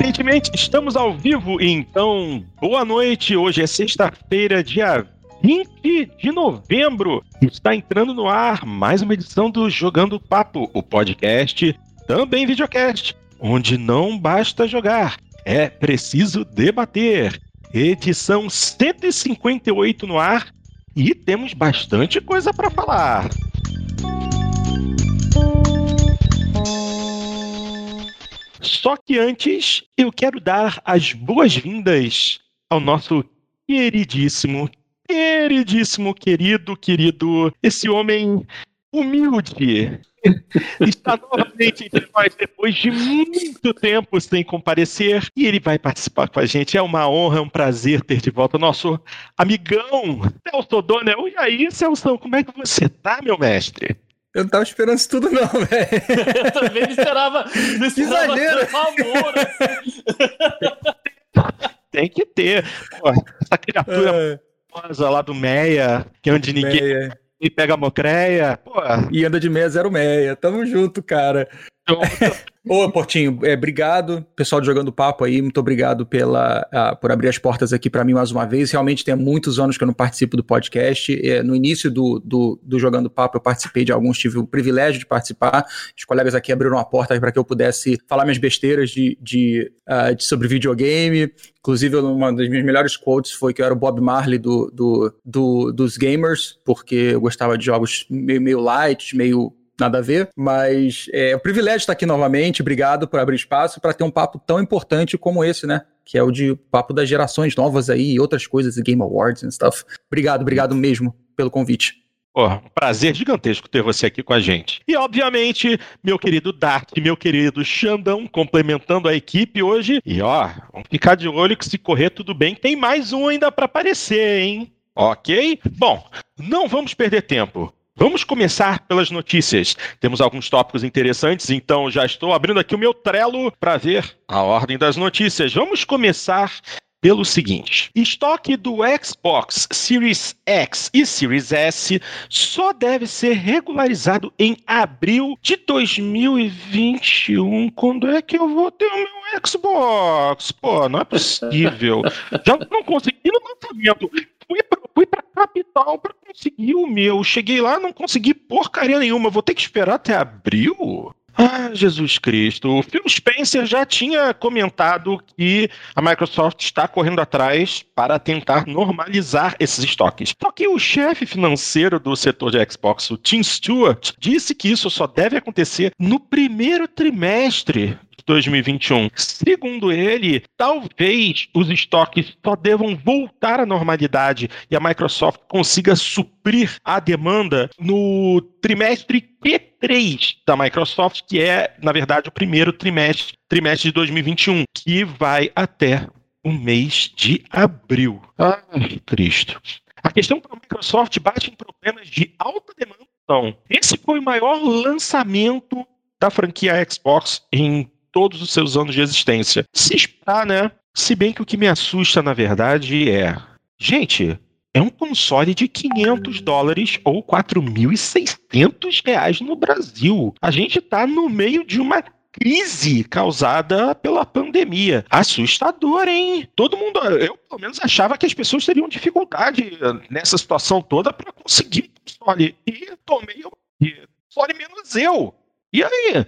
Aparentemente estamos ao vivo, então boa noite. Hoje é sexta-feira, dia 20 de novembro. Está entrando no ar mais uma edição do Jogando Papo, o podcast, também videocast, onde não basta jogar, é preciso debater. Edição 158 no ar e temos bastante coisa para falar. Só que antes, eu quero dar as boas-vindas ao nosso queridíssimo, queridíssimo, querido, querido, esse homem humilde. Está novamente entre nós depois de muito tempo sem comparecer e ele vai participar com a gente. É uma honra, é um prazer ter de volta nosso amigão Celso Donel. E aí, Celso, como é que você tá, meu mestre? Eu não tava esperando isso tudo, não, velho. eu também não esperava. Não esperava Amor, assim. Tem que ter. Pô, essa criatura é. lá do Meia, que é onde ninguém Meia. e pega a mocreia. Pô. E anda de meia zero meia. Tamo junto, cara. Ô, Portinho, é, obrigado, pessoal de Jogando Papo aí, muito obrigado pela, uh, por abrir as portas aqui para mim mais uma vez. Realmente tem muitos anos que eu não participo do podcast. É, no início do, do, do, Jogando Papo eu participei de alguns, tive o privilégio de participar. Os colegas aqui abriram a porta para que eu pudesse falar minhas besteiras de, de, uh, de, sobre videogame. Inclusive, uma das minhas melhores quotes foi que eu era o Bob Marley do, do, do dos gamers, porque eu gostava de jogos meio, meio light, meio nada a ver, mas é, é um privilégio estar aqui novamente. Obrigado por abrir espaço para ter um papo tão importante como esse, né? Que é o de papo das gerações novas aí e outras coisas, Game Awards e stuff. Obrigado, obrigado mesmo pelo convite. Pô, um prazer gigantesco ter você aqui com a gente. E, obviamente, meu querido Dark, meu querido Xandão, complementando a equipe hoje. E, ó, vamos ficar de olho que se correr tudo bem, tem mais um ainda para aparecer, hein? Ok? Bom, não vamos perder tempo. Vamos começar pelas notícias. Temos alguns tópicos interessantes, então já estou abrindo aqui o meu Trello para ver a ordem das notícias. Vamos começar pelo seguinte: estoque do Xbox Series X e Series S só deve ser regularizado em abril de 2021. Quando é que eu vou ter o meu Xbox? Pô, não é possível. Já não consegui no lançamento fui pra, fui pra capital para conseguir o meu. Cheguei lá, não consegui porcaria nenhuma. Vou ter que esperar até abril? Ah, Jesus Cristo. O Phil Spencer já tinha comentado que a Microsoft está correndo atrás para tentar normalizar esses estoques. Só que o chefe financeiro do setor de Xbox, o Tim Stewart, disse que isso só deve acontecer no primeiro trimestre 2021. Segundo ele, talvez os estoques só devam voltar à normalidade e a Microsoft consiga suprir a demanda no trimestre Q3 da Microsoft, que é, na verdade, o primeiro trimestre, trimestre de 2021, que vai até o mês de abril. Ah, Cristo. A questão para a Microsoft bate em problemas de alta demanda. Então, esse foi o maior lançamento da franquia Xbox em todos os seus anos de existência. Se esperar, né? Se bem que o que me assusta, na verdade, é. Gente, é um console de 500 dólares ou 4.600 reais no Brasil. A gente tá no meio de uma crise causada pela pandemia. Assustador, hein? Todo mundo, eu pelo menos achava que as pessoas teriam dificuldade nessa situação toda para conseguir console. E tomei o console menos eu. E aí,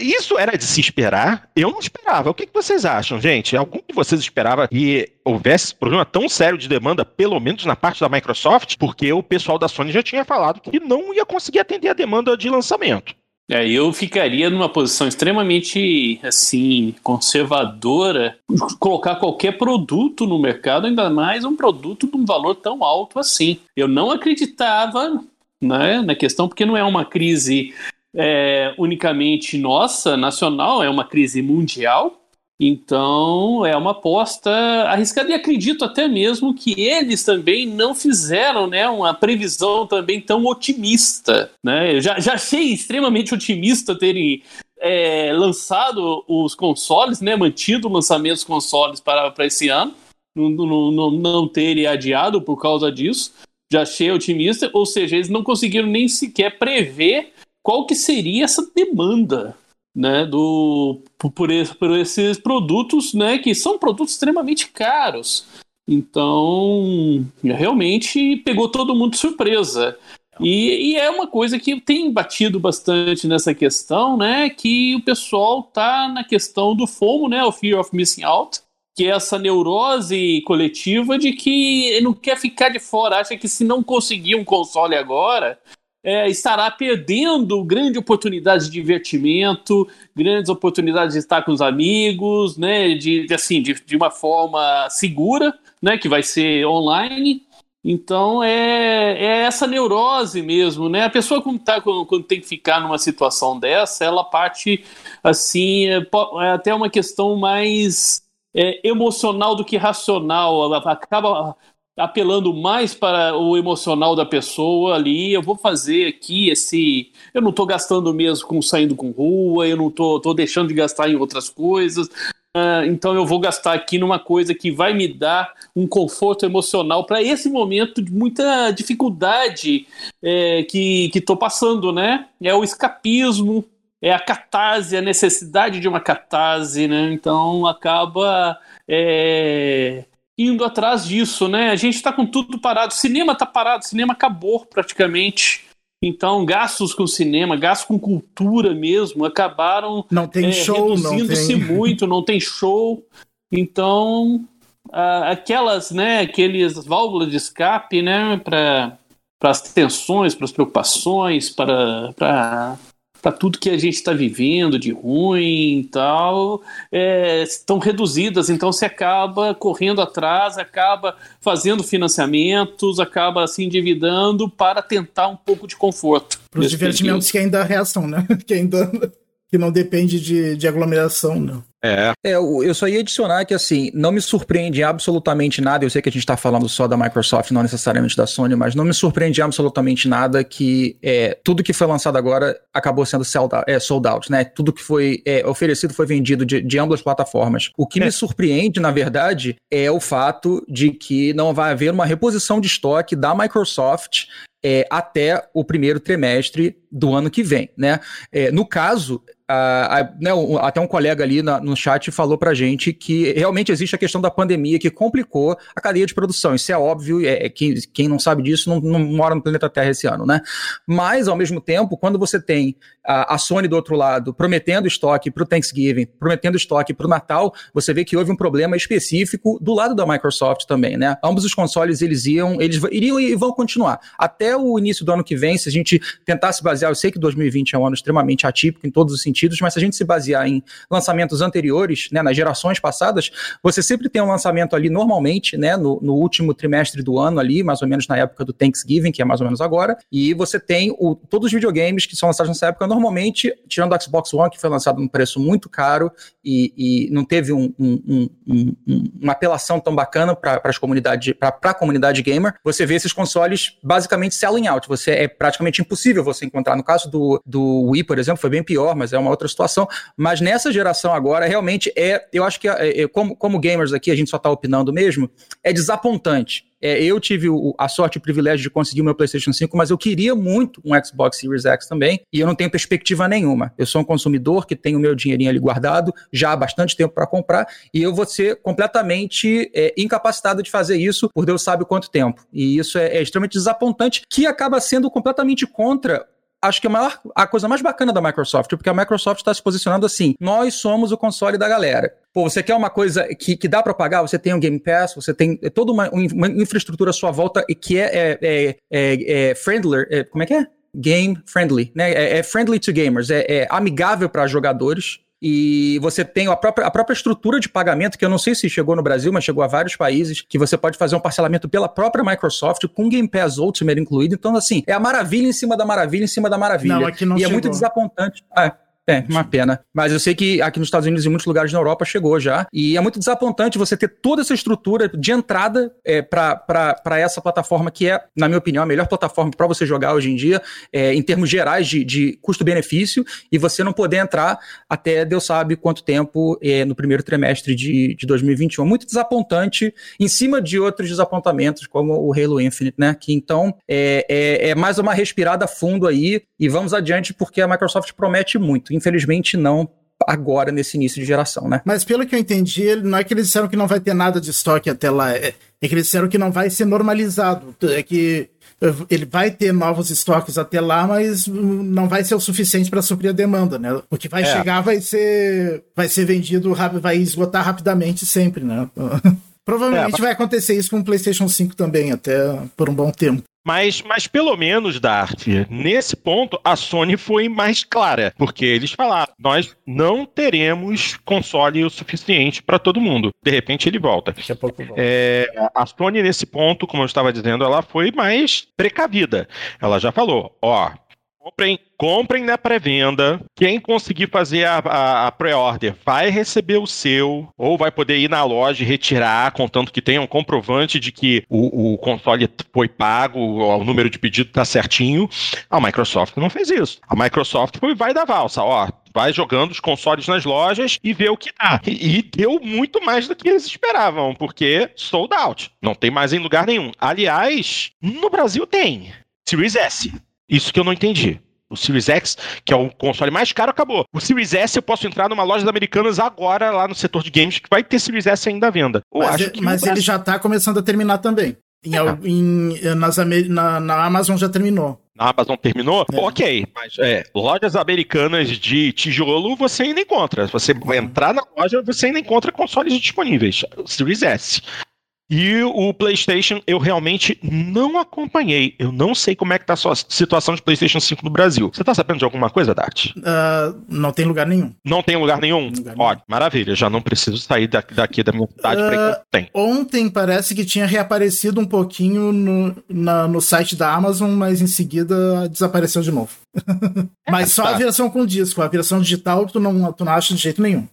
isso era de se esperar? Eu não esperava. O que, vocês acham, gente? Algum de vocês esperava que houvesse esse problema tão sério de demanda, pelo menos na parte da Microsoft? Porque o pessoal da Sony já tinha falado que não ia conseguir atender a demanda de lançamento. É, eu ficaria numa posição extremamente assim conservadora, colocar qualquer produto no mercado, ainda mais um produto de um valor tão alto assim. Eu não acreditava né, na questão porque não é uma crise é, unicamente nossa, nacional, é uma crise mundial. Então é uma aposta arriscada e acredito até mesmo que eles também não fizeram né, uma previsão também tão otimista. Né? Eu já, já achei extremamente otimista terem é, lançado os consoles, né, mantido o lançamento dos consoles para, para esse ano, não, não, não, não terem adiado por causa disso. Já achei otimista, ou seja, eles não conseguiram nem sequer prever qual que seria essa demanda. né, do, por, esse, por esses produtos, né, que são produtos extremamente caros. Então, realmente pegou todo mundo de surpresa. E, e, é uma coisa que tem batido bastante nessa questão, né? Que o pessoal tá na questão do FOMO, né? O Fear of Missing Out, que é essa neurose coletiva de que não quer ficar de fora, acha que se não conseguir um console agora, é, estará perdendo grande oportunidade de divertimento, grandes oportunidades de estar com os amigos, né? De, de assim, de, de uma forma segura, né? Que vai ser online. Então é, é essa neurose mesmo, né? A pessoa quando, tá, quando, quando, tem que ficar numa situação dessa, ela parte assim, é, é até uma questão mais é, emocional do que racional. Ela acaba apelando mais para o emocional da pessoa ali. Eu vou fazer aqui esse. Eu não estou gastando mesmo com saindo com rua, eu não estou tô, tô deixando de gastar em outras coisas. Uh, então eu vou gastar aqui numa coisa que vai me dar um conforto emocional para esse momento de muita dificuldade é, que estou passando, né? É o escapismo, é a catarse, a necessidade de uma catarse, né? Então acaba é, indo atrás disso, né? A gente está com tudo parado, o cinema está parado, o cinema acabou praticamente. Então, gastos com cinema, gastos com cultura mesmo, acabaram não tem é, show, reduzindo-se muito, não tem show. Então, aquelas, né, aqueles válvulas de escape, né, para as tensões, para as preocupações, para, para tudo que a gente está vivendo de ruim e tal, é, estão reduzidas, então se acaba correndo atrás, acaba fazendo financiamentos, acaba se endividando para tentar um pouco de conforto. Para os divertimentos período. que ainda restam, né? Que ainda que não depende de, de aglomeração, né? É. é. Eu só ia adicionar que, assim, não me surpreende absolutamente nada. Eu sei que a gente está falando só da Microsoft, não necessariamente da Sony, mas não me surpreende absolutamente nada que é, tudo que foi lançado agora acabou sendo sold out, é, sold out né? Tudo que foi é, oferecido foi vendido de, de ambas plataformas. O que me é. surpreende, na verdade, é o fato de que não vai haver uma reposição de estoque da Microsoft é, até o primeiro trimestre do ano que vem, né? É, no caso, a, né, até um colega ali na, no chat falou pra gente que realmente existe a questão da pandemia que complicou a cadeia de produção. Isso é óbvio, é, é quem, quem não sabe disso não, não, mora no planeta Terra esse ano, né? Mas, ao mesmo tempo, quando você tem a, a Sony do outro lado prometendo estoque para o Thanksgiving, prometendo estoque para o Natal, você vê que houve um problema específico do lado da Microsoft também, né? Ambos os consoles eles iam, eles iriam e vão continuar. Até o início do ano que vem, se a gente tentasse basear, eu sei que 2020 é um ano extremamente atípico em todos os sentidos, mas se a gente se basear em lançamentos anteriores, né, nas gerações passadas, você sempre tem um lançamento ali normalmente, né, no, no último trimestre do ano ali, mais ou menos na época do Thanksgiving, que é mais ou menos agora, e você tem o, todos os videogames que são lançados nessa época normalmente, tirando o Xbox One, que foi lançado num preço muito caro e, e não teve um, um, um, uma apelação tão bacana para as comunidades, para a comunidade gamer, você vê esses consoles basicamente selling out. Você é praticamente impossível você encontrar. No caso do, do Wii, por exemplo, foi bem pior, mas é uma outra situação. Mas nessa geração agora, realmente é, eu acho que é, é, como, como gamers aqui, a gente só está opinando mesmo, é desapontante é, eu tive o, a sorte e o privilégio de conseguir o meu PlayStation 5, mas eu queria muito um Xbox Series X também, e eu não tenho perspectiva nenhuma. Eu sou um consumidor que tem o meu dinheirinho ali guardado já há bastante tempo para comprar, e eu vou ser completamente é, incapacitado de fazer isso por Deus sabe quanto tempo. E isso é, é extremamente desapontante, que acaba sendo completamente contra acho que a, maior, a coisa mais bacana da Microsoft, porque a Microsoft está se posicionando assim: nós somos o console da galera. Pô, você quer uma coisa que, que dá para pagar? Você tem um Game Pass, você tem toda uma, uma infraestrutura à sua volta que é, é, é, é, é friendly. É, como é que é? Game friendly, né? É, é friendly to gamers, é, é amigável para jogadores e você tem a própria, a própria estrutura de pagamento, que eu não sei se chegou no Brasil, mas chegou a vários países, que você pode fazer um parcelamento pela própria Microsoft, com Game Pass Ultimate incluído. Então, assim, é a maravilha em cima da maravilha em cima da maravilha. Não, aqui não e chegou. é muito desapontante. É, é, uma pena. Mas eu sei que aqui nos Estados Unidos e em muitos lugares na Europa chegou já. E é muito desapontante você ter toda essa estrutura de entrada é, para essa plataforma que é, na minha opinião, a melhor plataforma para você jogar hoje em dia, é, em termos gerais de, de custo-benefício, e você não poder entrar até Deus sabe quanto tempo é, no primeiro trimestre de, de 2021. Muito desapontante, em cima de outros desapontamentos, como o Halo Infinite, né? Que então é, é, é mais uma respirada fundo aí, e vamos adiante, porque a Microsoft promete muito. Infelizmente, não agora nesse início de geração, né? Mas pelo que eu entendi, não é que eles disseram que não vai ter nada de estoque até lá, é, é que eles disseram que não vai ser normalizado, é que ele vai ter novos estoques até lá, mas não vai ser o suficiente para suprir a demanda, né? O que vai é. chegar vai ser vai ser vendido, vai esgotar rapidamente sempre, né? Provavelmente é, vai acontecer isso com o PlayStation 5 também, até por um bom tempo. Mas, mas pelo menos, Dart, nesse ponto, a Sony foi mais clara, porque eles falaram: nós não teremos console o suficiente para todo mundo. De repente ele volta. Daqui a pouco volta. É, a Sony, nesse ponto, como eu estava dizendo, ela foi mais precavida. Ela já falou: ó, Comprem, comprem na pré-venda. Quem conseguir fazer a, a, a pré-order vai receber o seu, ou vai poder ir na loja e retirar, contanto que tenha um comprovante de que o, o console foi pago, o número de pedido está certinho. A Microsoft não fez isso. A Microsoft foi vai da valsa, ó. Vai jogando os consoles nas lojas e vê o que dá. E, e deu muito mais do que eles esperavam, porque sold out. Não tem mais em lugar nenhum. Aliás, no Brasil tem. Series S. Isso que eu não entendi. O Series X, que é o console mais caro, acabou. O Series S eu posso entrar numa loja americanas agora, lá no setor de games, que vai ter Series S ainda à venda. Eu mas, mas ele já tá começando a terminar também. Em, é. em, nas, na, na Amazon já terminou. Na Amazon terminou? É. Ok, mas é, lojas americanas de tijolo você ainda encontra. Se você entrar na loja, você ainda encontra consoles disponíveis. Series S. E o PlayStation eu realmente não acompanhei. Eu não sei como é que tá a sua situação de PlayStation 5 no Brasil. Você tá sabendo de alguma coisa, Dart? Uh, não tem lugar nenhum. Não tem lugar nenhum? Lugar Ó, maravilha. Já não preciso sair daqui, daqui da minha cidade uh, pra tem. Ontem parece que tinha reaparecido um pouquinho no, na, no site da Amazon, mas em seguida desapareceu de novo. mas é, só tá. a versão com disco. A versão digital tu não, tu não acha de jeito nenhum.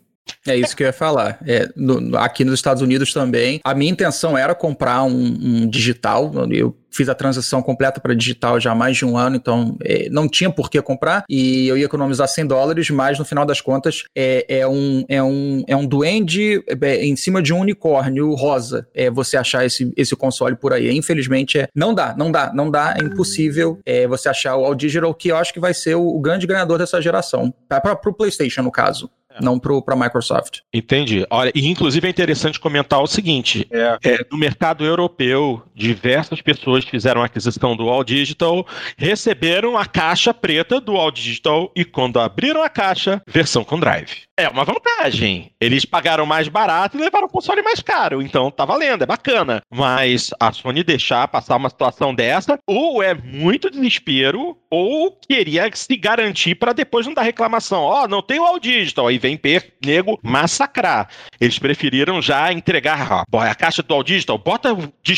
É isso que eu ia falar. É, no, aqui nos Estados Unidos também. A minha intenção era comprar um, um digital. Eu fiz a transição completa para digital já há mais de um ano, então é, não tinha por que comprar e eu ia economizar 100 dólares, mas no final das contas é, é um, é, um, é um duende é, em cima de um unicórnio rosa é, você achar esse, esse console por aí. Infelizmente, é, não dá, não dá, não dá, é impossível é, você achar o All Digital, que eu acho que vai ser o, o grande ganhador dessa geração, para o PlayStation, no caso. É. não para a Microsoft. Entendi. Olha, e inclusive é interessante comentar o seguinte: é. É, no mercado europeu, diversas pessoas fizeram a aquisição do All Digital, receberam a caixa preta do All Digital e quando abriram a caixa, versão com drive. É uma vantagem. Eles pagaram mais barato e levaram o console mais caro. Então tá valendo, é bacana. Mas a Sony deixar passar uma situação dessa, ou é muito desespero, ou queria se garantir para depois não dar reclamação. Ó, oh, não tem o All Digital. Aí vem per nego massacrar. Eles preferiram já entregar ó, a caixa do All Digital, bota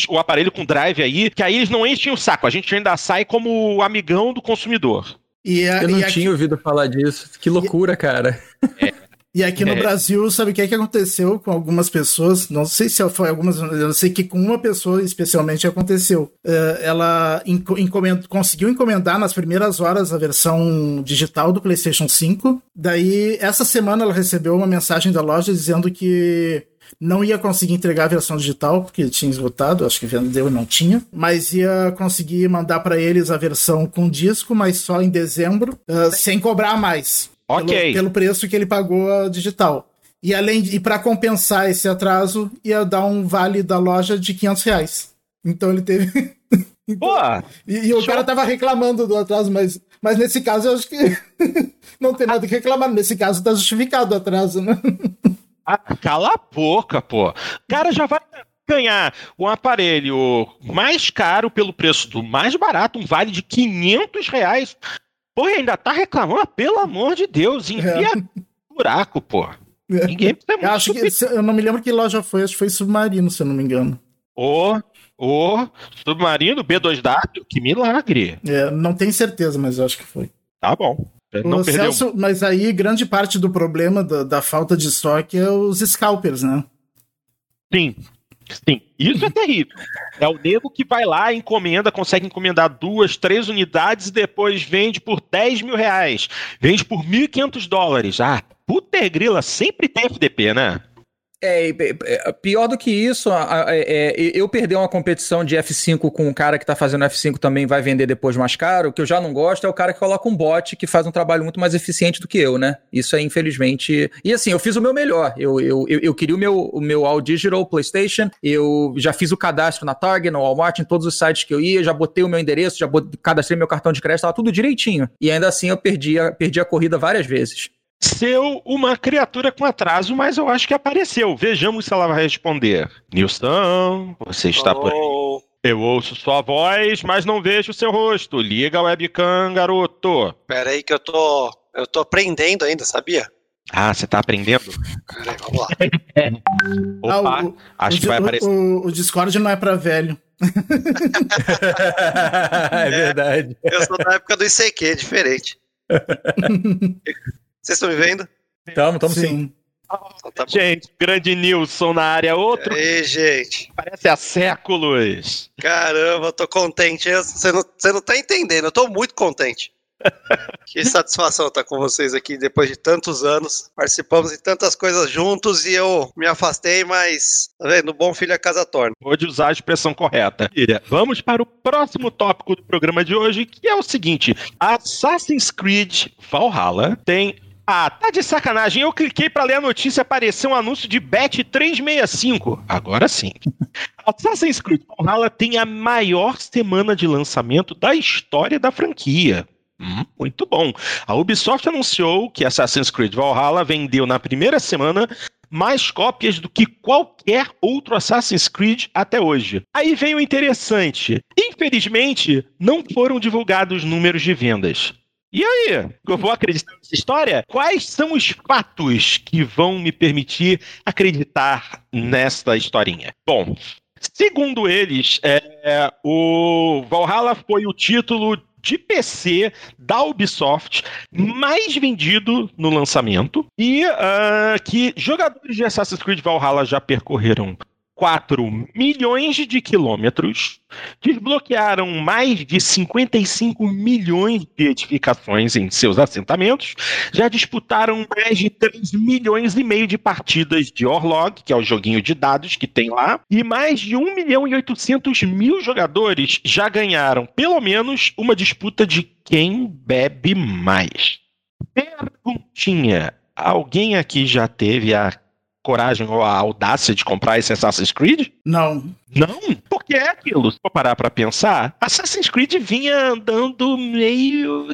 o, aparelho com drive aí, que aí eles não enchem o saco. A gente ainda sai como amigão do consumidor. E a, eu não tinha aqui... ouvido falar disso. Que loucura, e... cara. É. E aqui no é. Brasil, sabe o que, é que aconteceu com algumas pessoas? Não sei se foi algumas, eu sei que com uma pessoa especialmente aconteceu. Uh, ela encomend, conseguiu encomendar nas primeiras horas a versão digital do PlayStation 5. Daí, essa semana, ela recebeu uma mensagem da loja dizendo que não ia conseguir entregar a versão digital, porque tinha esgotado, acho que vendeu e não tinha, mas ia conseguir mandar para eles a versão com disco, mas só em dezembro, uh, sem cobrar mais. Ok. Pelo, pelo preço que ele pagou a digital. E além de, e para compensar esse atraso, ia dar um vale da loja de 500 reais. Então ele teve. então, Boa! E, e o cara tava reclamando do atraso, mas, mas nesse caso eu acho que não tem nada que reclamar. Nesse caso tá justificado o atraso, né? ah, cala a boca, pô. O cara já vai ganhar um aparelho mais caro pelo preço do mais barato, um vale de 500 reais. Pô, ainda tá reclamando? Pelo amor de Deus, enfia é. buraco, pô. É. Ninguém eu acho que Eu não me lembro que loja foi, acho que foi Submarino, se eu não me engano. Ô, ô, Submarino, B2W, que milagre. É, não tenho certeza, mas eu acho que foi. Tá bom. Não Celso, mas aí grande parte do problema da, da falta de estoque é os scalpers, né? Sim, Sim, isso é terrível. É o nego que vai lá, encomenda, consegue encomendar duas, três unidades e depois vende por 10 mil reais. Vende por 1.500 dólares. Ah, puta grila, sempre tem FDP, né? É, é, pior do que isso, é, eu perder uma competição de F5 com um cara que tá fazendo F5 também vai vender depois mais caro, o que eu já não gosto é o cara que coloca um bot que faz um trabalho muito mais eficiente do que eu, né? Isso é infelizmente. E assim, eu fiz o meu melhor. Eu, eu, eu, queria o meu, o meu All Digital PlayStation, eu já fiz o cadastro na Target, no Walmart, em todos os sites que eu ia, já botei o meu endereço, já botei, cadastrei meu cartão de crédito, tava tudo direitinho. E ainda assim eu perdi a, perdi a corrida várias vezes seu uma criatura com atraso, mas eu acho que apareceu. Vejamos se ela vai responder. Nilson, você está oh. por aí. Eu ouço sua voz, mas não vejo seu rosto. Liga a webcam, garoto. Pera aí que eu tô. Eu tô aprendendo ainda, sabia? Ah, você tá aprendendo? Peraí, vamos lá. Opa, ah, o, acho o, que vai aparecer. O, o, Discord não é pra velho. é verdade. É, eu sou da época do ICQ, é diferente. Vocês estão me vendo? Estamos, estamos sim. sim. Oh, tá gente, grande Nilson na área, outro. Ei, gente. Parece há séculos. Caramba, tô contente. Você não, você não tá entendendo, eu tô muito contente. que satisfação estar com vocês aqui depois de tantos anos. Participamos de tantas coisas juntos e eu me afastei, mas tá vendo? Bom filho a casa torna. Pode usar a expressão correta. Vamos para o próximo tópico do programa de hoje, que é o seguinte: Assassin's Creed Valhalla tem ah, tá de sacanagem. Eu cliquei para ler a notícia e apareceu um anúncio de Bet 365. Agora sim. Assassin's Creed Valhalla tem a maior semana de lançamento da história da franquia. Hum, muito bom. A Ubisoft anunciou que Assassin's Creed Valhalla vendeu na primeira semana mais cópias do que qualquer outro Assassin's Creed até hoje. Aí vem o interessante. Infelizmente, não foram divulgados números de vendas. E aí, eu vou acreditar nessa história? Quais são os fatos que vão me permitir acreditar nesta historinha? Bom, segundo eles, é, o Valhalla foi o título de PC da Ubisoft mais vendido no lançamento e uh, que jogadores de Assassin's Creed Valhalla já percorreram 4 milhões de quilômetros, desbloquearam mais de 55 milhões de edificações em seus assentamentos, já disputaram mais de 3 milhões e meio de partidas de Orlog, que é o joguinho de dados que tem lá, e mais de 1 milhão e 800 mil jogadores já ganharam pelo menos uma disputa de quem bebe mais. Perguntinha: alguém aqui já teve a coragem ou a audácia de comprar esse Assassin's Creed? Não. Não? Porque é aquilo. Se for parar pra pensar, Assassin's Creed vinha andando meio.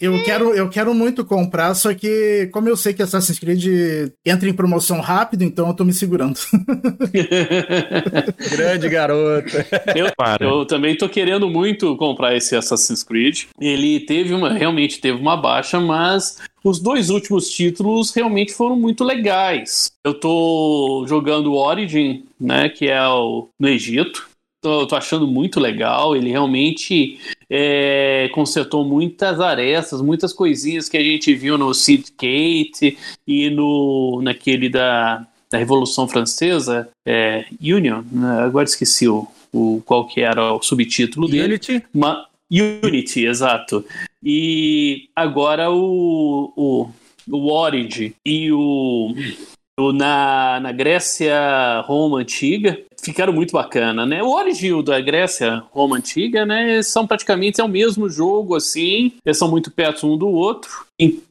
Eu quero, eu quero muito comprar, só que como eu sei que Assassin's Creed entra em promoção rápido, então eu tô me segurando. Grande garoto. Eu, eu, também tô querendo muito comprar esse Assassin's Creed. Ele teve uma, realmente teve uma baixa, mas os dois últimos títulos realmente foram muito legais. Eu tô jogando Origin, né, que é o no Egito. Tô, tô achando muito legal. Ele realmente é, consertou muitas arestas, muitas coisinhas que a gente viu no Sid Kate e no naquele da, da Revolução Francesa, é, Union. Né? Agora esqueci o, o qual que era o subtítulo dele. Unity. Unity, exato. E agora o, o, o Origin e o, o na, na Grécia Roma Antiga ficaram muito bacana, né? O Origin da Grécia, Roma Antiga, né? São praticamente é o mesmo jogo, assim. Eles são muito perto um do outro.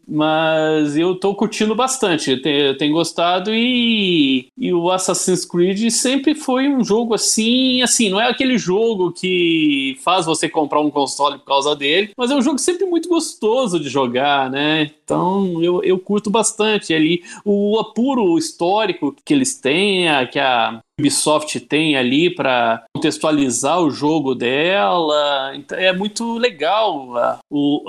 Mas eu tô curtindo bastante, eu tenho gostado e, e o Assassin's Creed sempre foi um jogo assim, assim, não é aquele jogo que faz você comprar um console por causa dele, mas é um jogo sempre muito gostoso de jogar, né? Então eu, eu curto bastante ali o apuro histórico que eles têm, que a Ubisoft tem ali para contextualizar o jogo dela. Então, é muito legal o,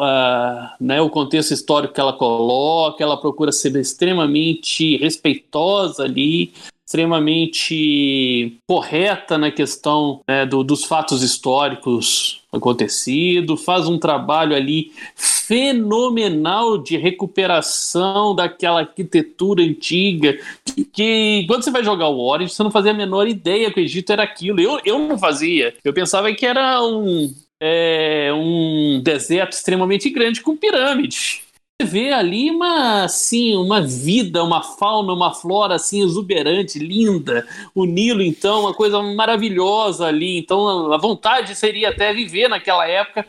né, o contexto histórico que ela coloca. Ela procura ser extremamente respeitosa ali, extremamente correta na questão né, do, dos fatos históricos acontecido, faz um trabalho ali fenomenal de recuperação daquela arquitetura antiga que, que, quando você vai jogar o Origin você não fazia a menor ideia que o Egito era aquilo. Eu, eu não fazia. Eu pensava que era um, é, um deserto extremamente grande com pirâmides. Vê ali uma assim, uma vida, uma fauna, uma flora assim exuberante, linda. O Nilo então, uma coisa maravilhosa ali. Então a vontade seria até viver naquela época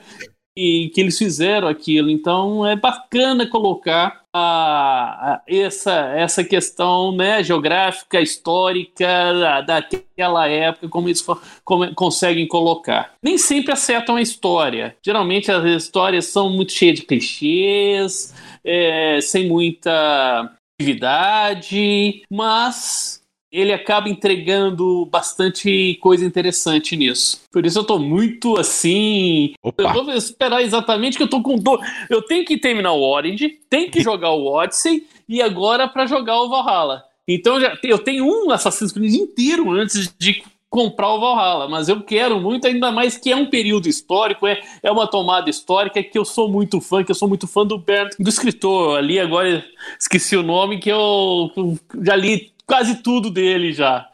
e que eles fizeram aquilo. Então é bacana colocar a, a, essa, essa questão né, geográfica, histórica daquela época, como eles como conseguem colocar. Nem sempre acertam a história. Geralmente as histórias são muito cheias de clichês, é, sem muita atividade, mas ele acaba entregando bastante coisa interessante nisso. Por isso eu tô muito assim. Opa. Eu vou esperar exatamente que eu tô com dor. Eu tenho que terminar o Orange, tenho que jogar o Odyssey e agora para jogar o Valhalla. Então já, eu tenho um Assassin's Creed inteiro antes de comprar o Valhalla, mas eu quero muito, ainda mais que é um período histórico, é, é uma tomada histórica que eu sou muito fã, que eu sou muito fã do Bernd, do escritor ali, agora esqueci o nome, que eu já li quase tudo dele já.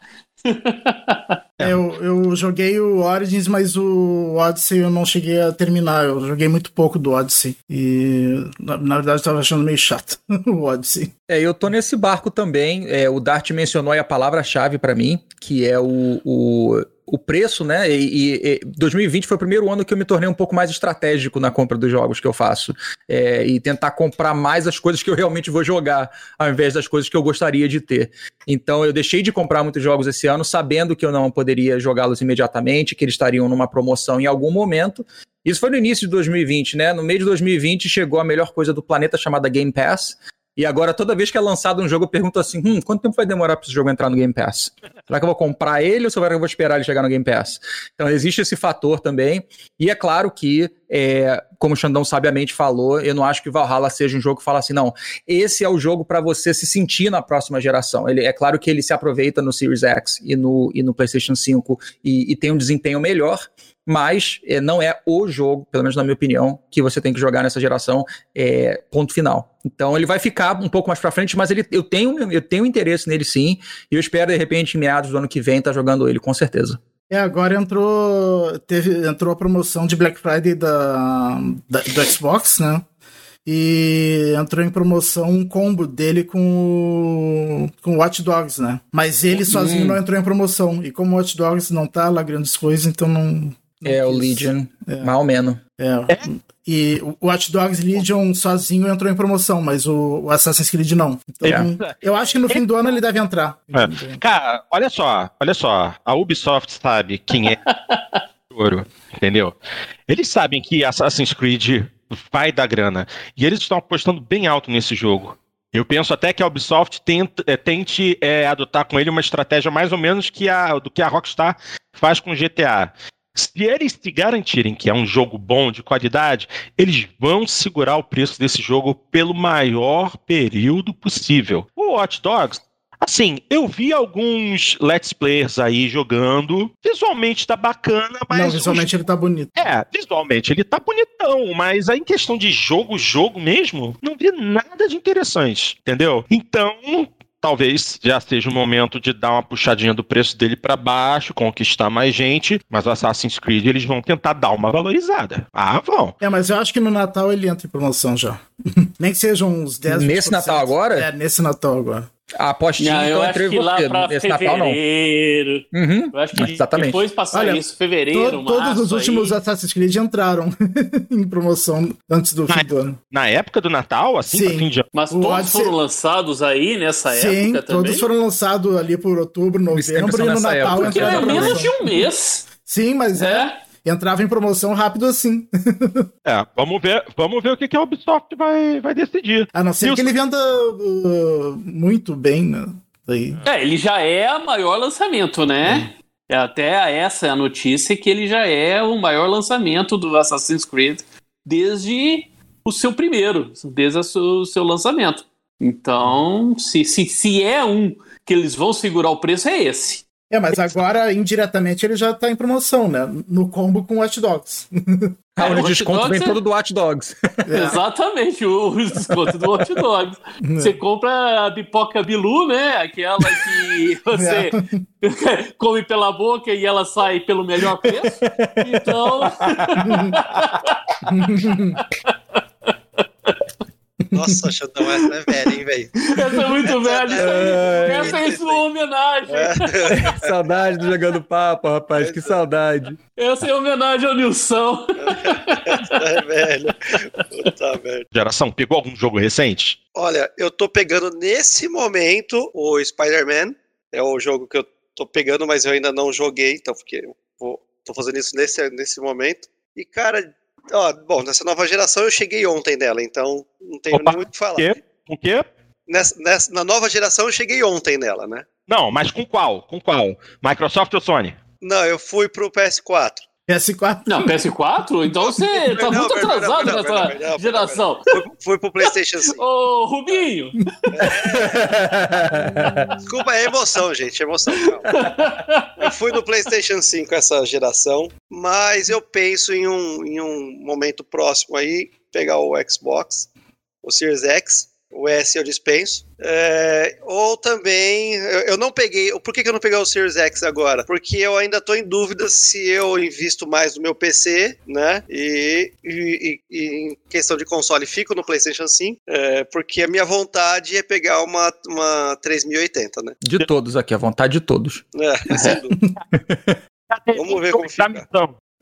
É, eu, eu joguei o Origins, mas o Odyssey eu não cheguei a terminar. Eu joguei muito pouco do Odyssey. E na, na verdade eu tava achando meio chato o Odyssey. É, eu tô nesse barco também. É, o Dart mencionou aí a palavra-chave para mim, que é o, o o preço, né? E, e, 2020 foi o primeiro ano que eu me tornei um pouco mais estratégico na compra dos jogos que eu faço. É, e tentar comprar mais as coisas que eu realmente vou jogar, ao invés das coisas que eu gostaria de ter. Então eu deixei de comprar muitos jogos esse ano, sabendo que eu não poderia jogá-los imediatamente, que eles estariam numa promoção em algum momento. Isso foi no início de 2020, né? No meio de 2020 chegou a melhor coisa do planeta chamada Game Pass. E agora, toda vez que é lançado um jogo, eu pergunto assim: hum, quanto tempo vai demorar para esse jogo entrar no Game Pass? Será que eu vou comprar ele ou será que eu vou esperar ele chegar no Game Pass? Então, existe esse fator também. E é claro que, é, como o Xandão sabiamente falou, eu não acho que Valhalla seja um jogo que fala assim: não, esse é o jogo para você se sentir na próxima geração. Ele, é claro que ele se aproveita no Series X e no, e no PlayStation 5 e, e tem um desempenho melhor mas é, não é o jogo, pelo menos na minha opinião, que você tem que jogar nessa geração, é, ponto final. Então ele vai ficar um pouco mais para frente, mas ele, eu, tenho, eu tenho interesse nele sim, e eu espero de repente em meados do ano que vem estar tá jogando ele, com certeza. É, agora entrou, teve, entrou a promoção de Black Friday da, da do Xbox, né? e entrou em promoção um combo dele com com Watch Dogs, né? Mas ele sozinho hum. não entrou em promoção. E como Watch Dogs não tá lá grandes coisas, então não, é, o Legion, é. mal menos. É. é. E o Watch Dogs Legion sozinho entrou em promoção, mas o, Assassin's Creed não. Então, é. eu acho que no fim do ano ele deve entrar. É. Cara, olha só, olha só. A Ubisoft sabe quem é ouro, entendeu? Eles sabem que Assassin's Creed vai dar grana. E eles estão apostando bem alto nesse jogo. Eu penso até que a Ubisoft tenta, é, tente é, adotar com ele uma estratégia mais ou menos que a, do que a Rockstar faz com GTA. Se eles se garantirem que é um jogo bom, de qualidade, eles vão segurar o preço desse jogo pelo maior período possível. O Watch Dogs Assim, eu vi alguns Let's Players aí jogando. Visualmente tá bacana, mas. Não, visualmente os... ele tá bonito. É, visualmente ele tá bonitão, mas aí em questão de jogo, jogo mesmo, não vi nada de interessante, entendeu? Então, talvez já seja o momento de dar uma puxadinha do preço dele para baixo, conquistar mais gente, mas o Assassin's Creed eles vão tentar dar uma valorizada. Ah, vão. É, mas eu acho que no Natal ele entra em promoção já. Nem que sejam uns 10 Nesse Natal agora? É, nesse Natal agora. A apostinha não, eu então, acho que lá Esse fevereiro. Natal, não. Uhum. Eu acho que Exatamente. depois passar Olha, isso, fevereiro, to, Todos os últimos aí... Assassin's Creed entraram em promoção antes do na, fim do ano. Na época do Natal, assim, Sim. fim de Mas o todos Odyssey... foram lançados aí nessa Sim, época também? todos foram lançados ali por outubro, novembro e no Natal entraram é menos de um mês. Sim, mas é. é entrava em promoção rápido assim. é, vamos ver, vamos ver o que, que a Ubisoft vai, vai decidir. A não ser e que os... ele venda uh, muito bem, né? Daí. É, ele já é o maior lançamento, né? É. Até essa é a notícia que ele já é o maior lançamento do Assassin's Creed desde o seu primeiro, desde o seu lançamento. Então, se, se, se é um que eles vão segurar o preço, é esse. É, mas agora, indiretamente, ele já tá em promoção, né? No combo com Watch Dogs. Ah, o desconto vem é... todo do Watch Dogs. É. Exatamente, o, o desconto do Watch Dogs. É. Você compra a pipoca Bilu, né? Aquela que você é. come pela boca e ela sai pelo melhor preço. Então. Nossa, Xandão, essa é velha, hein, velho? Essa é muito velha. É, Essa é sua homenagem. saudade do Jogando Papo, rapaz, que saudade. Essa é homenagem ao Nilson. essa é velha. Puta merda. Geração, pegou algum jogo recente? Olha, eu tô pegando nesse momento o Spider-Man. É o jogo que eu tô pegando, mas eu ainda não joguei, então porque eu vou, tô fazendo isso nesse, nesse momento. E, cara, ó, bom, nessa nova geração eu cheguei ontem dela, então não tenho Opa, nem muito o que falar. o quê? Nessa, nessa- na nova geração eu cheguei ontem nela, né? Não, mas com qual? Com qual? Microsoft ou Sony? Não, eu fui pro PS4. PS4. Não, PS4? Então você tá Não, muito perdão, atrasado perdão, nessa perdão, perdão, geração. Fui, fui pro PlayStation 5. Ô, Rubinho, Desculpa, é emoção, gente, é emoção. calma. Eu fui no PlayStation 5 essa geração, mas eu penso em um, em um momento próximo aí, pegar o Xbox, o Series X, o S eu dispenso. É, ou também, eu, eu não peguei. Por que, que eu não peguei o Series X agora? Porque eu ainda estou em dúvida se eu invisto mais no meu PC, né? E, e- e- e em questão de console, fico no PlayStation 5, é, porque a minha vontade é pegar uma, uma 3080, né? De todos aqui, a vontade de todos. É, sem dúvida. Vamos ver como fica.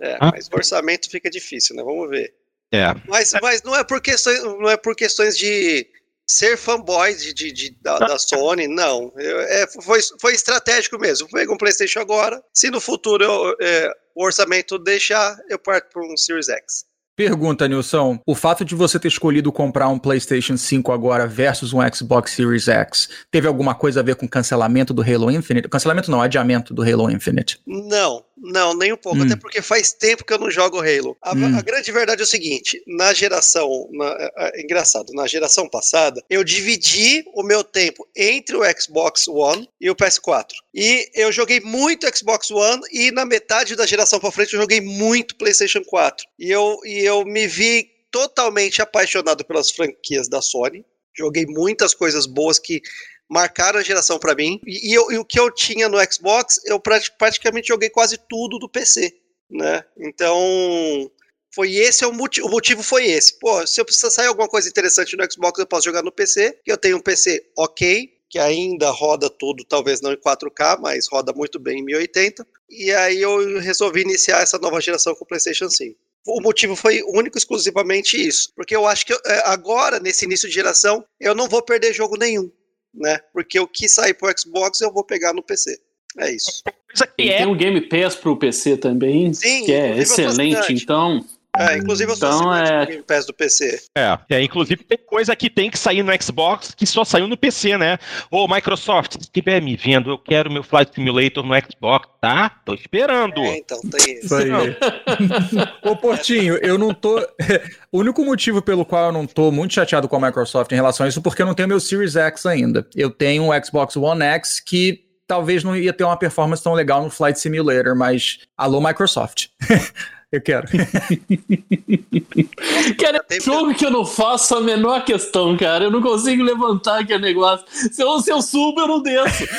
É, mas o orçamento fica difícil, né? Vamos ver. É. Mas, mas não, é por questões, não é por questões de ser fanboy de, de- de- da, da Sony, não. Eu- é, foi, foi estratégico mesmo. Pega um PlayStation agora. Se no futuro eu, é, o orçamento deixar, eu parto para um Series X. Pergunta, Nilson. O fato de você ter escolhido comprar um PlayStation 5 agora versus um Xbox Series X teve alguma coisa a ver com o cancelamento do Halo Infinite? Cancelamento não, adiamento do Halo Infinite. Não, não, nem um pouco. Hum. Até porque faz tempo que eu não jogo Halo. A, Hum. a grande verdade é o seguinte: na geração. na- é, é engraçado, na geração passada, eu dividi o meu tempo entre o Xbox One e o PS4. E eu joguei muito Xbox One e na metade da geração pra frente eu joguei muito PlayStation 4. E eu, e eu me vi totalmente apaixonado pelas franquias da Sony. Joguei muitas coisas boas que marcaram a geração pra mim. E, e eu- e o que eu tinha no Xbox, eu prati- praticamente joguei quase tudo do PC, né? Então, foi esse é o motivo. O motivo foi esse. Pô, se eu precisar sair alguma coisa interessante no Xbox, eu posso jogar no PC. Eu tenho um PC ok, que ainda roda tudo, talvez não em 4K, mas roda muito bem em 1080. E aí eu resolvi iniciar essa nova geração com o PlayStation 5. O motivo foi único e exclusivamente isso. Porque eu acho que é, agora, nesse início de geração, eu não vou perder jogo nenhum né? Porque o que sair pro Xbox eu vou pegar no PC. É isso. E é tem um Game Pass pro PC também, Sim, que é sou excelente. assinante. Então, É, inclusive eu sou Então, assinante é- Game Pass do PC. É, é, inclusive tem coisa que tem que sair no Xbox que só saiu no PC, né? Ô, Microsoft, se estiver me vendo, eu quero meu Flight Simulator no Xbox, tá? Tô esperando. É, então, tem isso. Isso aí. Ô, Portinho, eu não tô. o único motivo pelo qual eu não tô muito chateado com a Microsoft em relação a isso é porque eu não tenho meu Series X ainda. Eu tenho um Xbox One X que talvez não ia ter uma performance tão legal no Flight Simulator, mas alô, Microsoft. eu quero. cara, é jogo que eu não faço a menor questão, cara. Eu não consigo levantar aquele negócio. Se eu, se eu subo, eu não desço.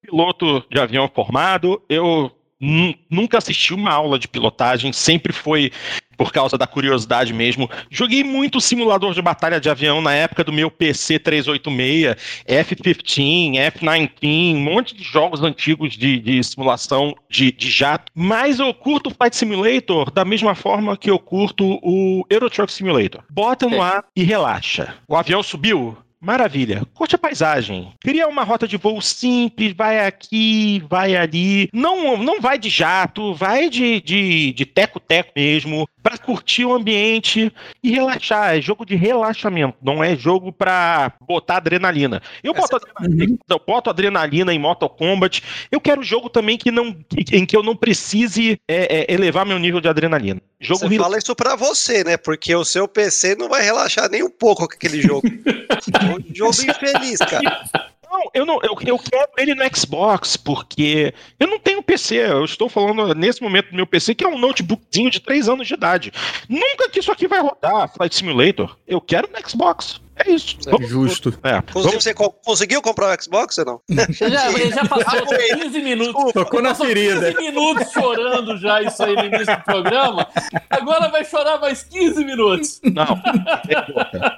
Piloto de avião formado, eu nunca assisti uma aula de pilotagem, sempre foi por causa da curiosidade mesmo. Joguei muito simulador de batalha de avião na época do meu PC 386, F-15, F-19, um monte de jogos antigos de, de simulação de, de jato. Mas eu curto o Flight Simulator da mesma forma que eu curto o Euro Truck Simulator. Bota no É. ar e relaxa. O avião subiu, Maravilha. Curte a paisagem. Cria uma rota de voo simples, vai aqui, vai ali. Não, não vai de jato, vai de de de teco-teco mesmo, pra curtir o ambiente e relaxar. É jogo de relaxamento, não é jogo pra botar adrenalina. Eu boto, adrenalina, eu boto adrenalina em Mortal Kombat. Eu quero jogo também que não, que- em que eu não precise é, é, elevar meu nível de adrenalina. Jogo Você rela- fala isso pra você, né? Porque o seu PC não vai relaxar nem um pouco com aquele jogo. jogo infeliz, cara. Não, eu não, eu, eu quero ele no Xbox, porque eu não tenho PC. Eu estou falando nesse momento do meu PC, que é um notebookzinho de 3 anos de idade. Nunca que isso aqui vai rodar, Flight Simulator. Eu quero no Xbox. É isso. É justo. É. Você conseguiu comprar o Xbox ou não? Já, já passou 15 minutos. Tocou na ferida. 15 minutos chorando já isso aí no início do programa. Agora vai chorar mais 15 minutos. Não.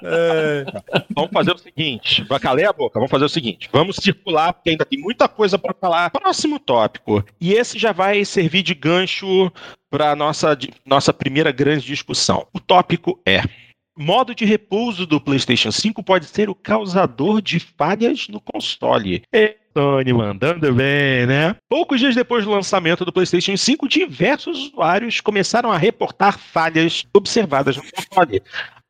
É. Vamos fazer o seguinte. Vai calar a boca. Vamos fazer o seguinte. Vamos circular, porque ainda tem muita coisa para falar. Próximo tópico. E esse já vai servir de gancho para nossa nossa primeira grande discussão. O tópico é Modo de repouso do PlayStation 5 pode ser o causador de falhas no console. E Sony mandando bem, né? Poucos dias depois do lançamento do PlayStation 5, diversos usuários começaram a reportar falhas observadas no console.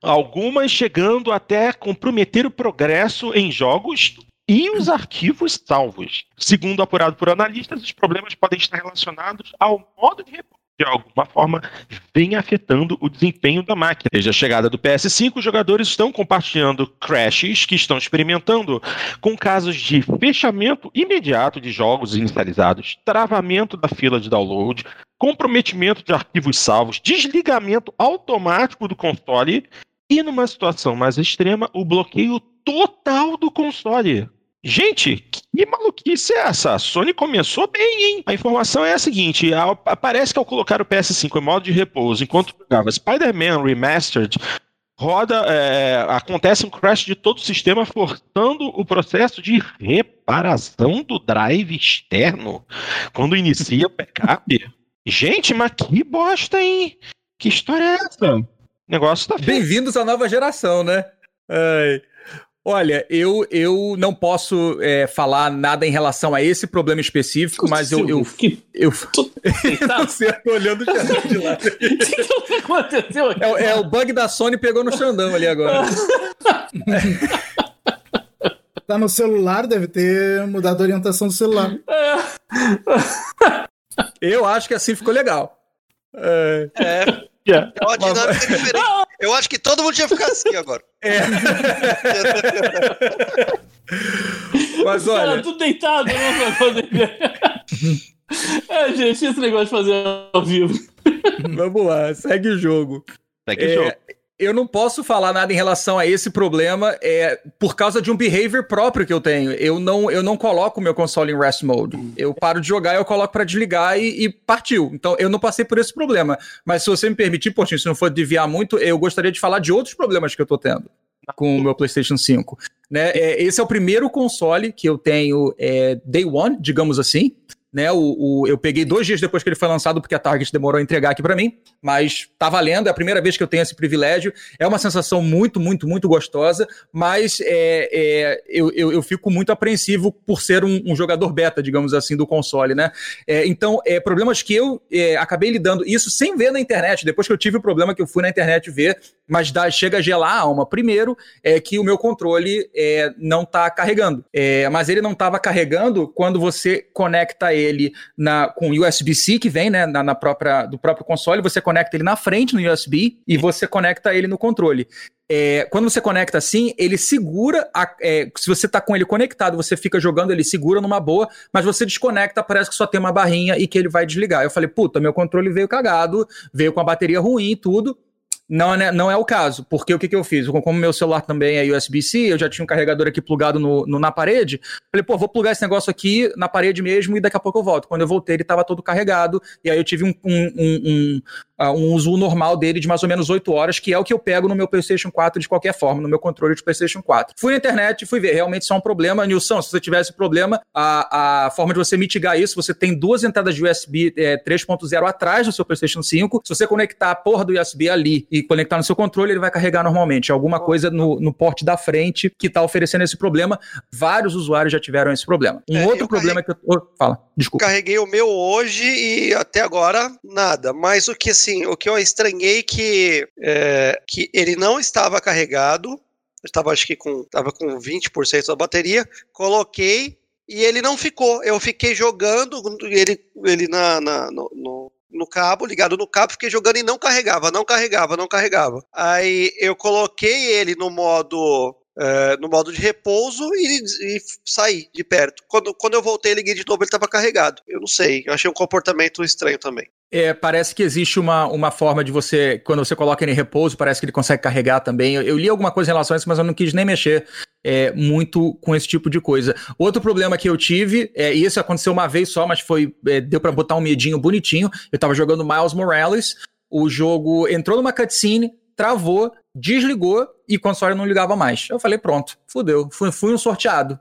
Algumas chegando até comprometer o progresso em jogos e os arquivos salvos. Segundo apurado por analistas, os problemas podem estar relacionados ao modo de repouso de alguma forma, vem afetando o desempenho da máquina. Desde a chegada do PS5, os jogadores estão compartilhando crashes que estão experimentando com casos de fechamento imediato de jogos inicializados, travamento da fila de download, comprometimento de arquivos salvos, desligamento automático do console e, numa situação mais extrema, o bloqueio total do console. Gente, que maluquice é essa? A Sony começou bem, hein? A informação é a seguinte: parece que ao colocar o PS5 em modo de repouso enquanto jogava Spider-Man Remastered, roda, é, acontece um crash de todo o sistema, forçando o processo de reparação do drive externo quando inicia o backup. Gente, mas que bosta, hein? Que história é essa? O negócio tá feio. Bem-vindos à nova geração, né? Ai. Olha, eu, eu não posso é, falar nada em relação a esse problema específico, mas eu. eu, que... eu, eu não sei, eu tô olhando o de lá. O que aconteceu aqui? É, é, o bug da Sony pegou no Xandão ali agora. tá no celular, deve ter mudado a orientação do celular. Eu acho que assim ficou legal. É. é. Yeah. É uma dinâmica diferente. Eu acho que todo mundo ia ficar assim agora. É. Mas olha. Cara, tudo deitado, né? é, gente, esse negócio de fazer ao vivo. Vamos lá, segue o jogo. Segue é, o jogo eu não posso falar nada em relação a esse problema é, por causa de um behavior próprio que eu tenho. Eu não, eu não coloco o meu console em rest mode. Eu paro de jogar, eu coloco para desligar e, e, partiu. Então eu não passei por esse problema. Mas se você me permitir, Portinho, se não for desviar muito, eu gostaria de falar de outros problemas que eu tô tendo com o meu PlayStation 5. Né? É, esse é o primeiro console que eu tenho é, day one, digamos assim né? O, o, eu peguei dois dias depois que ele foi lançado, porque a Target demorou a entregar aqui para mim, mas tá valendo, é a primeira vez que eu tenho esse privilégio. É uma sensação muito, muito, muito gostosa, mas é, é, eu, eu, eu, fico muito apreensivo por ser um, um, jogador beta, digamos assim, do console, né? É, então, é, problemas que eu é, acabei lidando, isso sem ver na internet, depois que eu tive o problema que eu fui na internet ver, mas dá, chega a gelar a alma. Primeiro, é que o meu controle é, não tá carregando, é, mas ele não estava carregando quando você conecta ele ele na, com USB-C que vem né, na, na, própria, do próprio console, você conecta ele na frente no USB e você conecta ele no controle. É, quando você conecta assim, ele segura. A, é, se você está com ele conectado, você fica jogando, ele segura numa boa, mas você desconecta, parece que só tem uma barrinha e que ele vai desligar. Eu falei, puta, meu controle veio cagado, veio com a bateria ruim e tudo. Não, né, não é o caso, porque o que, que eu fiz? Como meu celular também é USB-C, eu já tinha um carregador aqui plugado no, no, na parede. Falei, pô, vou plugar esse negócio aqui na parede mesmo e daqui a pouco eu volto. Quando eu voltei, ele estava todo carregado, e aí eu tive um, um, um, um uso normal dele de mais ou menos 8 horas, que é o que eu pego no meu PlayStation 4 de qualquer forma, no meu controle de PlayStation 4. Fui na internet e fui ver, realmente isso é um problema. Nilson, se você tivesse problema, a, a forma de você mitigar isso, você tem duas entradas de USB é, 3.0 atrás do seu PlayStation 5. Se você conectar a porra do USB ali e conectar no seu controle, ele vai carregar normalmente. Alguma coisa no, no porte da frente que está oferecendo esse problema. Vários usuários já tiveram esse problema. Um é, outro problema que eu. Fala, desculpa. Carreguei o meu hoje e até agora nada. Mas o que assim assim, o que eu estranhei que, é, que ele não estava carregado, estava acho que com, estava com 20% da bateria, coloquei e ele não ficou. Eu fiquei jogando ele, ele na, na no, no, no, cabo, ligado no cabo, fiquei jogando e não carregava, não carregava, não carregava. Aí eu coloquei ele no modo é, no modo de repouso e, e saí de perto. Quando, quando eu voltei, liguei de novo, ele estava carregado. Eu não sei, eu achei um comportamento estranho também. É, parece que existe uma, uma forma de você, quando você coloca ele em repouso, parece que ele consegue carregar também. Eu, eu li alguma coisa em relação a isso, mas eu não quis nem mexer é, muito com esse tipo de coisa. Outro problema que eu tive, é, e isso aconteceu uma vez só, mas foi é, deu para botar um medinho bonitinho. Eu tava jogando Miles Morales, o jogo entrou numa cutscene, travou, desligou e o console não ligava mais. Eu falei, pronto, fudeu, fui, fui um sorteado.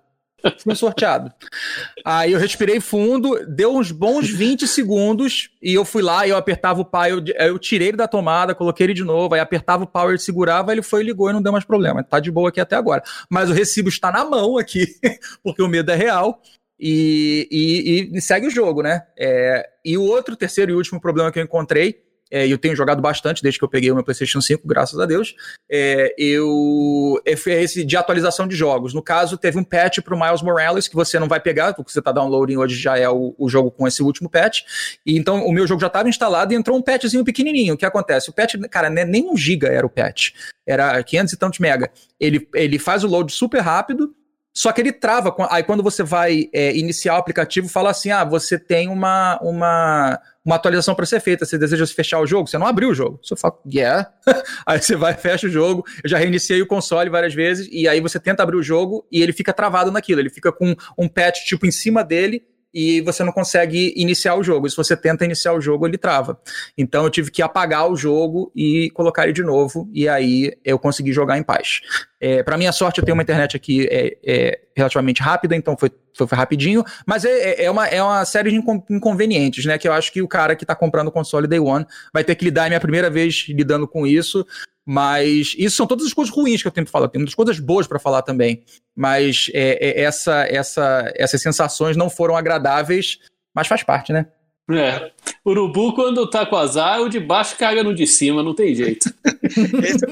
Fui sorteado. Aí eu respirei fundo, deu uns bons 20 segundos e eu fui lá e eu apertava o pai, eu, eu tirei ele da tomada, coloquei ele de novo, aí apertava o power, segurava, ele foi, ligou e não deu mais problema. Tá de boa aqui até agora. Mas o recibo está na mão aqui, porque o medo é real. E, e, e segue o jogo, né? É, e o outro, terceiro e último problema que eu encontrei é, eu tenho jogado bastante desde que eu peguei o meu PlayStation 5, graças a Deus. É, eu é esse de atualização de jogos. No caso, teve um patch para o Miles Morales que você não vai pegar, porque você está downloading hoje já é o, o, jogo com esse último patch. E então o meu jogo já estava instalado e entrou um patchzinho pequenininho. O que acontece? O patch, cara, nem um giga era o patch, era 500 e tantos mega. Ele, ele faz o load super rápido. Só que ele trava. Aí quando você vai é, iniciar o aplicativo, fala assim: ah, você tem uma, uma, uma atualização para ser feita. Você deseja fechar o jogo? Você não abriu o jogo. Você fala, yeah. aí você vai, fecha o jogo. Eu já reiniciei o console várias vezes, e aí você tenta abrir o jogo e ele fica travado naquilo. Ele fica com um patch tipo em cima dele e você não consegue iniciar o jogo. E se você tenta iniciar o jogo, ele trava. Então eu tive que apagar o jogo e colocar ele de novo, e aí eu consegui jogar em paz. É, para minha sorte, eu tenho uma internet aqui é, é relativamente rápida, então foi, foi, foi rapidinho, mas é, é, é uma, é uma série de inconvenientes, né? Que eu acho que o cara que está comprando o console Day One vai ter que lidar, é minha primeira vez lidando com isso. Mas isso são todas as coisas ruins que eu tenho que falar. Tem muitas coisas boas para falar também. Mas é, é, essa, essa, essas sensações não foram agradáveis, mas faz parte, né? É. Urubu, quando tá com azar, o de baixo caga no de cima, não tem jeito. esse,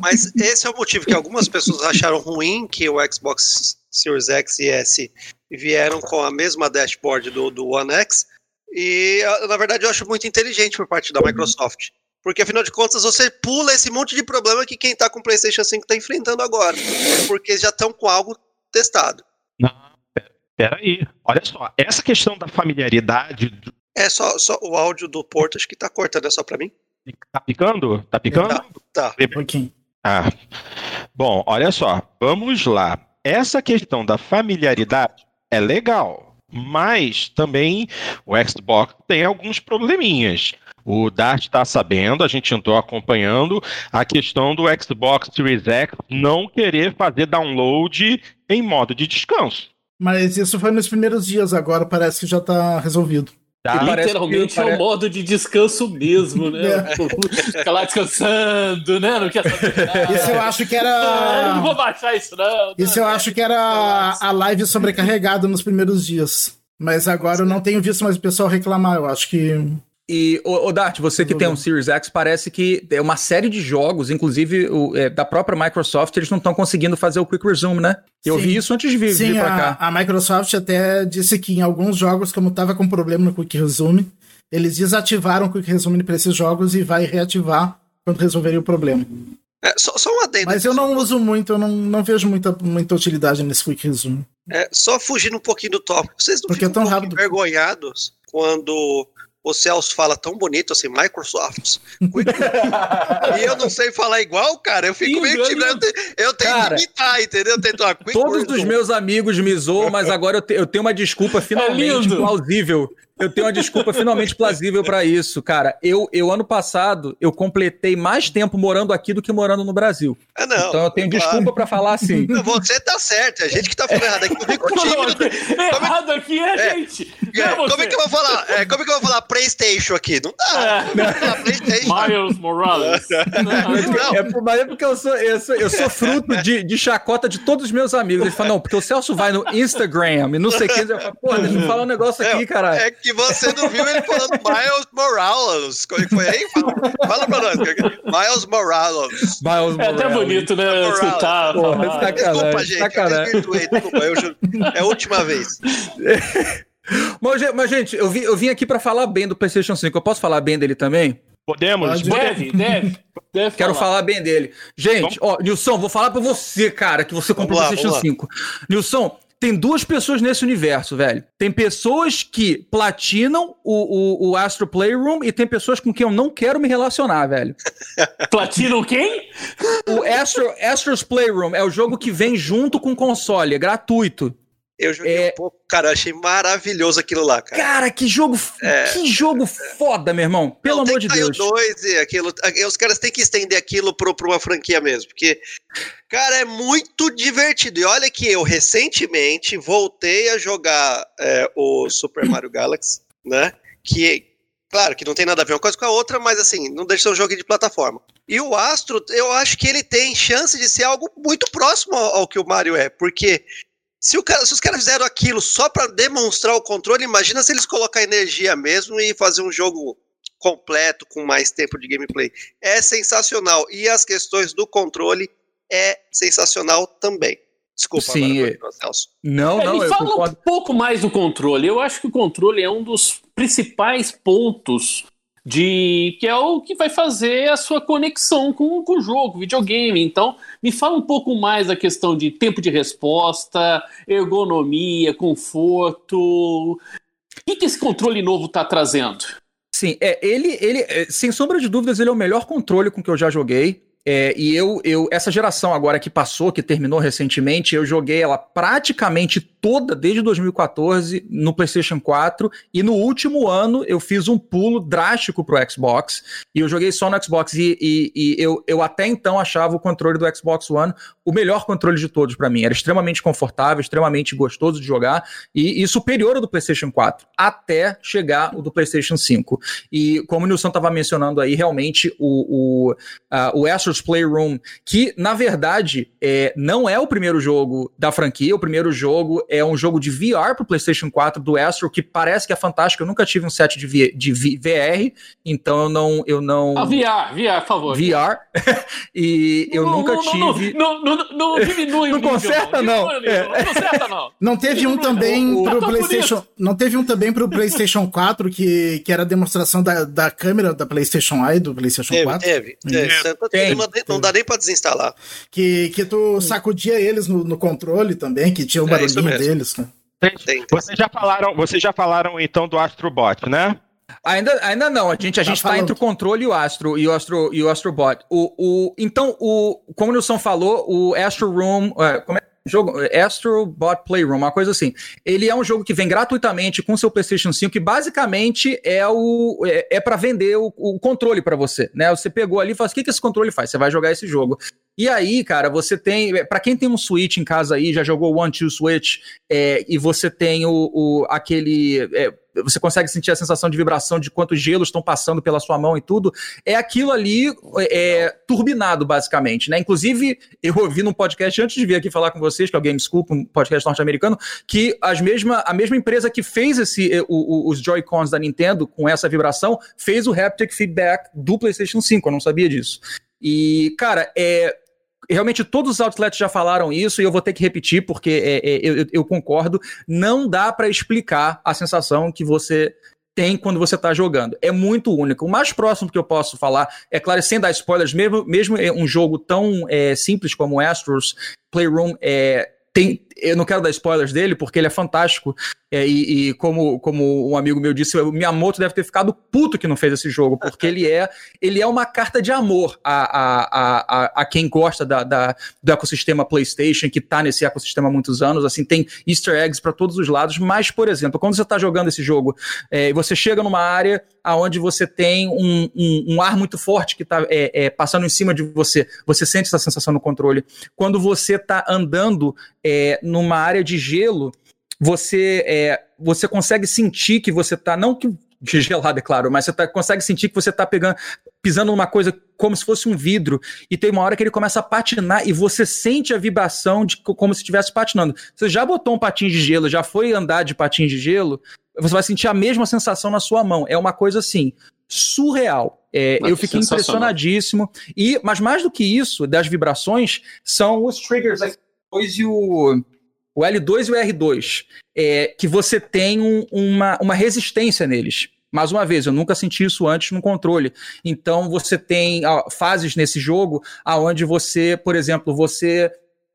mas esse é o motivo que algumas pessoas acharam ruim que o Xbox Series X e S vieram com a mesma dashboard do, do One X. E, na verdade, eu acho muito inteligente por parte da Microsoft. Porque afinal de contas você pula esse monte de problema que quem tá com o PlayStation 5 tá enfrentando agora. Porque já estão com algo testado. Não, pera aí. Olha só, essa questão da familiaridade. É só, só o áudio do Porto, acho que tá cortando, é só pra mim? Tá picando? Tá picando? Tá. tá. Um pouquinho. Ah. Bom, olha só, vamos lá. Essa questão da familiaridade é legal, mas também o Xbox tem alguns probleminhas. O Dart está sabendo, a gente andou acompanhando a questão do Xbox Series X não querer fazer download em modo de descanso. Mas isso foi nos primeiros dias, agora parece que já está resolvido. Tá, literalmente é o modo de descanso mesmo, né? É. Fica lá descansando, né? Não quer saber Isso eu acho que era. Eu não vou baixar isso, não. Isso eu acho que era a live sobrecarregada nos primeiros dias. Mas agora eu não tenho visto mais o pessoal reclamar. Eu acho que e, o Dart, você que tem um Series X, parece que é uma série de jogos, inclusive o, é, da própria Microsoft, eles não estão conseguindo fazer o Quick Resume, né? Eu Sim. vi isso antes de vir, Sim, vir pra a, cá. a Microsoft até disse que em alguns jogos, como estava com problema no Quick Resume, eles desativaram o Quick Resume para esses jogos e vai reativar quando resolverem o problema. É, só, só um adendo. Mas eu não uso muito, eu não, não vejo muita, muita utilidade nesse Quick Resume. É, só fugindo um pouquinho do tópico. Vocês não Porque ficam é tão rápido. envergonhados quando o Celso fala tão bonito assim, Microsoft. e eu não sei falar igual, cara. Eu fico meio tímido. Eu tenho cara, que imitar, entendeu? Eu tento, ah, todos os meus amigos me zoam, mas agora eu, te, eu tenho uma desculpa é finalmente é plausível eu tenho uma desculpa finalmente plausível para isso, cara. Eu, eu, ano passado, eu completei mais tempo morando aqui do que morando no Brasil. Ah, não. Então eu tenho claro. desculpa para falar assim. Você tá certo, é a gente que tá falando errado aqui. Eu fico tímido. Errado aqui é, é gente. É, é como é que eu vou falar? É, como é que eu vou falar PlayStation aqui? Não dá. É. Não PlayStation. Miles Morales. não. É, mas é porque eu sou, eu sou, eu sou fruto de, de chacota de todos os meus amigos. Eles falam, não, porque o Celso vai no Instagram e não sei o que. Eu falo, pô, deixa eu falar um negócio aqui, caralho. É que você não viu ele falando Miles Morales. Como é que foi aí? Fala, fala pra nós. Miles Morales. Miles É até bonito, né? Escutar. Porra, desculpa, gente. Sacanagem. Eu desculpa, eu juro. É a última vez. mas, mas, gente, eu, vi, eu vim aqui pra falar bem do PlayStation 5. Eu posso falar bem dele também? Podemos? Deve, deve. deve Quero falar. falar bem dele. Gente, ó, Nilson, vou falar pra você, cara, que você comprou o PlayStation 5. Nilson, tem duas pessoas nesse universo, velho. Tem pessoas que platinam o, o, o, Astro Playroom e tem pessoas com quem eu não quero me relacionar, velho. Platinam quem? O Astro, Astro's Playroom é o jogo que vem junto com o console, é gratuito. Eu joguei é... um pouco, cara, achei maravilhoso aquilo lá, cara. Cara, que jogo, é... que jogo foda, meu irmão. Pelo Não, amor de Deus. dois e aquilo, os caras têm que estender aquilo pro, pra uma franquia mesmo, porque, cara, é muito divertido. E olha que eu recentemente voltei a jogar é, o Super Mario Galaxy, né? Que, claro, que não tem nada a ver uma coisa com a outra, mas assim, não deixa de ser um jogo de plataforma. E o Astro, eu acho que ele tem chance de ser algo muito próximo ao, ao que o Mario é, porque se, o cara, se os caras fizeram aquilo só para demonstrar o controle, imagina se eles colocar energia mesmo e fazer um jogo completo com mais tempo de gameplay. É sensacional. E as questões do controle é sensacional também. Desculpa, Sim, agora, é... Celso. Não, é, não, me fala um pouco mais do controle. Eu acho que o controle é um dos principais pontos de que é o que vai fazer a sua conexão com, com o jogo, videogame. Então, me fala um pouco mais da questão de tempo de resposta, ergonomia, conforto. O que, que esse controle novo está trazendo? Sim, é, ele, ele, é, sem sombra de dúvidas, ele é o melhor controle com que eu já joguei. É, e eu, eu, essa geração agora que passou, que terminou recentemente, eu joguei ela praticamente toda desde 2014 no PlayStation 4 e no último ano eu fiz um pulo drástico pro Xbox e eu joguei só no Xbox e, e, e eu, eu até então achava o controle do Xbox One o melhor controle de todos para mim. Era extremamente confortável, extremamente gostoso de jogar e, e, superior ao do PlayStation 4 até chegar o do PlayStation 5. E como o Nilson estava mencionando aí, realmente o, o, uh, o Astro's Playroom, que na verdade é, não é o primeiro jogo da franquia, o primeiro jogo é um jogo de VR pro PlayStation 4 do Astro, que parece que é fantástico. Eu nunca tive um set de, v, de v, VR, então eu não. Eu não... Ah, VR, VR, por favor. VR. e eu não, nunca não, tive. Não, não, não, não diminui não conserta, não. Não, é. conserta, não. Não teve um também pro PlayStation. Não teve um também pro PlayStation 4 que, que era a demonstração da, da câmera da PlayStation Eye do PlayStation teve, 4? Teve, teve. Tem, não, não dá nem pra desinstalar. Que, que tu sacudia eles no, no controle também, que tinha o um barulhinho deles. Né? Vocês já falaram, vocês já falaram então do Astrobot, né? Ainda, ainda não, a gente a tá gente tá entre o controle e o Astro e o Astro e o Astrobot. O, o então o como o Nilson falou, o Astro Room, uh, como é jogo Astro Bot Playroom, uma coisa assim. Ele é um jogo que vem gratuitamente com seu PlayStation 5 que basicamente é o é, é para vender o, o controle para você, né? Você pegou ali e fala: "O que que esse controle faz? Você vai jogar esse jogo". E aí, cara, você tem. Para quem tem um Switch em casa aí, já jogou One Two Switch, é, e você tem o, o aquele. É, você consegue sentir a sensação de vibração de quantos gelos estão passando pela sua mão e tudo. É aquilo ali é, turbinado, basicamente, né? Inclusive, eu ouvi num podcast antes de vir aqui falar com vocês, que é o Game Scoop, um podcast norte-americano, que as mesma, a mesma empresa que fez esse, é, o, o, os Joy-Cons da Nintendo com essa vibração fez o haptic feedback do PlayStation 5. Eu não sabia disso. E, cara, é, realmente todos os outlets já falaram isso e eu vou ter que repetir porque é, é, eu, eu, concordo. Não dá para explicar a sensação que você tem quando você está jogando. É muito único. O mais próximo que eu posso falar, é claro, sem dar spoilers, mesmo, mesmo um jogo tão é, simples como Astros Playroom, é, tem, eu não quero dar spoilers dele, porque ele é fantástico. É, e, e como, como um amigo meu disse, o Miyamoto deve ter ficado puto que não fez esse jogo, porque ele é, ele é uma carta de amor a, a, a, a quem gosta da, da, do ecossistema PlayStation, que está nesse ecossistema há muitos anos. Assim, tem easter eggs para todos os lados. Mas, por exemplo, quando você está jogando esse jogo, é, você chega numa área onde você tem um, um, um ar muito forte que está é, é, passando em cima de você, você sente essa sensação no controle. Quando você está andando é, numa área de gelo, você é, você consegue sentir que você tá não que gelado, é claro, mas você tá, consegue sentir que você tá pegando, pisando numa coisa como se fosse um vidro, e tem uma hora que ele começa a patinar e você sente a vibração de como se estivesse patinando. Você já botou um patinho de gelo, já foi andar de patinho de gelo, você vai sentir a mesma sensação na sua mão. É uma coisa assim, surreal. É, eu fiquei impressionadíssimo. E, mas mais do que isso, das vibrações, são os triggers aqui, e o o L2 e o R2, é, que você tem um, uma, uma resistência neles. Mais uma vez, eu nunca senti isso antes no controle. Então você tem ó, fases nesse jogo aonde você, por exemplo, você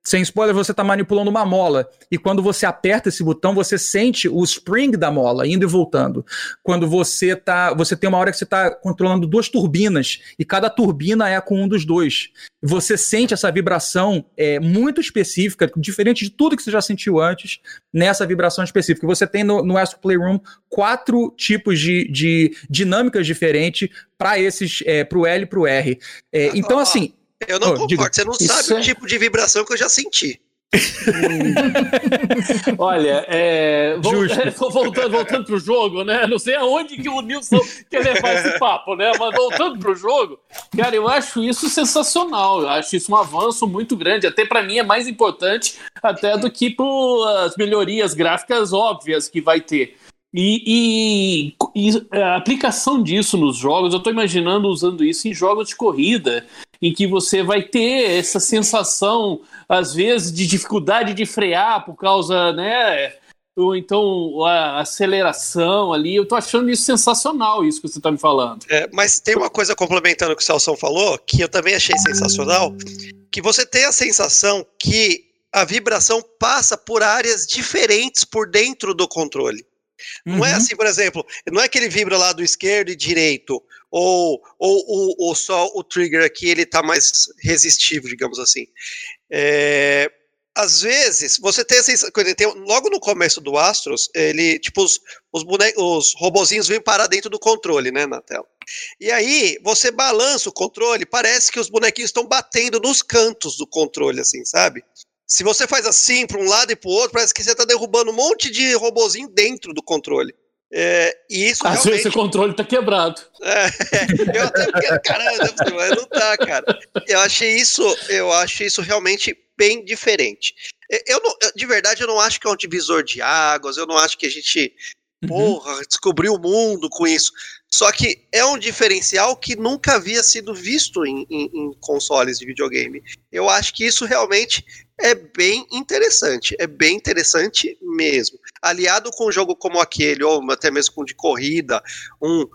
sem spoiler, você está manipulando uma mola. E quando você aperta esse botão, você sente o spring da mola indo e voltando. Quando você tá. Você tem uma hora que você está controlando duas turbinas, e cada turbina é com um dos dois. Você sente essa vibração é, muito específica, diferente de tudo que você já sentiu antes, nessa vibração específica. Você tem no, no Astro Playroom quatro tipos de, de dinâmicas diferentes para esses, é, para o L e para o R. É, então, assim eu não oh, concordo, diga. você não sabe é... o tipo de vibração que eu já senti. Olha, é, voltando, voltando pro jogo, né? Não sei aonde que o Nilson quer levar esse papo, né? Mas voltando pro jogo, cara, eu acho isso sensacional. Eu acho isso um avanço muito grande. Até para mim é mais importante até do que as melhorias gráficas óbvias que vai ter. E, e, e, a aplicação disso nos jogos, eu estou imaginando usando isso em jogos de corrida, em que você vai ter essa sensação, às vezes, de dificuldade de frear por causa, né? Ou então a aceleração ali. Eu estou achando isso sensacional, isso que você está me falando. É, mas tem uma coisa complementando o que o Salsão falou, que eu também achei sensacional, que você tem a sensação que a vibração passa por áreas diferentes por dentro do controle. Não é uhum. é assim, por exemplo, não é que ele vibra lá do esquerdo e direito, ou, ou, ou, ou só o trigger aqui ele tá mais resistivo, digamos assim. É, às vezes, você tem essa tem, logo no começo do Astros, ele, tipo, os, os, bonecos, os robozinhos vêm parar dentro do controle, né, na tela. E aí, você balança o controle, parece que os bonequinhos estão batendo nos cantos do controle, assim, sabe? Se você faz assim para um lado e para o outro, parece que você está derrubando um monte de robozinho dentro do controle. É, e isso Às vezes o controle está quebrado. É, eu até fiquei, caramba, mas não tá, cara. Eu achei isso, eu achei isso realmente bem diferente. É, eu não, de verdade, eu não acho que é um divisor de águas, eu não acho que a gente, uhum. porra, descobriu o mundo com isso. Só que é um diferencial que nunca havia sido visto em, em, em consoles de videogame. Eu acho que isso realmente é bem interessante, é bem interessante mesmo. Aliado com um jogo como aquele, ou até mesmo com de corrida, um,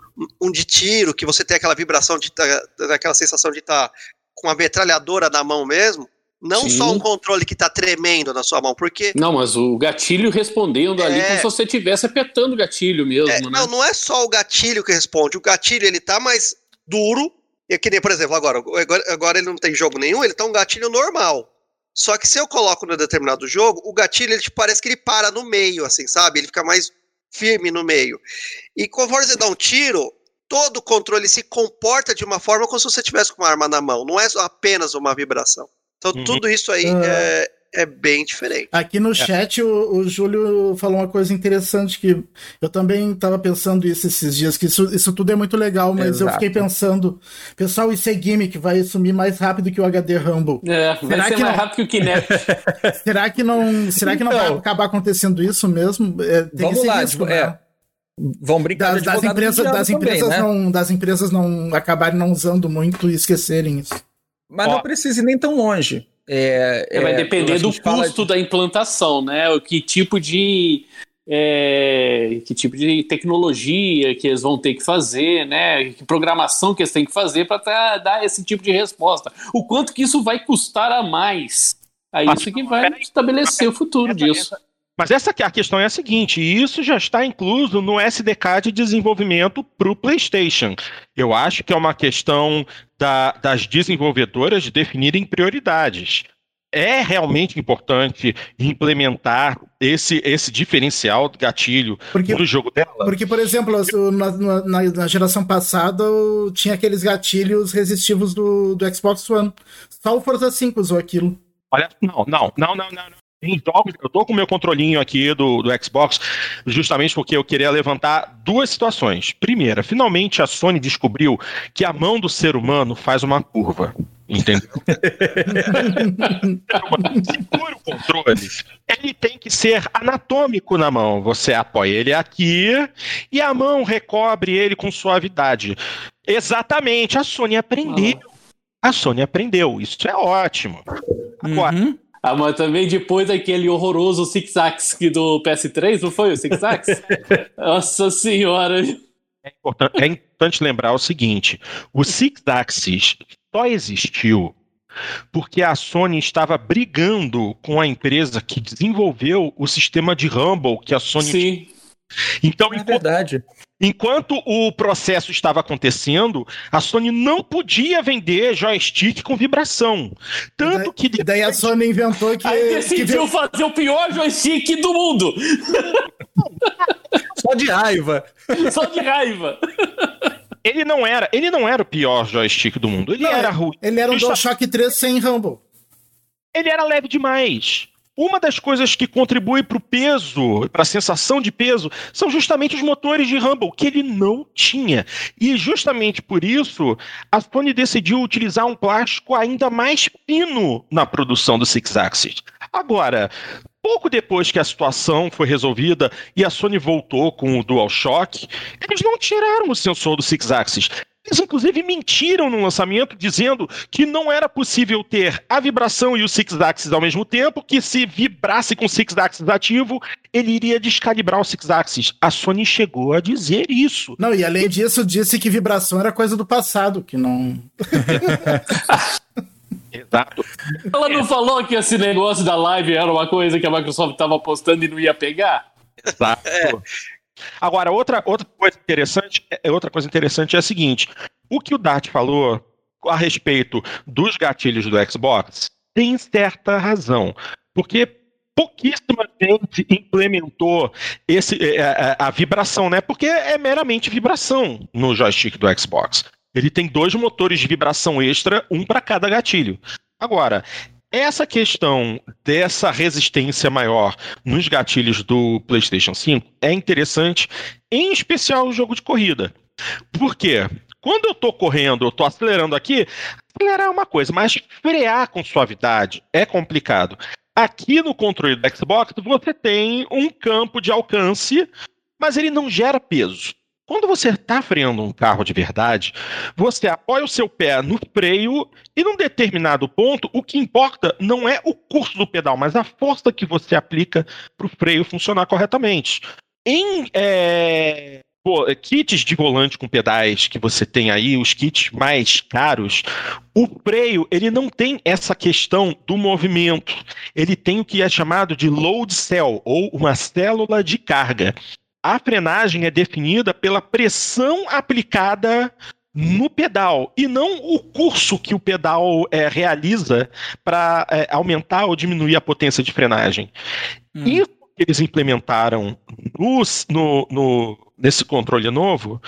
um de tiro, que você tem aquela vibração, de tá, aquela sensação de estar tá com a metralhadora na mão mesmo, não Sim. só um controle que está tremendo na sua mão, porque. Não, mas o gatilho respondendo é... ali como se você estivesse apertando o gatilho mesmo. É, né? Não, não é só o gatilho que responde, o gatilho ele tá mais duro. E que nem, por exemplo, agora, agora, agora ele não tem jogo nenhum, ele tá um gatilho normal. Só que se eu coloco no determinado jogo, o gatilho ele tipo, parece que ele para no meio, assim, sabe? Ele fica mais firme no meio. E conforme você dá um tiro, todo o controle se comporta de uma forma como se você tivesse com uma arma na mão. Não é apenas uma vibração. Então uhum. tudo isso aí uh... é, é bem diferente. Aqui no é. chat o, o Júlio falou uma coisa interessante que eu também estava pensando isso esses dias, que isso, isso tudo é muito legal, mas Exato. eu fiquei pensando, pessoal, isso é gimmick, vai sumir mais rápido que o HD Rumble. É, será vai ser que mais não... rápido que o Kinect. será que não, será que não então, vai acabar acontecendo isso mesmo? É, tem vamos lá, risco, tipo, né? é. Vão brincar das, das empresas, das empresas também, né? não, das empresas não acabarem não usando muito e esquecerem isso. Mas Ó. não precise nem tão longe. É, é, vai depender do custo de... da implantação, né? O que tipo de é, que tipo de tecnologia que eles vão ter que fazer, né? Que programação que eles têm que fazer para dar esse tipo de resposta. O quanto que isso vai custar a mais? É isso que vai estabelecer o futuro disso. Mas essa a questão é a seguinte: isso já está incluso no SDK de desenvolvimento para o PlayStation. Eu acho que é uma questão da, das desenvolvedoras definirem prioridades. É realmente importante implementar esse, esse diferencial do gatilho porque, no jogo dela? Porque, por exemplo, na, na, na, geração passada tinha aqueles gatilhos resistivos do, do Xbox One. Só o Forza 5 usou aquilo. Olha, não, não, não, não, não. Em jogos, eu tô com o meu controlinho aqui do, do Xbox, justamente porque eu queria levantar duas situações. Primeira, finalmente a Sony descobriu que a mão do ser humano faz uma curva. Entendeu? Segura o controle. Ele tem que ser anatômico na mão. Você apoia ele aqui e a mão recobre ele com suavidade. Exatamente, a Sony aprendeu. A Sony aprendeu. Isso é ótimo. Agora. Uhum. Ah, mas também depois daquele horroroso Six Axis do PS3, não foi o Six Axis? Nossa senhora. É importante, é importante lembrar o seguinte: o Six Axis só existiu porque a Sony estava brigando com a empresa que desenvolveu o sistema de Rumble que a Sony Sim. Então, É enquanto, verdade. enquanto o processo estava acontecendo, a Sony não podia vender joystick com vibração. Tanto que E daí a Sony inventou que. Aí que decidiu fazer o pior joystick do mundo. Só de raiva. Só de raiva. ele não era, ele não era o pior joystick do mundo. Ele Não, era ruim. Ele era um Justa- DualShock 3 sem Rumble. ele era leve demais. Uma das coisas que contribui para o peso, para a sensação de peso, são justamente os motores de Rumble, que ele não tinha. E justamente por isso, a Sony decidiu utilizar um plástico ainda mais fino na produção do Six Axis. Agora, pouco depois que a situação foi resolvida e a Sony voltou com o DualShock, eles não tiraram o sensor do Six Axis. Eles, inclusive, mentiram no lançamento, dizendo que não era possível ter a vibração e o Six Axis ao mesmo tempo, que se vibrasse com o Six Axis ativo, ele iria descalibrar o Six Axis. A Sony chegou a dizer isso. Não, e além disso, disse que vibração era coisa do passado, que não. Exato. Ela não falou que esse negócio da live era uma coisa que a Microsoft estava apostando e não ia pegar? Exato. Agora, outra, outra coisa interessante, é, outra coisa interessante é a seguinte: o que o Dart falou a respeito dos gatilhos do Xbox tem certa razão. Porque pouquíssima gente implementou esse, é, é, a vibração, né? Porque é meramente vibração no joystick do Xbox. Ele tem dois motores de vibração extra, um para cada gatilho. Agora, essa questão dessa resistência maior nos gatilhos do PlayStation 5 é interessante, em especial no jogo de corrida. Por quê? Quando eu tô correndo, eu tô acelerando aqui, acelerar é uma coisa, mas frear com suavidade é complicado. Aqui no controle do Xbox, você tem um campo de alcance, mas ele não gera peso. Quando você está freando um carro de verdade, você apoia o seu pé no freio e num determinado ponto, o que importa não é o curso do pedal, mas a força que você aplica para o freio funcionar corretamente. Em é, kits de volante com pedais que você tem aí, os kits mais caros, o freio ele não tem essa questão do movimento. Ele tem o que é chamado de load cell, ou uma célula de carga a frenagem é definida pela pressão aplicada no pedal e não o curso que o pedal é, realiza para é, aumentar ou diminuir a potência de frenagem. Hum. Isso que eles implementaram no, no, no, nesse controle novo.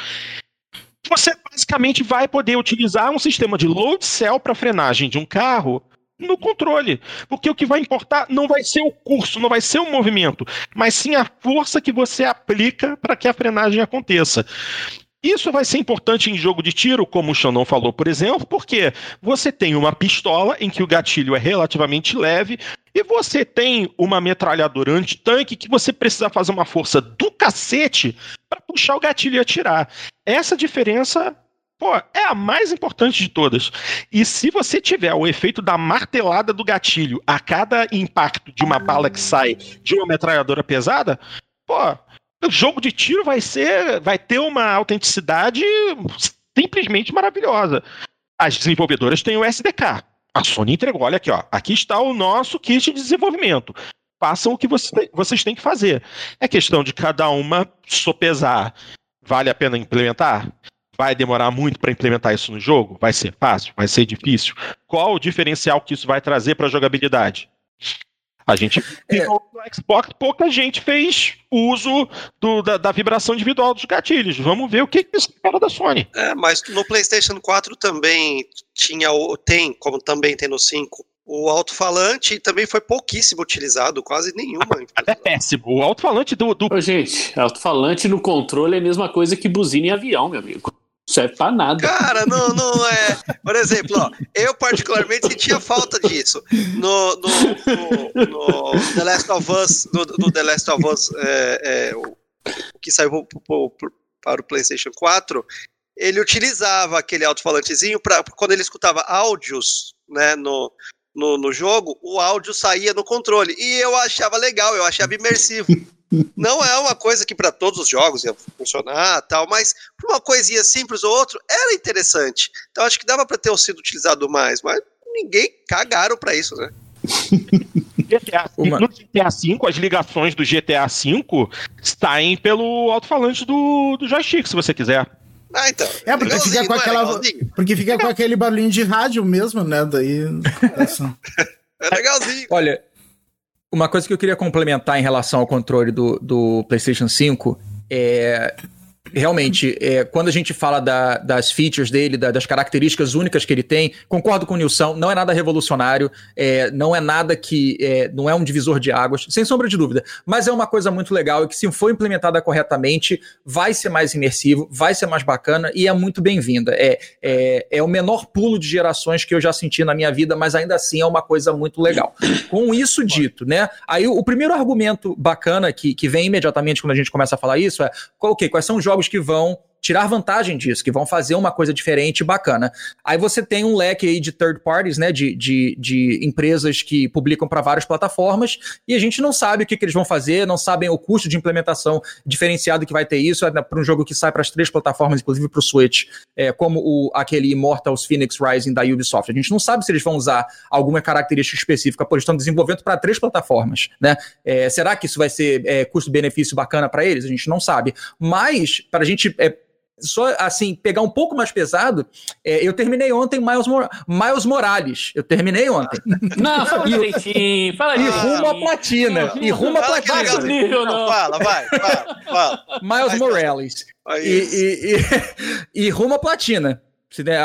Você basicamente vai poder utilizar um sistema de load cell para frenagem de um carro no controle. Porque o que vai importar não vai ser o curso, não vai ser o movimento, mas sim a força que você aplica para que a frenagem aconteça. Isso vai ser importante em jogo de tiro, como o Xandão falou, por exemplo, porque você tem uma pistola em que o gatilho é relativamente leve e você tem uma metralhadora anti-tanque que você precisa fazer uma força do cacete para puxar o gatilho e atirar. Essa diferença Pô, é a mais importante de todas. E se você tiver o efeito da martelada do gatilho a cada impacto de uma bala que sai de uma metralhadora pesada, pô, o jogo de tiro vai ser, vai ter uma autenticidade simplesmente maravilhosa. As desenvolvedoras têm o SDK. A Sony entregou, olha aqui, ó, aqui está o nosso kit de desenvolvimento. Façam o que você, vocês têm que fazer. É questão de cada uma sopesar. Vale a pena implementar? Vai demorar muito para implementar isso no jogo? Vai ser fácil? Vai ser difícil? Qual o diferencial que isso vai trazer para a jogabilidade? A gente É. no Xbox, pouca gente fez uso do- da, da vibração individual dos gatilhos. Vamos ver o que que esse cara da Sony. É, mas no PlayStation 4 também tinha o tem, como também tem no 5, o alto-falante também foi pouquíssimo utilizado, quase nenhuma. É péssimo. O alto-falante do, do Ô, gente, alto-falante no controle é a mesma coisa que buzina em avião, meu amigo. Serve pra nada. Cara, não, não é. Por exemplo, ó, eu particularmente sentia falta disso. No, no, no, no The Last of Us, no, no The Last of Us, é, é, o, que saiu pro- pro- para o PlayStation 4, ele utilizava aquele alto-falantezinho para quando ele escutava áudios, né, no, no, no jogo, o áudio saía no controle. E eu achava legal, eu achava imersivo. Não é uma coisa que para todos os jogos ia funcionar, tal, mas para uma coisinha simples ou outro era interessante. Então acho que dava para ter sido utilizado mais, mas ninguém cagaram para isso, né? GTA, uma... No GTA V, as ligações do GTA V saem pelo alto-falante do, do joystick, se você quiser. Ah, então. É, porque fica com é aquela. porque fica com aquele barulhinho de rádio mesmo, né? Daí. é legalzinho. Olha, uma coisa que eu queria complementar em relação ao controle do, do PlayStation 5 é realmente, é, quando a gente fala da, das features dele, da, das características únicas que ele tem, concordo com o Nilson, não é nada revolucionário, é, não é nada que. É, não é um divisor de águas, sem sombra de dúvida. Mas é uma coisa muito legal e que, se for implementada corretamente, vai ser mais imersivo, vai ser mais bacana e é muito bem-vinda. É, é, é o menor pulo de gerações que eu já senti na minha vida, mas ainda assim é uma coisa muito legal. Com isso dito, né? Aí o, o primeiro argumento bacana que, que vem imediatamente quando a gente começa a falar isso é: ok, quais são os jogos jogos que vão tirar vantagem disso, que vão fazer uma coisa diferente e bacana. Aí você tem um leque aí de third parties, né, de, de, de empresas que publicam para várias plataformas, e a gente não sabe o que, que eles vão fazer, não sabem o custo de implementação diferenciado que vai ter isso, é para um jogo que sai para as três plataformas, inclusive para o Switch, é, como o, aquele Immortals Phoenix Rising da Ubisoft. A gente não sabe se eles vão usar alguma característica específica, eles estão desenvolvendo para três plataformas, né? É, será que isso vai ser é, custo-benefício bacana para eles? A gente não sabe. Mas, para a gente é, só assim, pegar um pouco mais pesado, é, eu terminei ontem Miles, Mor Miles Morales. Eu terminei ontem. Não, fala direitinho, fala E rumo à platina. E rumo à platina. Não, não, fala, vai, fala, fala. Miles vai, Morales. E, e, e, e, rumo à platina.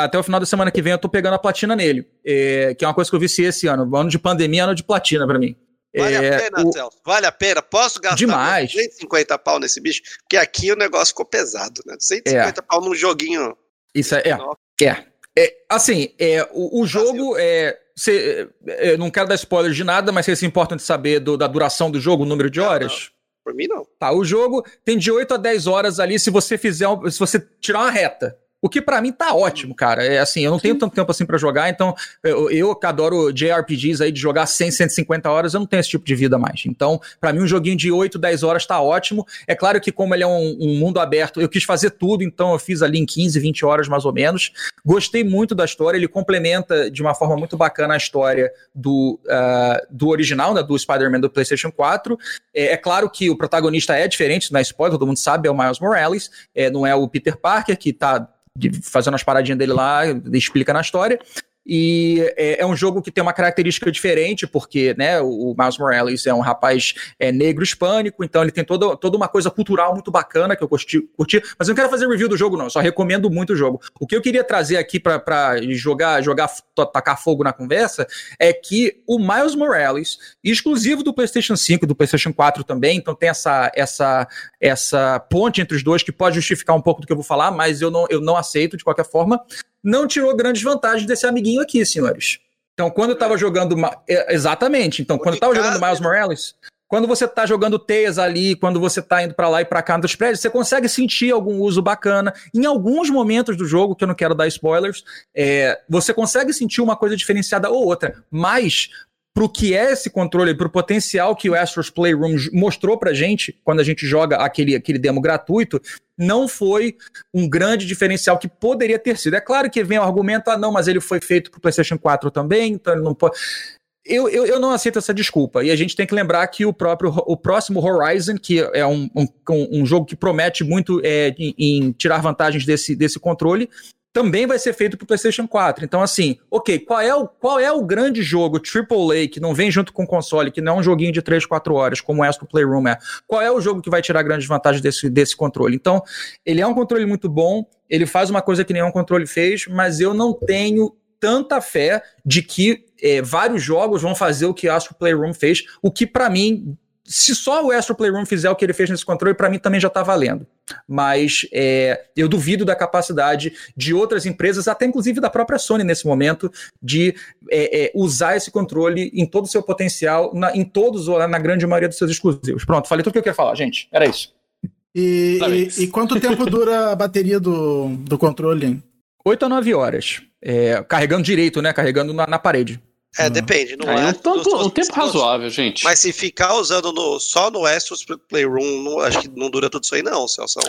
Até o final da semana que vem eu tô pegando a platina nele. É, que é uma coisa que eu vi esse ano. Ano de pandemia, ano de platina para mim. Vale é, a pena, o... Celso? Vale a pena? Posso gastar Demais. 250 pau nesse bicho? Porque aqui o negócio ficou pesado, né? 250 é. pau num joguinho. Isso é. É. é. é assim, é, o, o jogo é. Cê, é, eu não quero dar spoiler de nada, mas vocês se importam de saber do, da duração do jogo, o número de horas? Não. Por mim, não. Tá, o jogo tem de 8 a 10 horas ali se você fizer. Se você tirar uma reta. O que para mim tá ótimo, cara. É assim, eu não tenho tanto tempo assim para jogar, então eu, eu que adoro JRPGs aí de jogar 100, 150 horas, eu não tenho esse tipo de vida mais. Então, para mim um joguinho de 8, 10 horas tá ótimo. É claro que como ele é um, um, mundo aberto, eu quis fazer tudo, então eu fiz ali em 15, 20 horas mais ou menos. Gostei muito da história, ele complementa de uma forma muito bacana a história do, uh, do original, né, do Spider-Man do PlayStation 4. É, é, claro que o protagonista é diferente, não é spoiler, todo mundo sabe, é o Miles Morales, é, não é o Peter Parker que tá fazendo as paradinhas dele lá, explica na história. E é, é, um jogo que tem uma característica diferente, porque né, o, Miles Morales é um rapaz é, negro hispânico, então ele tem toda, toda uma coisa cultural muito bacana que eu curti, curti. Mas eu não quero fazer review do jogo, não. Só recomendo muito o jogo. O que eu queria trazer aqui para jogar, jogar, tacar fogo na conversa é que o Miles Morales, exclusivo do PlayStation 5, do PlayStation 4 também, então tem essa, essa, essa ponte entre os dois que pode justificar um pouco do que eu vou falar, mas eu não, eu não aceito de qualquer forma não tirou grandes vantagens desse amiguinho aqui, senhores. Então, quando eu tava jogando. É, exatamente. Então, quando eu tava jogando Miles Morales, quando você tá jogando teias ali, quando você tá indo para lá e para cá nos prédios, você consegue sentir algum uso bacana. Em alguns momentos do jogo, que eu não quero dar spoilers, é, você consegue sentir uma coisa diferenciada ou outra. Mas para o que é esse controle, para o potencial que o Astros Playroom mostrou para gente quando a gente joga aquele, aquele demo gratuito, não foi um grande diferencial que poderia ter sido. É claro que vem o argumento, ah, não, mas ele foi feito para o PlayStation 4 também, então ele não pode. Eu, eu, eu, não aceito essa desculpa. E a gente tem que lembrar que o próprio o próximo Horizon, que é um, um, um jogo que promete muito é, em, em, tirar vantagens desse, desse controle, também vai ser feito para o PlayStation 4. Então, assim, ok, qual é, o, qual é o grande jogo AAA que não vem junto com o console, que não é um joguinho de 3, 4 horas, como o Astro Playroom é? Qual é o jogo que vai tirar grandes vantagens desse, desse controle? Então, ele é um controle muito bom, ele faz uma coisa que nenhum controle fez, mas eu não tenho tanta fé de que é, vários jogos vão fazer o que o Astro Playroom fez, o que para mim se só o Astro Playroom fizer o que ele fez nesse controle, para mim também já está valendo. Mas é, eu duvido da capacidade de outras empresas, até inclusive da própria Sony nesse momento, de é, é, usar esse controle em todo o seu potencial, na, em todos, ou na grande maioria dos seus exclusivos. Pronto, falei tudo o que eu queria falar, gente. Era isso. E, e, e quanto tempo dura a bateria do, do controle? 8 a 9 horas. É, carregando direito, né? Carregando na, na parede. É, não. depende. Não é, é um, tanto, um tempo razoável, gente. Mas se ficar usando no, só no Astros Playroom, não, acho que não dura tudo isso aí, não, Celso.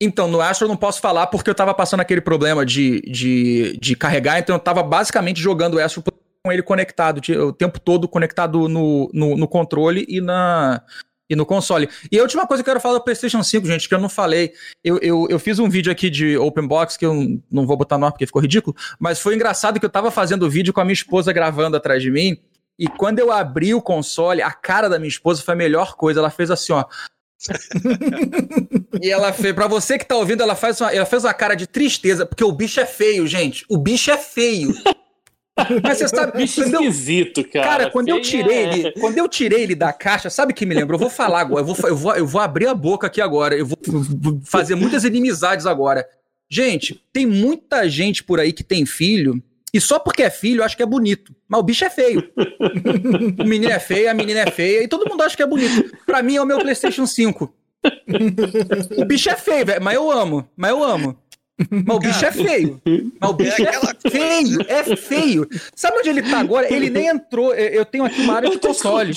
Então, no Astro eu não posso falar porque eu tava passando aquele problema de, de, de carregar, então eu tava basicamente jogando o Astro com ele conectado, o tempo todo conectado no, no, no controle e na, e no console. E a última coisa que eu quero falar do PlayStation 5, gente, que eu não falei. Eu, eu, eu fiz um vídeo aqui de Open Box, que eu não vou botar no ar porque ficou ridículo, mas foi engraçado que eu tava fazendo o vídeo com a minha esposa gravando atrás de mim. E quando eu abri o console, a cara da minha esposa foi a melhor coisa. Ela fez assim, ó. e ela fez, pra você que tá ouvindo, ela, faz uma, ela fez uma cara de tristeza, porque o bicho é feio, gente. O bicho é feio. Mas você sabe. Bicho quando esquisito, cara. Cara, quando eu tirei é... ele, quando eu tirei ele da caixa, sabe o que me lembrou? Eu vou falar agora, eu vou, eu, vou, eu vou abrir a boca aqui agora, eu vou, vou fazer muitas inimizades agora. Gente, tem muita gente por aí que tem filho e só porque é filho, acha que é bonito. Mas o bicho é feio. o menino é feio, a menina é feia, e todo mundo acha que é bonito. Pra mim é o meu PlayStation 5. o bicho é feio, velho, mas eu amo. Mas eu amo. Mas o bicho é feio. Mas o bicho é, é feio, é feio. Sabe onde ele tá agora? Ele nem entrou. Eu tenho aqui uma área de console.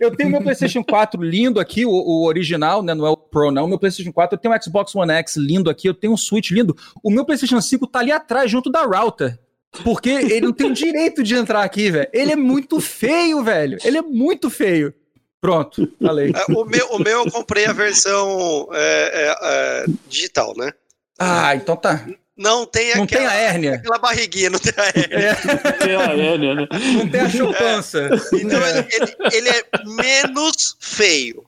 Eu tenho meu PlayStation 4 lindo aqui, o, o, original, né? Não é o Pro, não. O meu PlayStation 4. Eu tenho o Xbox One X lindo aqui. Eu tenho um Switch lindo. O meu PlayStation 5 tá ali atrás, junto da router. Porque ele não tem o direito de entrar aqui, velho. Ele é muito feio, velho. Ele é muito feio. Pronto, falei. É, o, meu, o meu eu comprei a versão é, é, é digital, né? Ah, então tá. Não tem, não aquela, tem a hérnia. Aquela barriguinha, não tem a hérnia. É. Não tem a hérnia, né? Não tem a chupança. É. Então é. ele, ele, ele, é menos feio.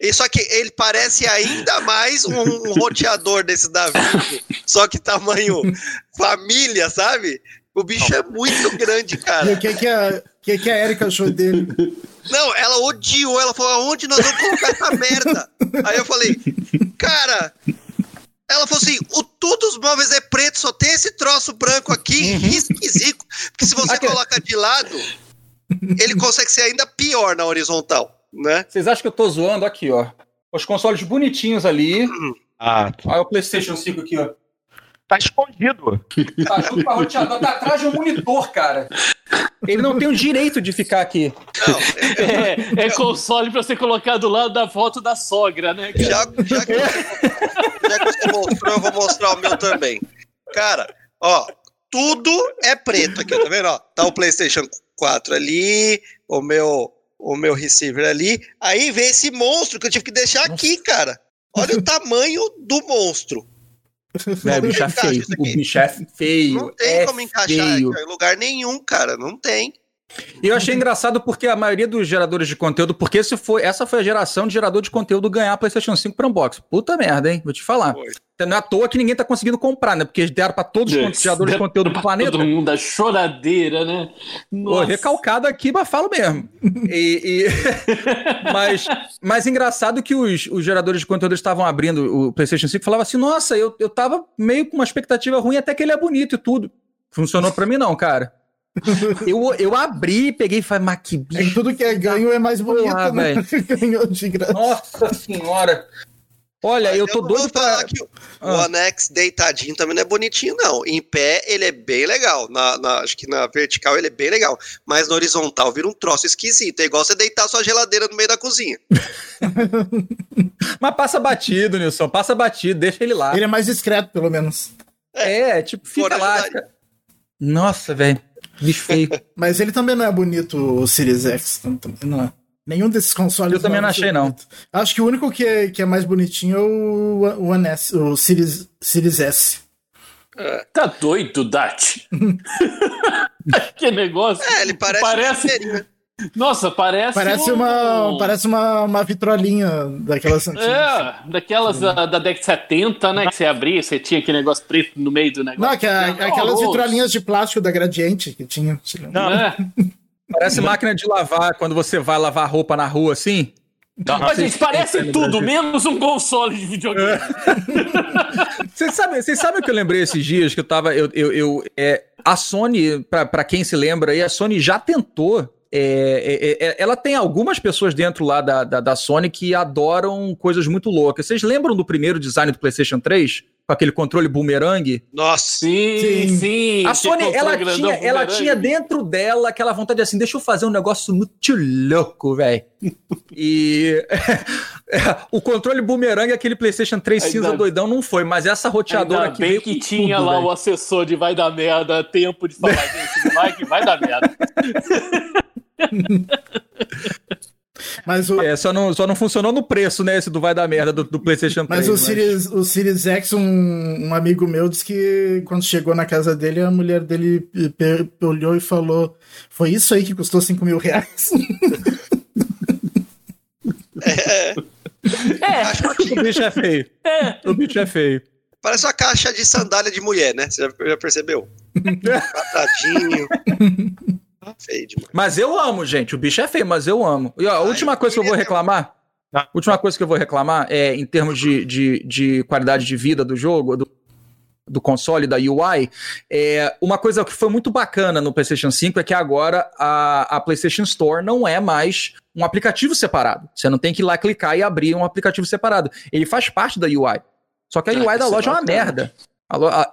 E só que ele parece ainda mais um, um roteador desse Davi, só que tamanho família, sabe? O bicho é muito grande, cara. E o que, que, a, que, que a Erika achou dele? Não, ela odiou. Ela falou: aonde nós vamos colocar essa merda? Aí eu falei: cara, ela falou assim: o tudo os móveis é preto, só tem esse troço branco aqui, uhum. esquisito. Porque se você aqui. coloca de lado, ele consegue ser ainda pior na horizontal, né? Vocês acham que eu tô zoando? Aqui, ó. Os consoles bonitinhos ali. Ah. Olha o PlayStation 5 aqui, ó. Tá escondido. Tá junto com a roteador, tá atrás de um monitor, cara. Ele não tem o direito de ficar aqui. Não, é, é, é, console pra você colocar do lado da foto da sogra, né? Cara? Já, já, que você, já que você mostrou, eu vou mostrar o meu também. Cara, ó, tudo é preto aqui, tá vendo? Ó, tá o PlayStation 4 ali, o meu, o meu receiver ali. Aí vem esse monstro que eu tive que deixar aqui, cara. Olha o tamanho do monstro. É, o bicho é feio. O bicho é feio. Não tem é como encaixar feio. em lugar nenhum, cara. Não tem. E eu achei engraçado porque a maioria dos geradores de conteúdo, porque esse foi, essa foi a geração de gerador de conteúdo ganhar PlayStation 5 para unboxing. Puta merda, hein? Vou te falar. Foi. Não é à toa que ninguém tá conseguindo comprar, né? Porque eles deram para todos os geradores de conteúdo do planeta. Todo mundo a choradeira, né? Pô, recalcado aqui, mas falo mesmo. E, e... mas, mas engraçado que os, os geradores de conteúdo estavam abrindo o PlayStation 5 e falavam assim: nossa, eu, eu tava meio com uma expectativa ruim, até que ele é bonito e tudo. Funcionou para mim, não, cara. eu, eu abri, peguei e falei, mas que bicho. É tudo que é ganho é mais bonito, Porra, né? Ganhou de graça. Nossa senhora. Olha, Mas eu tô eu doido pra. Que o ah. One X deitadinho também não é bonitinho, não. Em pé, ele é bem legal. Na, na, acho que na vertical ele é bem legal. Mas na horizontal vira um troço esquisito. É igual você deitar sua geladeira no meio da cozinha. Mas passa batido, Nilson. Passa batido, deixa ele lá. Ele é mais discreto, pelo menos. É, é tipo, fica lá. Nossa, velho. Bicho feio. Mas ele também não é bonito, o Series X. Também não é. Nenhum desses consoles. Eu também não achei, não. Acho que o único que é, que é mais bonitinho é o One S, o Series, Series S. É. Tá doido, Dart? que negócio. É, ele parece. Parece, nossa, parece. Parece um... uma, parece uma, uma vitrolinha daquelas antigas. É, daquelas da, da década de 70, né? Que você abria, você tinha aquele negócio preto no meio do negócio. Não, que é, aquelas vitrolinhas de plástico da Gradiente que tinha. Não, é. Parece máquina de lavar quando você vai lavar roupa na rua assim. Não, Mas, gente, parece tudo, menos um console de videogame. Vocês sabem, vocês sabem o que eu lembrei esses dias? Que eu tava. Eu, eu, eu é, a Sony, pra, pra quem se lembra aí, a Sony já tentou é, é, é, ela tem algumas pessoas dentro lá da, da, da, Sony que adoram coisas muito loucas. Vocês lembram do primeiro design do PlayStation 3? Com aquele controle boomerang? Nossa, sim, sim. sim. A Sony, ela tinha, ela tinha dentro dela aquela vontade assim, deixa eu fazer um negócio muito louco, velho. e o controle boomerang, aquele PlayStation 3 Ainda... cinza doidão, não foi, mas essa roteadora Ainda aqui. Bem que tinha tudo, lá véio. o assessor de vai dar merda, tempo de falar, gente, vai que vai dar merda. Mas o... É, só não, só não funcionou no preço, né? Esse do vai dar merda do, do PlayStation 3. Mas o Series, o Series X, um, um amigo meu disse que quando chegou na casa dele, a mulher dele olhou e falou: Foi isso aí que custou 5 mil reais? É. é. O bicho é feio. É. O bicho é feio. Parece uma caixa de sandália de mulher, né? Você já, já percebeu? Quadradinho. Feio demais. Mas eu amo, gente. O bicho é feio, mas eu amo. E ó, a última coisa que eu vou reclamar. A última coisa que eu vou reclamar é em termos de, de, de qualidade de vida do jogo, do, do console, da UI, é, uma coisa que foi muito bacana no PlayStation 5 é que agora a, a PlayStation Store não é mais um aplicativo separado. Você não tem que ir lá clicar e abrir um aplicativo separado. Ele faz parte da UI. Só que a UI da loja é uma merda.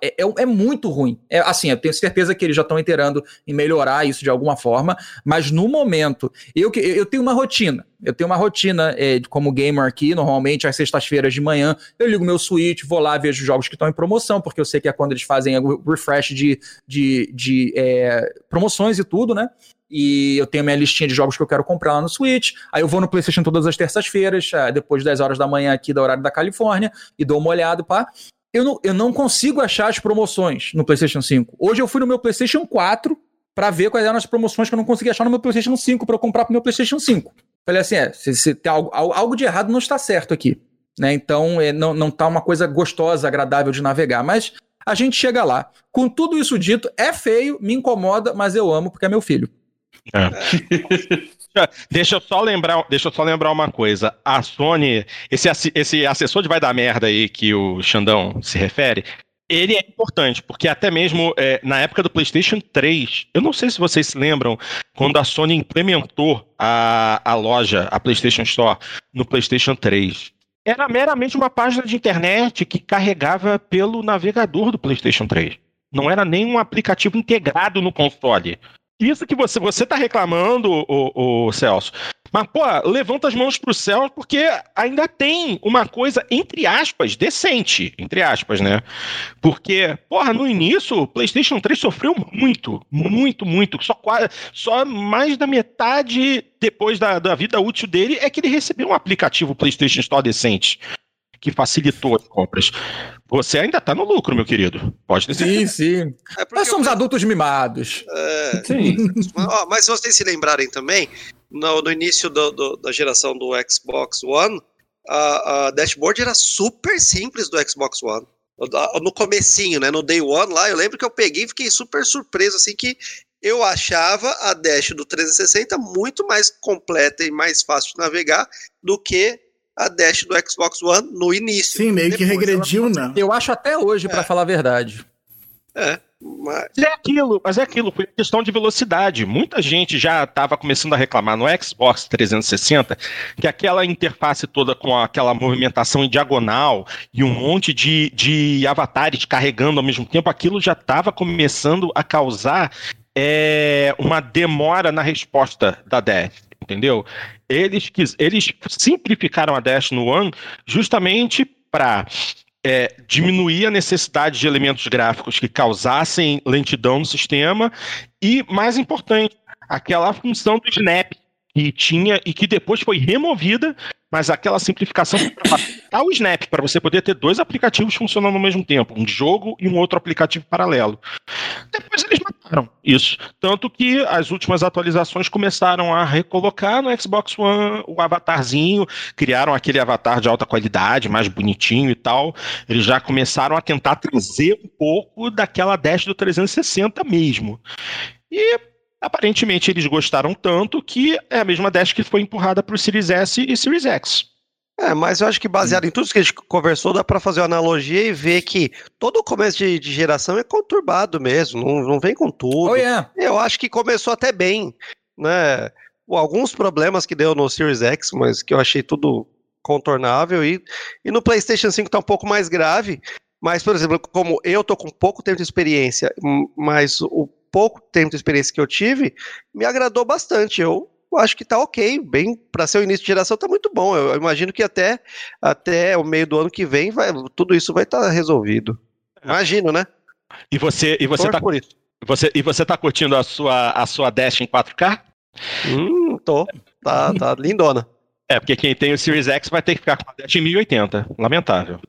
É, é, é, muito ruim. É, assim, eu tenho certeza que eles já estão inteirando em melhorar isso de alguma forma, mas no momento, eu, eu tenho uma rotina. Eu tenho uma rotina é, como gamer aqui, normalmente às sextas-feiras de manhã, eu ligo meu Switch, vou lá, vejo os jogos que estão em promoção, porque eu sei que é quando eles fazem o refresh de, de, de é, promoções e tudo, né? e eu tenho minha listinha de jogos que eu quero comprar lá no Switch. Aí eu vou no PlayStation todas as terças-feiras, é, depois das 10 horas da manhã aqui do horário da Califórnia, e dou uma olhada, pá eu não, eu não consigo achar as promoções no PlayStation 5. Hoje eu fui no meu PlayStation 4 para ver quais eram as promoções que eu não consegui achar no meu PlayStation 5 para eu comprar pro meu PlayStation 5. Falei assim, é, se, se tem algo, algo de errado não está certo aqui. Né? Então é, não, não tá uma coisa gostosa, agradável de navegar. Mas a gente chega lá. Com tudo isso dito, é feio, me incomoda, mas eu amo porque é meu filho. É. Deixa eu só lembrar, deixa eu só lembrar uma coisa. A Sony, esse, esse assessor de vai dar merda aí que o Xandão se refere, ele é importante, porque até mesmo é, na época do PlayStation 3, eu não sei se vocês se lembram, quando a Sony implementou a, a loja, a PlayStation Store, no PlayStation 3. Era meramente uma página de internet que carregava pelo navegador do PlayStation 3. Não era nem um aplicativo integrado no console. Isso que você você tá reclamando, o, o Celso. Mas, pô, levanta as mãos pro céu porque ainda tem uma coisa, entre aspas, decente. Entre aspas, né? Porque, porra, no início, o PlayStation 3 sofreu muito, muito, muito. Só, só mais da metade depois da, da vida útil dele é que ele recebeu um aplicativo PlayStation Store decente que facilitou as compras. Você ainda está no lucro, meu querido. Pode ter Sim, sim. É Nós somos eu... adultos mimados. É... Sim. Mas se vocês se lembrarem também, no, no início do, do, da geração do Xbox One, a, a, dashboard era super simples do Xbox One. No comecinho, né, no Day One lá, eu lembro que eu peguei e fiquei super surpreso, assim, que eu achava a dash do 360 muito mais completa e mais fácil de navegar do que a dash do Xbox One no início. Sim, meio que regrediu, ela... né? Eu acho até hoje, é. para falar a verdade. É. Mas... É aquilo, mas é aquilo, foi questão de velocidade. Muita gente já estava começando a reclamar no Xbox 360 que aquela interface toda com aquela movimentação em diagonal e um monte de, de avatares carregando ao mesmo tempo, aquilo já estava começando a causar é, uma demora na resposta da Dash entendeu? Eles, quis, eles simplificaram a Dash no One justamente para é, diminuir a necessidade de elementos gráficos que causassem lentidão no sistema e, mais importante, aquela função do snap que tinha e que depois foi removida mas aquela simplificação para o Snap, para você poder ter dois aplicativos funcionando ao mesmo tempo, um jogo e um outro aplicativo paralelo. Depois eles mataram isso. Tanto que as últimas atualizações começaram a recolocar no Xbox One o avatarzinho, criaram aquele avatar de alta qualidade, mais bonitinho e tal. Eles já começaram a tentar trazer um pouco daquela dash do 360 mesmo. E Aparentemente eles gostaram tanto que é a mesma Dash que foi empurrada para o Series S e Series X. É, mas eu acho que baseado em tudo que a gente conversou, dá para fazer uma analogia e ver que todo o começo de, de geração é conturbado mesmo, não, não vem com tudo. Oh, yeah. Eu acho que começou até bem. né? Alguns problemas que deu no Series X, mas que eu achei tudo contornável. E, e no PlayStation 5 tá um pouco mais grave. Mas, por exemplo, como eu tô com pouco tempo de experiência, mas o pouco tempo de experiência que eu tive me agradou bastante. Eu acho que tá ok, bem para ser o início de geração tá muito bom. Eu, eu, imagino que até até o meio do ano que vem vai, tudo isso vai estar tá resolvido. Imagino, né? E você e você tá por isso. Você e você tá curtindo a sua a sua Dash em 4K? Hum, tô. Tá, tá lindona. É, porque quem tem o Series X vai ter que ficar com a Dash em 1080. Lamentável.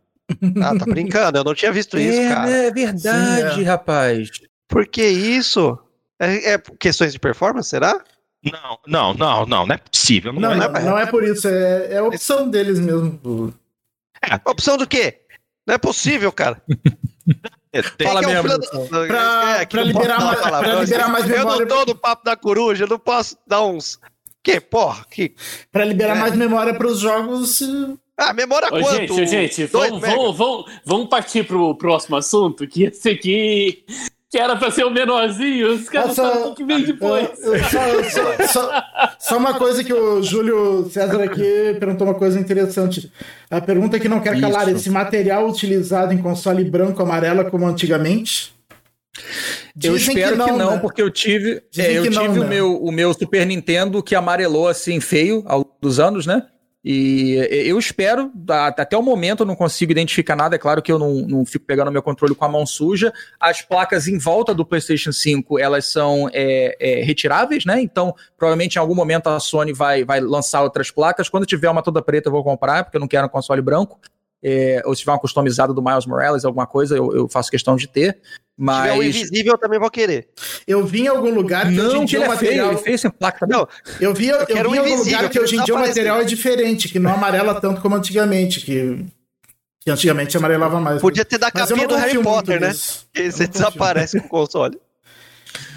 Ah, tá brincando, eu não tinha visto isso, é, cara. É verdade, Sim, é. rapaz. Por que isso? É, é, questões de performance, será? Não, não, não, não, não é possível. Não, não, é, não, não é por isso, é, é a opção deles mesmo. É. Opção do quê? Não é possível, cara. É, Fala é mesmo. Do... Pra, é, pra liberar, mais, pra liberar mais memória. Eu não tô no papo da coruja, eu não posso dar uns. Que, porra? Que... Pra liberar é. mais memória pros jogos, ah, memória Ô, quanto? Gente, gente, vamos, vamos, vamos, vamos partir pro próximo assunto, que esse aqui que era pra ser o menorzinho, os caras sabem que vem depois. Só, só, só, uma coisa que o Júlio César aqui perguntou uma coisa interessante. A pergunta que não quer calar: Isso. esse material utilizado em console branco amarela como antigamente? Dizem eu espero que não, que não né? porque eu tive, é, eu tive não, o, né? meu, o meu Super Nintendo que amarelou assim feio ao dos anos, né? E eu espero, até o momento eu não consigo identificar nada, é claro que eu não, não fico pegando meu controle com a mão suja. As placas em volta do PlayStation 5, elas são é, é, retiráveis, né? Então, provavelmente em algum momento a Sony vai, vai lançar outras placas. Quando tiver uma toda preta eu vou comprar, porque eu não quero um console branco. É, ou se tiver uma customizada do Miles Morales, alguma coisa, eu, eu faço questão de ter. Mas... Se tiver o invisível, eu também vou querer. Eu vi em algum lugar que não, hoje em dia o material. Feio, ele fez placa também. Não, eu vi, eu, eu vi em algum lugar que hoje em dia o material é diferente, que não amarela tanto como antigamente, que, que antigamente amarelava mais. Podia ter da capinha do Harry Potter, né? Que você desaparece com o console.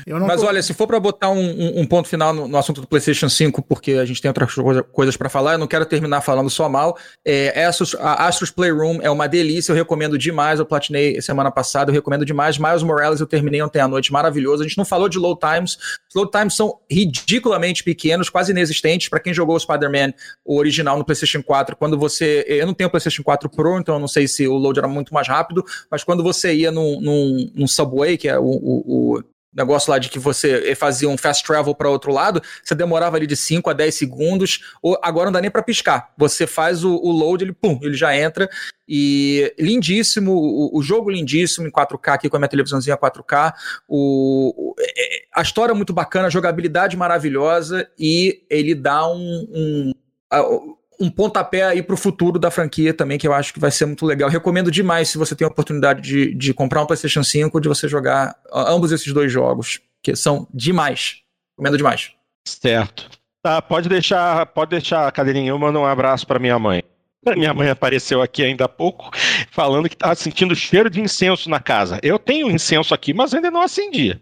Mas olha, se for para botar um, um, um, ponto final no, no, assunto do PlayStation 5, porque a gente tem outras coisa, coisas para falar, eu não quero terminar falando só mal. É, Astros, a Astros Playroom é uma delícia, eu recomendo demais. Eu platinei semana passada, eu recomendo demais. Miles Morales eu terminei ontem à noite, maravilhoso. A gente não falou de load times. Os load times são ridiculamente pequenos, quase inexistentes. Para quem jogou o Spider-Man, o original no PlayStation 4, quando você. Eu não tenho o PlayStation 4 Pro, então eu não sei se o load era muito mais rápido, mas quando você ia num, num, num Subway, que é o, o, o negócio lá de que você fazia um fast travel para outro lado, você demorava ali de 5 a 10 segundos, ou agora não dá nem para piscar. Você faz o, o, load, ele pum, ele já entra. E lindíssimo, o, o, jogo lindíssimo em 4K aqui com a minha televisãozinha 4K, o, é, a história é muito bacana, a jogabilidade maravilhosa e ele dá um, um um pontapé aí pro futuro da franquia também, que eu acho que vai ser muito legal. Recomendo demais se você tem a oportunidade de, de comprar um PlayStation 5, de você jogar ambos esses dois jogos, que são demais. Recomendo demais. Certo. Tá, pode deixar, pode deixar cadeirinha, eu mando um abraço para minha mãe. Minha mãe apareceu aqui ainda há pouco, falando que estava sentindo cheiro de incenso na casa. Eu tenho incenso aqui, mas ainda não acendi.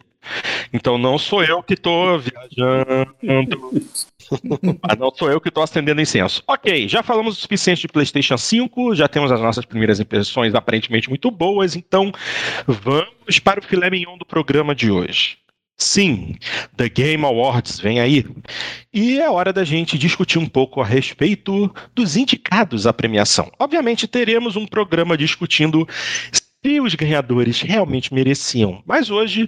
Então não sou eu que estou viajando. ah, não sou eu que estou acendendo incenso. Ok, já falamos o suficiente de PlayStation 5, já temos as nossas primeiras impressões aparentemente muito boas, então vamos para o filé mignon do programa de hoje. Sim, The Game Awards vem aí. E é hora da gente discutir um pouco a respeito dos indicados à premiação. Obviamente, teremos um programa discutindo se os ganhadores realmente mereciam. Mas hoje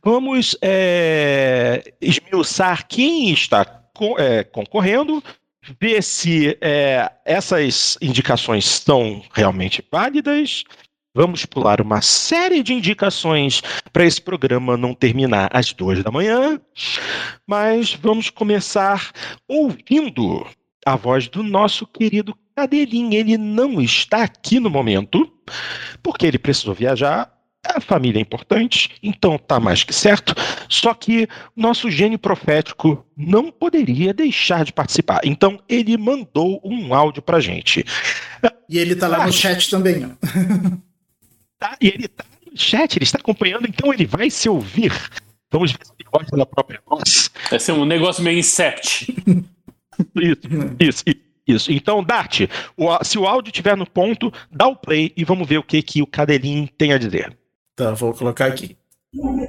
vamos é, esmiuçar quem está é, concorrendo, ver se é, essas indicações são realmente válidas. Vamos pular uma série de indicações para esse programa não terminar às duas da manhã, mas vamos começar ouvindo a voz do nosso querido Cadelinho. Ele não está aqui no momento, porque ele precisou viajar a família é importante, então tá mais que certo. Só que nosso gênio profético não poderia deixar de participar. Então ele mandou um áudio pra gente. E ele tá lá no chat também. Tá, e ele tá no chat, ele está acompanhando, então ele vai se ouvir. Vamos ver se ele gosta da própria voz. Vai ser um negócio meio incept. isso, isso, isso. Isso. Então, Dart, se o áudio estiver no ponto, dá o play e vamos ver o que, que o Cadelinho tem a dizer. Tá, vou colocar aqui.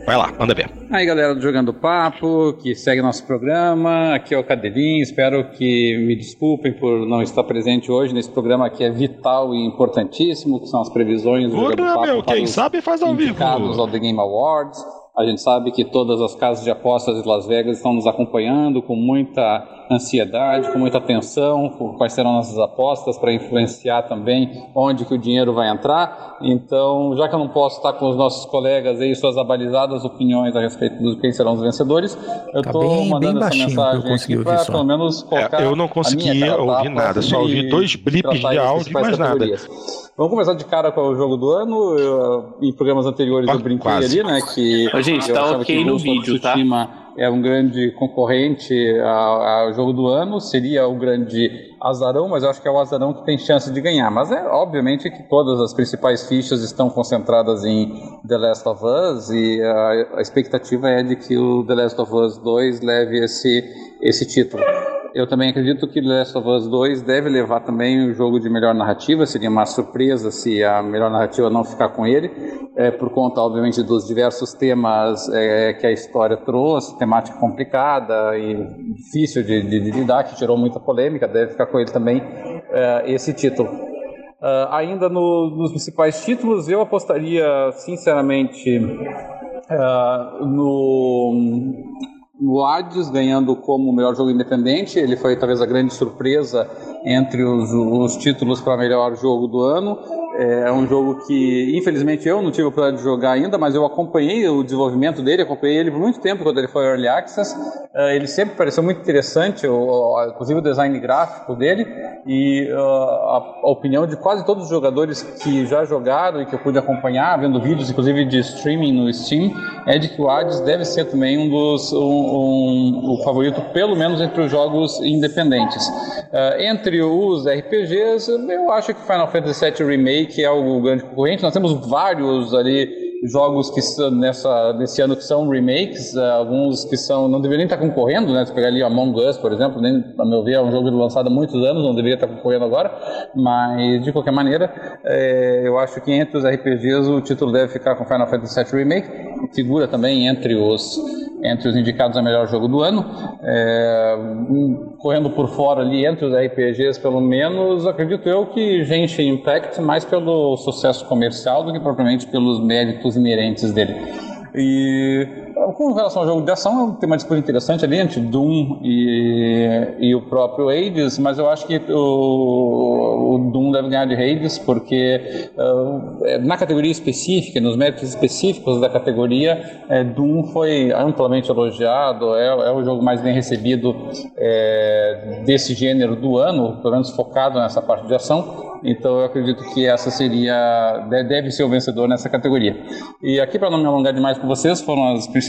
Vai lá, manda ver. Aí, galera do Jogando Papo, que segue nosso programa, aqui é o Cadelinho, espero que me desculpem por não estar presente hoje nesse programa que é vital e importantíssimo, que são as previsões do Jogando Papo meu, quem sabe faz ao vivo. ao The Game Awards. A gente sabe que todas as casas de apostas de Las Vegas estão nos acompanhando com muita ansiedade, com muita atenção, quais serão nossas apostas para influenciar também onde que o dinheiro vai entrar. Então, já que eu não posso estar com os nossos colegas aí suas abalizadas opiniões a respeito de quem serão os vencedores, eu estou tá mandando essa mensagem aqui para pelo menos colocar é, Eu não consegui ouvir nada, só ouvi dois blips de áudio e mais nada. Vamos começar de cara com o jogo do ano. Eu, em programas anteriores eu brinquei quase. ali, né? Que Gente, tá ok no vídeo, tá? É um grande concorrente ao jogo do ano, seria o grande azarão, mas eu acho que é o azarão que tem chance de ganhar. Mas é obviamente que todas as principais fichas estão concentradas em The Last of Us e a, a expectativa é de que o The Last of Us 2 leve esse, esse título. Eu também acredito que Last of Us 2 deve levar também o jogo de melhor narrativa. Seria uma surpresa se a melhor narrativa não ficar com ele, é, por conta, obviamente, dos diversos temas é, que a história trouxe, temática complicada e difícil de, de, de lidar, que gerou muita polêmica. Deve ficar com ele também é, esse título. Uh, ainda no, nos principais títulos, eu apostaria, sinceramente, uh, no o Hades ganhando como melhor jogo independente, ele foi talvez a grande surpresa entre os, os títulos para melhor jogo do ano. É um jogo que, infelizmente, eu não tive a oportunidade de jogar ainda, mas eu acompanhei o desenvolvimento dele, acompanhei ele por muito tempo quando ele foi Early Access. É, ele sempre pareceu muito interessante, inclusive o design gráfico dele e uh, a, opinião de quase todos os jogadores que já jogaram e que eu pude acompanhar, vendo vídeos, inclusive de streaming no Steam, é de que o Hades deve ser também um dos um, um, o favorito, pelo menos entre os jogos independentes. Uh, entre os RPGs, eu acho que Final Fantasy VII Remake é o grande concorrente. Nós temos vários ali jogos que são nessa, nesse ano que são remakes, uh, alguns que são não deveriam estar concorrendo, né? Se pegar ali Among Us, por exemplo, nem, a meu ver é um jogo lançado há muitos anos, não deveria estar concorrendo agora, mas de qualquer maneira, é, eu acho que entre os RPGs o título deve ficar com Final Fantasy VII Remake, figura também entre os entre os indicados a melhor jogo do ano. É, correndo por fora ali entre os RPGs, pelo menos, acredito eu que Genshin Impact mais pelo sucesso comercial do que propriamente pelos méritos inerentes dele. E com relação ao jogo de ação, tem uma disputa interessante ali entre Doom e, e o próprio Hades, mas eu acho que o, o Doom deve ganhar de Hades, porque uh, na categoria específica, nos méritos específicos da categoria, é, Doom foi amplamente elogiado, é, é, o jogo mais bem recebido é, desse gênero do ano, pelo menos focado nessa parte de ação. Então eu acredito que essa seria deve ser o vencedor nessa categoria. E aqui para não me alongar demais com vocês, foram as principais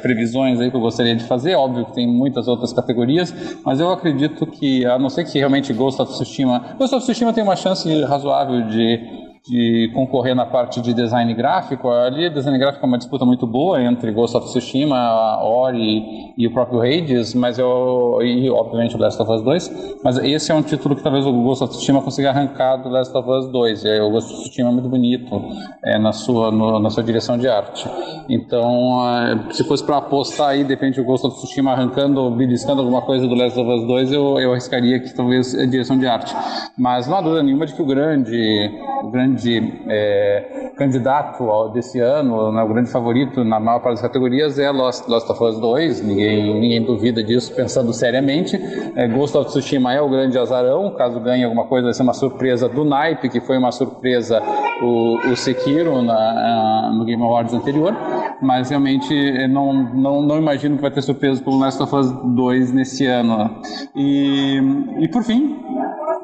previsões aí que eu gostaria de fazer. Óbvio que tem muitas outras categorias, mas eu acredito que a não ser que realmente Ghost of Tsushima, Ghost of Tsushima tem uma chance razoável de de concorrer na parte de design gráfico. Ali, design gráfico é uma disputa muito boa entre Ghost of Tsushima, Ori e o próprio Hades, mas eu e obviamente o Last of Us 2. Mas esse é um título que talvez o Ghost of Tsushima consiga arrancar do Last of Us 2. É, o Ghost of Tsushima é muito bonito é, na sua no, na sua direção de arte. Então, é, se fosse para apostar aí, depende do Ghost of Tsushima arrancando, beliscando alguma coisa do Last of Us 2, eu, eu arriscaria que talvez é direção de arte. Mas não há dúvida nenhuma de que o grande, o grande grande é, candidato desse ano, né, o grande favorito na maior parte das categorias é Lost, Lost of Us 2, ninguém, ninguém duvida disso pensando seriamente. É, Ghost of Tsushima é o grande azarão, caso ganhe alguma coisa vai ser uma surpresa do naipe, que foi uma surpresa o, o Sekiro na, no Game Awards anterior, mas realmente não, não, não imagino que vai ter surpresa pelo Last of Us 2 nesse ano. E, e por fim,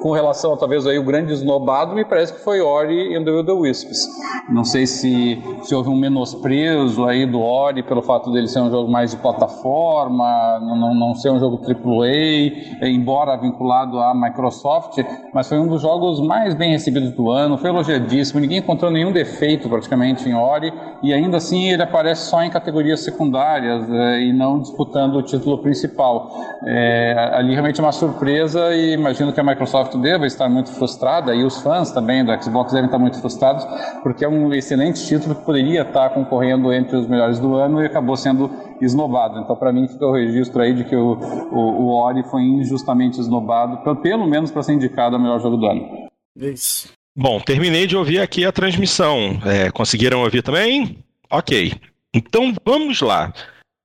com relação talvez aí o grande esnobado, me parece que foi Ori and the Will the Wisps. Não sei se, se houve um menosprezo aí do Ori pelo fato dele ser um jogo mais de plataforma, não, não ser um jogo AAA, embora vinculado à Microsoft, mas foi um dos jogos mais bem recebidos do ano, foi elogiadíssimo, ninguém encontrou nenhum defeito praticamente em Ori, e ainda assim ele aparece só em categorias secundárias é, e não disputando o título principal. É, ali realmente é uma surpresa e imagino que a Microsoft Microsoft deva estar muito frustrada e os fãs também do Xbox devem estar muito frustrados, porque é um excelente título que poderia estar concorrendo entre os melhores do ano e acabou sendo esnobado. Então, para mim, fica o registro aí de que o, o, o Ori foi injustamente esnobado, pelo, pelo menos para ser indicado ao melhor jogo do ano. Isso. Bom, terminei de ouvir aqui a transmissão. É, conseguiram ouvir também? Ok. Então vamos lá.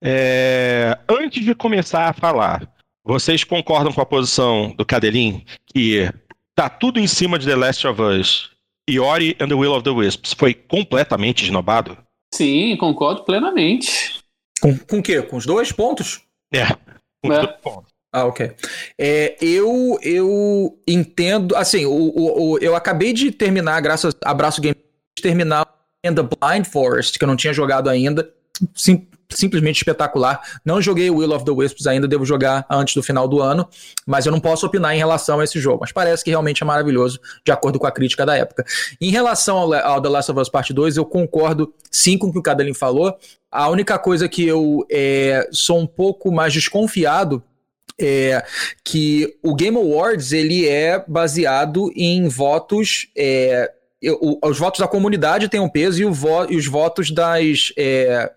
É, antes de começar a falar, vocês concordam com a posição do Cadelin que tá tudo em cima de The Last of Us e Ori and the Will of the Wisps foi completamente esnobado? Sim, concordo plenamente. Com, com o quê? Com os dois pontos? É, com é. os dois pontos. Ah, ok. É, eu, eu entendo. Assim, o, o, o, eu acabei de terminar, graças a Abraço Game, terminar In the Blind Forest, que eu não tinha jogado ainda. Sim, simplesmente espetacular. Não joguei Will of the Wisps ainda, devo jogar antes do final do ano, mas eu não posso opinar em relação a esse jogo. Mas parece que realmente é maravilhoso, de acordo com a crítica da época. Em relação ao, ao The Last of Us Part 2, eu concordo sim com o que o Cadelin falou. A única coisa que eu é, sou um pouco mais desconfiado é que o Game Awards ele é baseado em votos é, eu, os votos da comunidade têm um peso e, vo, e os votos das. É,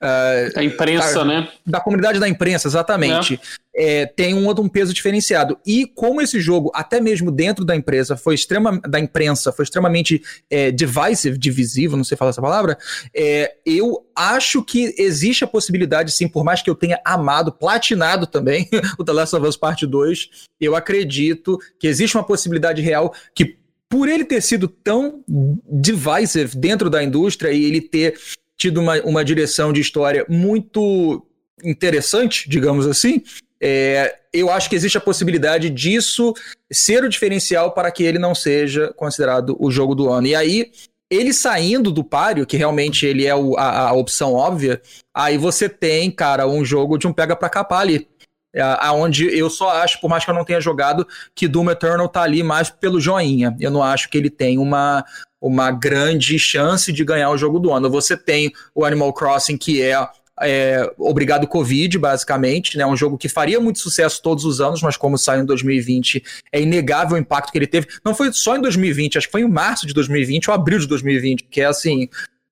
uh, da imprensa, da, né? Da comunidade da imprensa, exatamente. É. É, tem um, um peso diferenciado. E como esse jogo, até mesmo dentro da empresa, foi extrema, da imprensa, foi extremamente é, divisive, divisivo, não sei falar essa palavra, é, eu acho que existe a possibilidade, sim, por mais que eu tenha amado, platinado também o The Last of Us Part 2, eu acredito que existe uma possibilidade real que por ele ter sido tão divisive dentro da indústria e ele ter tido uma, uma direção de história muito interessante, digamos assim, é, eu acho que existe a possibilidade disso ser o diferencial para que ele não seja considerado o jogo do ano. E aí, ele saindo do páreo, que realmente ele é o, a, a, opção óbvia, aí você tem, cara, um jogo de um pega para capar ali. É, aonde eu só acho, por mais que eu não tenha jogado, que Doom Eternal tá ali mais pelo joinha. Eu não acho que ele tem uma, uma grande chance de ganhar o jogo do ano. Você tem o Animal Crossing, que é, é obrigado Covid, basicamente, né? Um jogo que faria muito sucesso todos os anos, mas como saiu em 2020, é inegável o impacto que ele teve. Não foi só em 2020, acho que foi em março de 2020 ou abril de 2020, que é assim,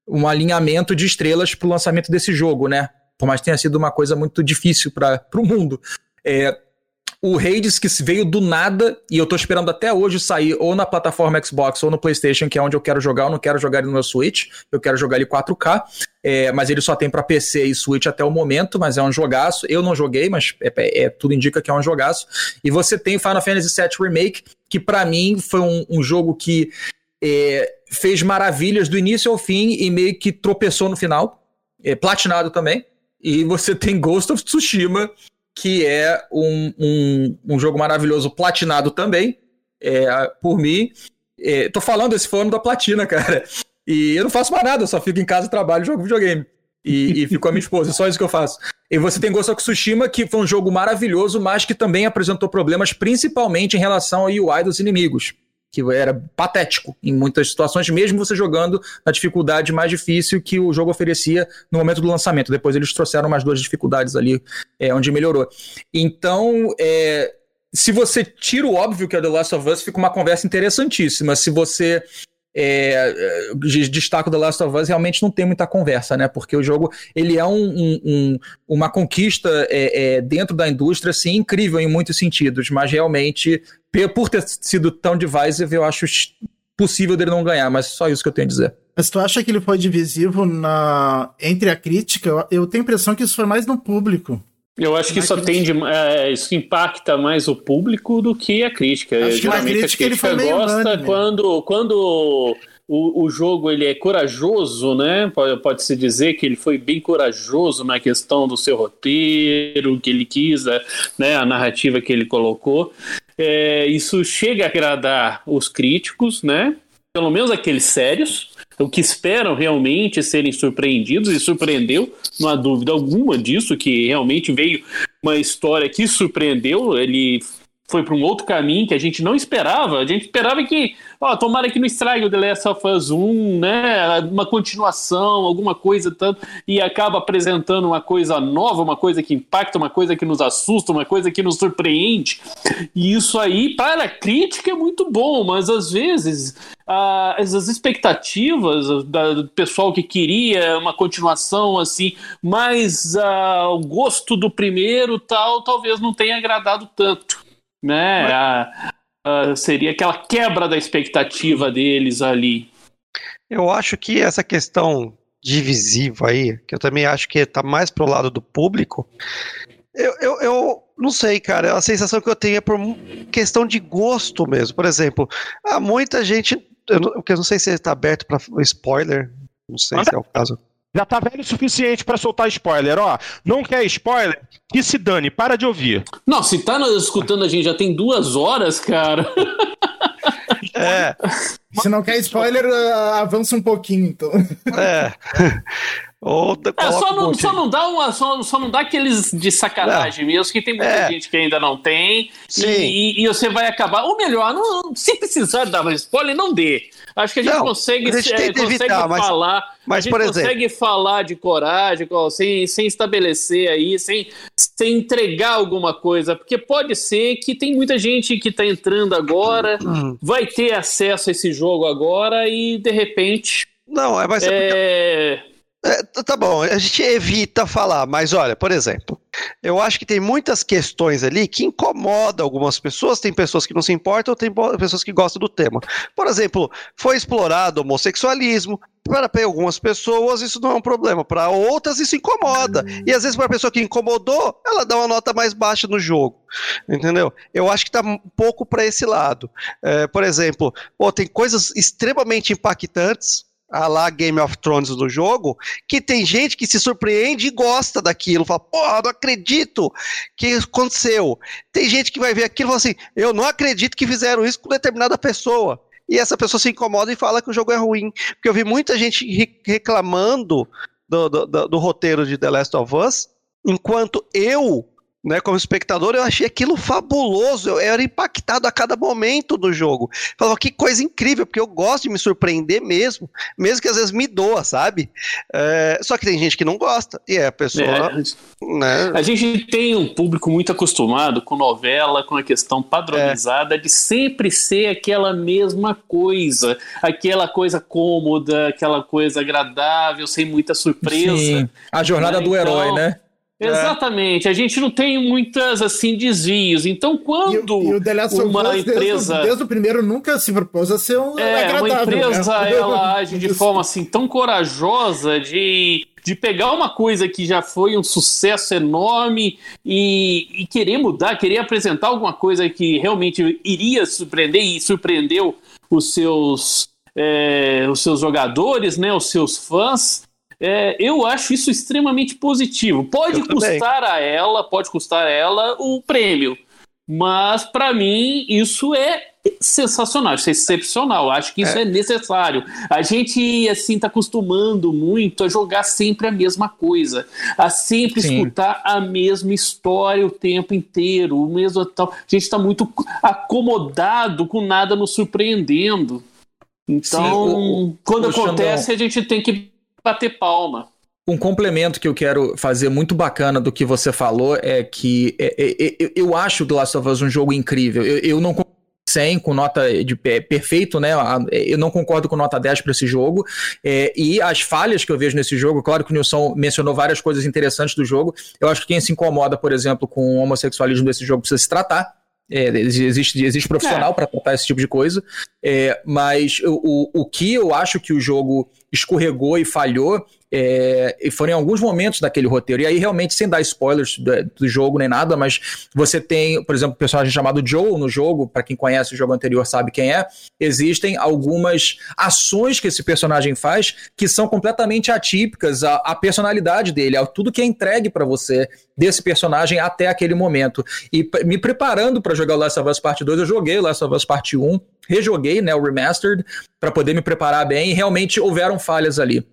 um alinhamento de estrelas pro lançamento desse jogo, né? Por mais que tenha sido uma coisa muito difícil para o mundo. É, o Hades que veio do nada e eu tô esperando até hoje sair ou na plataforma Xbox ou no PlayStation, que é onde eu quero jogar. Eu não quero jogar ele no meu Switch, eu quero jogar ele 4K. É, mas ele só tem para PC e Switch até o momento, mas é um jogaço. Eu não joguei, mas é, é, é tudo indica que é um jogaço. E você tem Final Fantasy VII Remake, que para mim foi um, um jogo que é, fez maravilhas do início ao fim e meio que tropeçou no final. É, platinado também. E você tem Ghost of Tsushima, que é um, um, um jogo maravilhoso, platinado também, é, por mim. É, tô falando esse fone da platina, cara. E eu não faço mais nada, eu só fico em casa, trabalho, jogo videogame. E, e fico com a minha esposa, é só isso que eu faço. E você tem Ghost of Tsushima, que foi um jogo maravilhoso, mas que também apresentou problemas, principalmente em relação ao UI dos inimigos que era patético em muitas situações, mesmo você jogando na dificuldade mais difícil que o jogo oferecia no momento do lançamento. Depois eles trouxeram mais duas dificuldades ali, é, onde melhorou. Então, é, se você tira o óbvio que é The Last of Us, fica uma conversa interessantíssima. Se você é, é destaco The Last of Us realmente não tem muita conversa, né? Porque o jogo ele é um, um, um, uma conquista é, é, dentro da indústria, sim, incrível em muitos sentidos, mas realmente, por ter sido tão divisive, eu acho possível dele não ganhar, mas só isso que eu tenho a dizer. Mas tu acha que ele foi divisivo na... entre a crítica? Eu tenho a impressão que isso foi mais no público. Eu acho que isso atende, é, isso impacta mais o público do que a crítica. Acho Geralmente crítica, a crítica ele gosta quando, quando o, o jogo ele é corajoso, né? Pode, pode se dizer que ele foi bem corajoso na questão do seu roteiro, que ele quis, né? A narrativa que ele colocou. É, isso chega a agradar os críticos, né? Pelo menos aqueles sérios o que esperam realmente serem surpreendidos, e surpreendeu, não há dúvida alguma disso, que realmente veio uma história que surpreendeu. Ele foi para um outro caminho que a gente não esperava. A gente esperava que, ó, tomara que não estrague o The Last of Us 1, né? Uma continuação, alguma coisa tanto, e acaba apresentando uma coisa nova, uma coisa que impacta, uma coisa que nos assusta, uma coisa que nos surpreende. E isso aí, para a crítica, é muito bom, mas às vezes as, as expectativas do pessoal que queria uma continuação assim, mas o gosto do primeiro tal, talvez não tenha agradado tanto né? A, a, seria aquela quebra da expectativa deles ali. Eu acho que essa questão divisiva aí, que eu também acho que está mais pro lado do público, eu, eu, eu, não sei, cara. A sensação que eu tenho é por questão de gosto mesmo. Por exemplo, há muita gente. Eu não, eu não sei se está aberto para spoiler. Não sei se é o caso. Já tá velho o suficiente para soltar spoiler, ó. Não quer spoiler? Que se dane, para de ouvir. Não, se tá escutando a gente já tem duas horas, cara. É. Se não quer spoiler, avança um pouquinho, então. É. Ou é, só, não, só, não dá uma, só, só não dá aqueles de sacanagem não. mesmo, que tem muita é. gente que ainda não tem. Sim. E, e, você vai acabar. Ou melhor, não, se precisar dar spoiler, não dê. Acho que a gente não, consegue, a gente é, consegue evitar, falar. Mas, mas, a gente consegue exemplo, falar de coragem, sem, sem estabelecer aí, sem, sem entregar alguma coisa. Porque pode ser que tem muita gente que está entrando agora, vai ter acesso a esse jogo agora e de repente. Não, é, mas é, é porque é, tá bom, a gente evita falar, mas olha, por exemplo, eu acho que tem muitas questões ali que incomodam algumas pessoas, tem pessoas que não se importam, tem pessoas que gostam do tema. Por exemplo, foi explorado homossexualismo, para algumas pessoas isso não é um problema, para outras isso incomoda. E às vezes para a pessoa que incomodou, ela dá uma nota mais baixa no jogo. Entendeu? Eu acho que está um pouco para esse lado. É, por exemplo, pô, tem coisas extremamente impactantes a lá Game of Thrones do jogo, que tem gente que se surpreende e gosta daquilo, fala, porra, não acredito que aconteceu. Tem gente que vai ver aquilo e fala assim, eu não acredito que fizeram isso com determinada pessoa. E essa pessoa se incomoda e fala que o jogo é ruim. Porque eu vi muita gente reclamando do, do, do, do roteiro de The Last of Us, enquanto eu né, como espectador, eu achei aquilo fabuloso. Eu era impactado a cada momento do jogo. Falava que coisa incrível, porque eu gosto de me surpreender mesmo, mesmo que às vezes me doa, sabe? É, só que tem gente que não gosta, e é a pessoa. É, né? A gente tem um público muito acostumado com novela, com a questão padronizada é. de sempre ser aquela mesma coisa, aquela coisa cômoda, aquela coisa agradável, sem muita surpresa. Sim. A jornada né? do então, herói, É. Exatamente, a gente não tem muitas assim desvios. Então, quando e, e uma Us, empresa desde, desde, o primeiro nunca se propôs a ser um é, uma né? empresa né? ela age de forma assim tão corajosa de de pegar uma coisa que já foi um sucesso enorme e, e querer mudar, querer apresentar alguma coisa que realmente iria surpreender e surpreendeu os seus é, os seus jogadores, né, os seus fãs é, eu acho isso extremamente positivo. Pode custar a ela, pode custar a ela o prêmio, mas para mim isso é sensacional, isso é excepcional. Acho que isso é. é necessário. A gente assim está acostumando muito a jogar sempre a mesma coisa, a sempre Sim. escutar a mesma história o tempo inteiro, o mesmo tal. A gente está muito acomodado com nada nos surpreendendo. Então, Sim, o, quando o acontece, Xandão. a gente tem que bater palma. Um complemento que eu quero fazer muito bacana do que você falou é que é, é, é, eu acho The Last of Us um jogo incrível. Eu, eu não 100 com nota de perfeito, né? Eu não concordo com nota 10 para esse jogo. É, e as falhas que eu vejo nesse jogo, claro que o Nilson mencionou várias coisas interessantes do jogo. Eu acho que quem se incomoda, por exemplo, com o homossexualismo desse jogo precisa se tratar. É, existe, existe profissional é. para tratar esse tipo de coisa. É, mas o, o, o que eu acho que o jogo escorregou e falhou é, e foram em alguns momentos daquele roteiro. E aí, realmente, sem dar spoilers do, do, jogo nem nada, mas você tem, por exemplo, um personagem chamado Joe no jogo, para quem conhece o jogo anterior sabe quem é. Existem algumas ações que esse personagem faz que são completamente atípicas à, à personalidade dele, a tudo que é entregue para você desse personagem até aquele momento. E me preparando para jogar o Last of Us Part 2, eu joguei o Last of Us Part 1, rejoguei né, o Remastered, para poder me preparar bem, e realmente houveram falhas ali.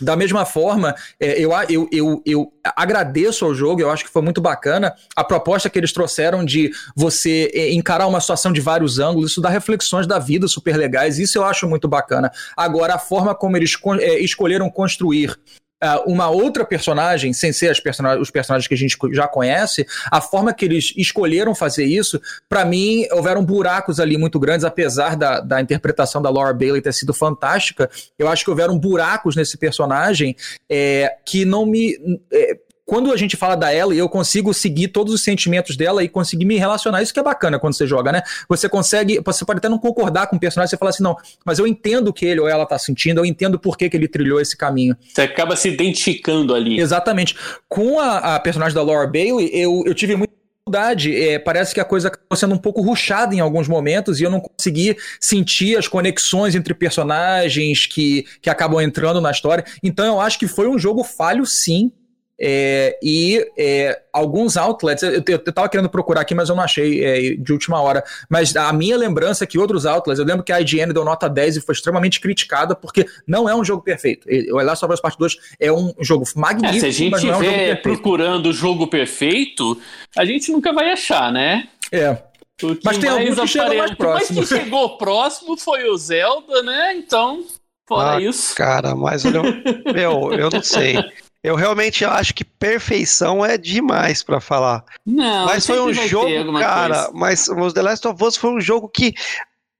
Da mesma forma, é, eu, eu, eu, eu agradeço ao jogo, eu acho que foi muito bacana a proposta que eles trouxeram de você é, encarar uma situação de vários ângulos, isso dá reflexões da vida super legais, isso eu acho muito bacana. Agora, a forma como eles é, escolheram construir uh, uma outra personagem, sem ser as person os personagens que a gente já conhece, a forma que eles escolheram fazer isso, para mim, houveram buracos ali muito grandes, apesar da, da interpretação da Laura Bailey ter sido fantástica, eu acho que houveram buracos nesse personagem é, que não me. É, quando a gente fala da ela, eu consigo seguir todos os sentimentos dela e conseguir me relacionar. Isso que é bacana quando você joga, né? Você consegue, você pode até não concordar com o personagem, você fala assim, não, mas eu entendo o que ele ou ela tá sentindo, eu entendo por que, que ele trilhou esse caminho. Você acaba se identificando ali. Exatamente. Com a, a personagem da Laura Bailey, eu, eu tive muito dificuldade. É, parece que a coisa acabou sendo um pouco ruchada em alguns momentos e eu não consegui sentir as conexões entre personagens que, que acabam entrando na história. Então eu acho que foi um jogo falho, sim. É, e é, alguns outlets, eu, eu, eu tava querendo procurar aqui, mas eu não achei é, de última hora. Mas a minha lembrança é que outros outlets, eu lembro que a IGN deu nota 10 e foi extremamente criticada, porque não é um jogo perfeito. O Last of Us Part 2 é um jogo magnífico. É, se a gente estiver é um procurando o jogo perfeito, a gente nunca vai achar, né? É. Mas tem alguns que chegam mais próximo. Mas que chegou próximo foi o Zelda, né? Então, fora ah, isso. Cara, mas olha, meu, eu não sei. Eu realmente acho que perfeição é demais para falar. Não, mas foi um jogo, cara. Coisa. Mas o The Last of Us foi um jogo que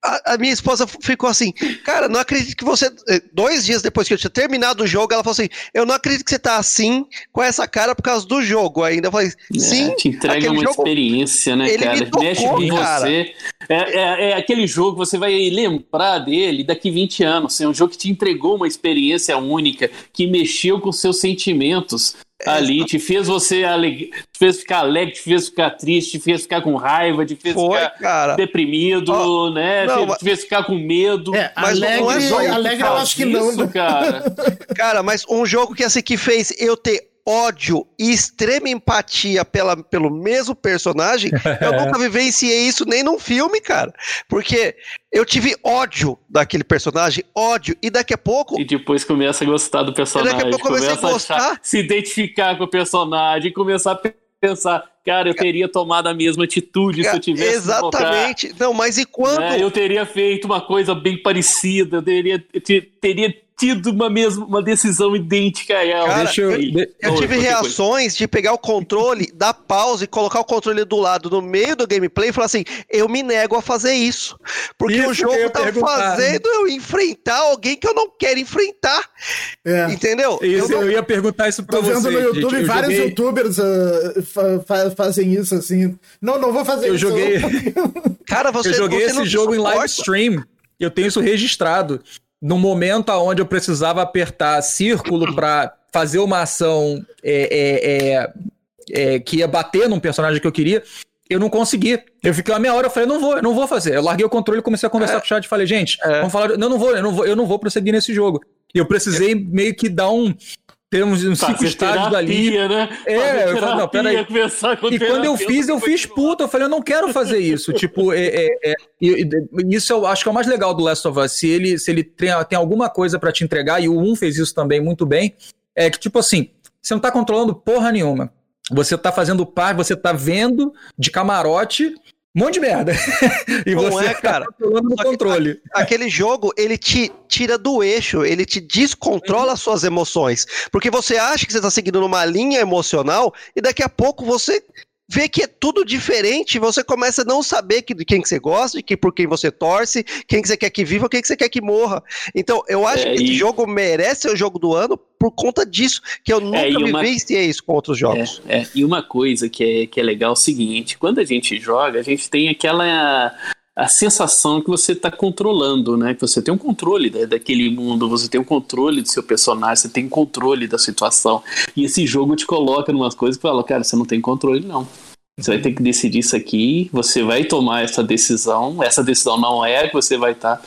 a, a, minha esposa ficou assim, cara, não acredito que você. Eh, dois dias depois que eu tinha terminado o jogo, ela falou assim: Eu não acredito que você tá assim, com essa cara, por causa do jogo ainda. Eu falei, é, sim. É, te entrega uma jogo, experiência, né, ele cara? Me tocou, Mexe com cara. você. É, é, é, aquele jogo você vai lembrar dele daqui 20 anos. É um jogo que te entregou uma experiência única, que mexeu com seus sentimentos ali, te fez você aleg... te fez ficar alegre, te fez ficar triste, te fez ficar com raiva, te fez Foi, ficar cara. deprimido, oh, né? Não, te, mas... te fez ficar com medo. É, mas alegre, não é só alegre eu acho que não. Né? cara. cara, mas um jogo que assim que fez eu ter ódio e extrema empatia pela, pelo mesmo personagem, eu nunca vivenciei isso nem num filme, cara. Porque eu tive ódio daquele personagem, ódio, e daqui a pouco. E depois começa a gostar do personagem. Daqui a pouco começa a gostar. Achar, se identificar com o personagem, começar a pensar, cara, eu teria tomado a mesma atitude se eu tivesse. Exatamente. Não, mas e quando. Né, eu teria feito uma coisa bem parecida, eu teria, teria tido uma mesma uma decisão idêntica a ela. Cara, eu, eu, eu tive reações coisa. de pegar o controle, dar pausa e colocar o controle do lado no meio do gameplay e falar assim: eu me nego a fazer isso. Porque isso o jogo tá fazendo eu enfrentar alguém que eu não quero enfrentar. É. Entendeu? Isso, eu, não... eu, ia perguntar isso pra Tô você. Tô vendo no YouTube gente, vários joguei... youtubers uh, fa fa fazem isso assim. Não, não vou fazer eu isso. Joguei... Cara, você Eu joguei você esse jogo suporta. em live stream. Eu tenho isso registrado no momento onde eu precisava apertar círculo para fazer uma ação é, é, é, é, que ia bater num personagem que eu queria, eu não consegui. Eu fiquei uma meia hora, eu falei, não vou, eu não vou fazer. Eu larguei o controle e comecei a conversar é. com o chat e falei, gente, vamos falar. Não, não vou, eu não vou, eu não vou prosseguir nesse jogo. E eu precisei meio que dar um temos uns cinco estágios dali. Né? É, eu falei, não, peraí. E quando eu fiz, eu fiz puta. Eu falei, eu não quero fazer isso. tipo, é, é, é, isso eu acho que é o mais legal do Last of Us. Se ele, se ele tem, tem alguma coisa para te entregar, e o 1 fez isso também muito bem, é que, tipo assim, você não tá controlando porra nenhuma. Você tá fazendo par, você tá vendo de camarote um monte de merda. e Não você é, cara. no controle. Aquele jogo, ele te tira do eixo, ele te descontrola as suas emoções. Porque você acha que você está seguindo numa linha emocional e daqui a pouco você vê que é tudo diferente, você começa a não saber que, de quem que você gosta, de que, por quem você torce, quem que você quer que viva, quem que você quer que morra. Então, eu acho é, que e... esse jogo merece ser o jogo do ano por conta disso, que eu nunca é, uma... vivenciei isso com outros jogos. É, é, e uma coisa que é, que é legal é o seguinte, quando a gente joga, a gente tem aquela a sensação que você está controlando, né? Que você tem um controle da, daquele mundo, você tem um controle do seu personagem, você tem um controle da situação. E esse jogo te coloca em umas coisas que fala, cara, você não tem controle, não. Você vai ter que decidir isso aqui, você vai tomar essa decisão, essa decisão não é que você vai estar. Tá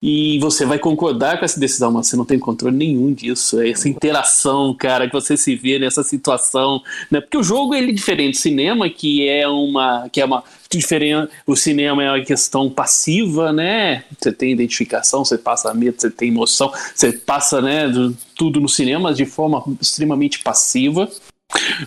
E você vai concordar com essa decisão, mas você não tem controle nenhum disso. É essa interação, cara, que você se vê nessa situação. Né? Porque o jogo ele é diferente do cinema, que é uma. que é uma diferente. O cinema é uma questão passiva, né? Você tem identificação, você passa medo, você tem emoção, você passa, né, tudo no cinema de forma extremamente passiva.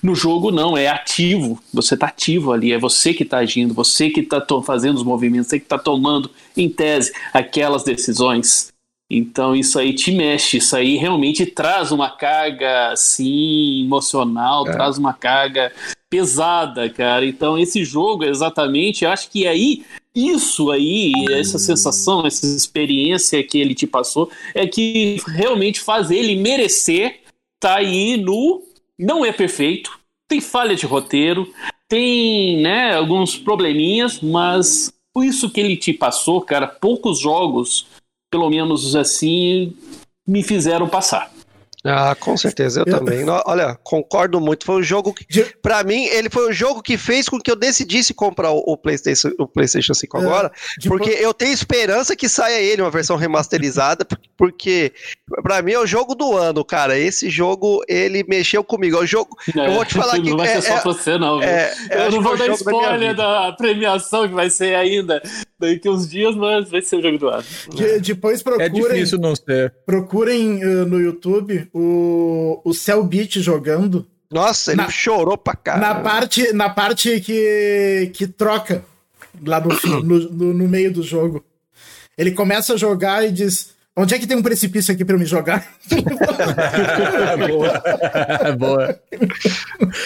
No jogo, não, é ativo. Você está ativo ali, é você que está agindo, você que está fazendo os movimentos, você que está tomando, em tese, aquelas decisões. Então isso aí te mexe, isso aí realmente traz uma carga assim emocional, é. traz uma carga pesada, cara. Então esse jogo exatamente, eu acho que aí isso aí, essa sensação, essa experiência que ele te passou é que realmente faz ele merecer estar tá aí no não é perfeito, tem falha de roteiro, tem né, alguns probleminhas, mas isso que ele te passou, cara, poucos jogos, pelo menos assim, me fizeram passar. Ah, com certeza, eu, eu também. Olha, concordo muito. Foi o jogo que, para mim, ele foi o jogo que fez com que eu decidisse comprar o, PlayStation, o PlayStation 5 é, agora, porque eu tenho esperança que saia ele uma versão remasterizada, porque para mim é o jogo do ano, cara. Esse jogo ele mexeu comigo. É o jogo. É, eu vou te falar que não vai é, ser só é, você não. É, eu não vou dar spoiler da, da, premiação que vai ser ainda daqui uns dias, mas vai ser o jogo do ano. De, depois procurem. É difícil não ser. Procurem uh, no YouTube o, o Cell Beat jogando. Nossa, ele na, chorou pra cá. Na parte, na parte que, que troca lá no, no, no, no meio do jogo. Ele começa a jogar e diz: Onde é que tem um precipício aqui para eu me jogar? boa. boa.